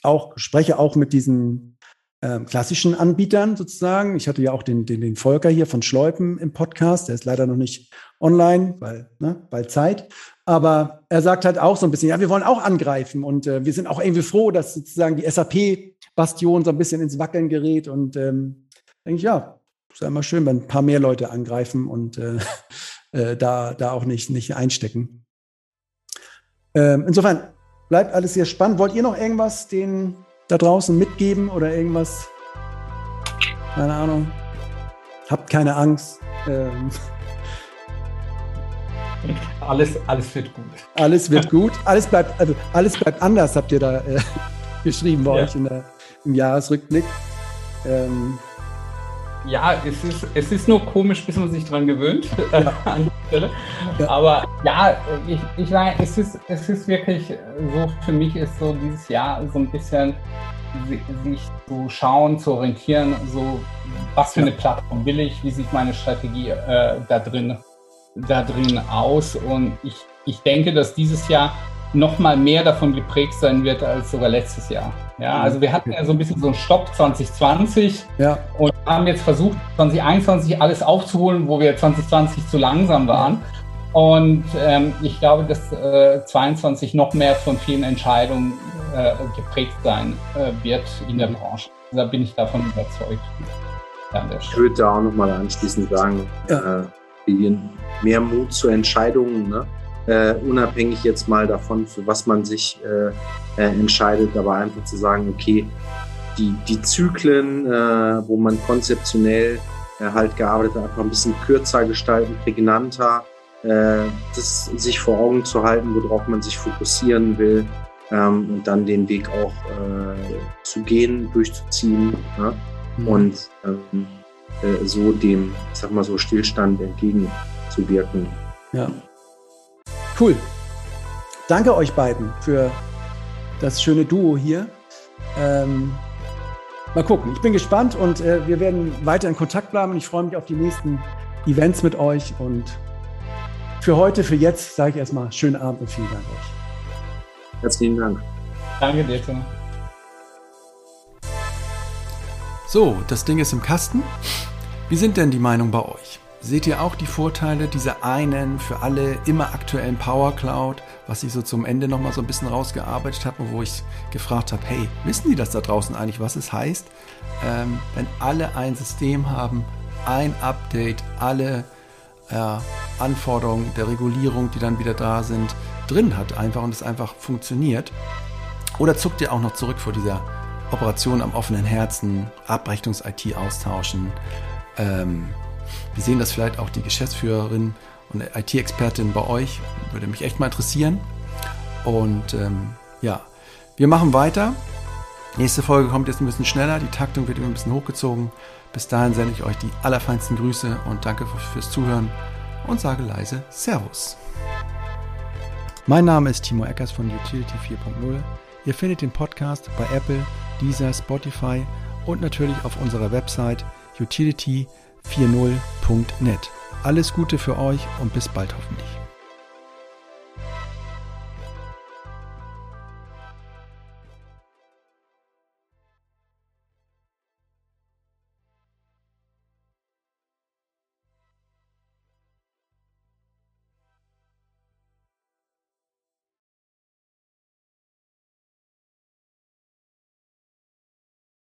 auch, spreche auch mit diesen ähm, klassischen Anbietern sozusagen. Ich hatte ja auch den, den, den Volker hier von Schleupen im Podcast. Der ist leider noch nicht online, weil, ne, weil Zeit. Aber er sagt halt auch so ein bisschen, ja, wir wollen auch angreifen und äh, wir sind auch irgendwie froh, dass sozusagen die SAP-Bastion so ein bisschen ins Wackeln gerät. Und ähm, denke ich, ja, ist ja immer schön, wenn ein paar mehr Leute angreifen und äh, äh, da, da auch nicht, nicht einstecken. Ähm, insofern bleibt alles sehr spannend. Wollt ihr noch irgendwas den da draußen mitgeben oder irgendwas? Keine Ahnung. Habt keine Angst. Ähm. Alles, alles wird gut. Alles wird gut. Alles bleibt, also alles bleibt anders, habt ihr da. Äh, geschrieben bei ja. euch der, im Jahresrückblick. Ähm, ja, es ist, es ist nur komisch, bis man sich dran gewöhnt ja. an der Stelle. Ja. Aber ja, ich, ich meine, es ist, es ist wirklich so, für mich ist so dieses Jahr so ein bisschen sich zu schauen, zu orientieren, so was für eine Plattform will ich, wie sieht meine Strategie äh, da drin da drin aus. Und ich, ich denke, dass dieses Jahr noch mal mehr davon geprägt sein wird als sogar letztes Jahr. Ja, mhm. also wir hatten ja so ein bisschen so einen Stopp 2020 ja. und haben jetzt versucht, 2021 alles aufzuholen, wo wir 2020 zu langsam waren. Und ähm, ich glaube, dass äh, 22 noch mehr von vielen Entscheidungen äh, geprägt sein äh, wird in der Branche. Da bin ich davon überzeugt. ich würde da auch nochmal anschließend sagen, ja. äh, mehr Mut zu Entscheidungen, ne? Äh, unabhängig jetzt mal davon, für was man sich äh, äh, entscheidet, aber einfach zu sagen, okay, die, die Zyklen, äh, wo man konzeptionell äh, halt gearbeitet hat, einfach ein bisschen kürzer gestalten, prägnanter, das sich vor Augen zu halten, worauf man sich fokussieren will ähm, und dann den Weg auch zu gehen, durchzuziehen ja? mhm. und ähm, so dem, ich sag mal so, Stillstand entgegenzuwirken. Ja. Cool. Danke euch beiden für das schöne Duo hier. Ähm, mal gucken. Ich bin gespannt und äh, wir werden weiter in Kontakt bleiben. Ich freue mich auf die nächsten Events mit euch. Und für heute, für jetzt, sage ich erstmal schönen Abend und vielen Dank euch. Herzlichen Dank. Danke dir, Tim. So, das Ding ist im Kasten. Wie sind denn die Meinungen bei euch? Seht ihr auch die Vorteile dieser einen für alle immer aktuellen Power Cloud, was ich so zum Ende nochmal so ein bisschen rausgearbeitet habe und wo ich gefragt habe, hey, wissen die das da draußen eigentlich, was es heißt, ähm, wenn alle ein System haben, ein Update, alle äh, Anforderungen der Regulierung, die dann wieder da sind, drin hat einfach und es einfach funktioniert? Oder zuckt ihr auch noch zurück vor dieser Operation am offenen Herzen, Abrechnungs-IT austauschen? Ähm, wir sehen das vielleicht auch die Geschäftsführerin und IT-Expertin bei euch. Würde mich echt mal interessieren. Und ähm, ja, wir machen weiter. Nächste Folge kommt jetzt ein bisschen schneller. Die Taktung wird immer ein bisschen hochgezogen. Bis dahin sende ich euch die allerfeinsten Grüße und danke fürs Zuhören und sage leise Servus. Mein Name ist Timo Eckers von Utility 4.0. Ihr findet den Podcast bei Apple, Deezer, Spotify und natürlich auf unserer Website utility.4.0 40.net. Alles Gute für euch und bis bald hoffentlich.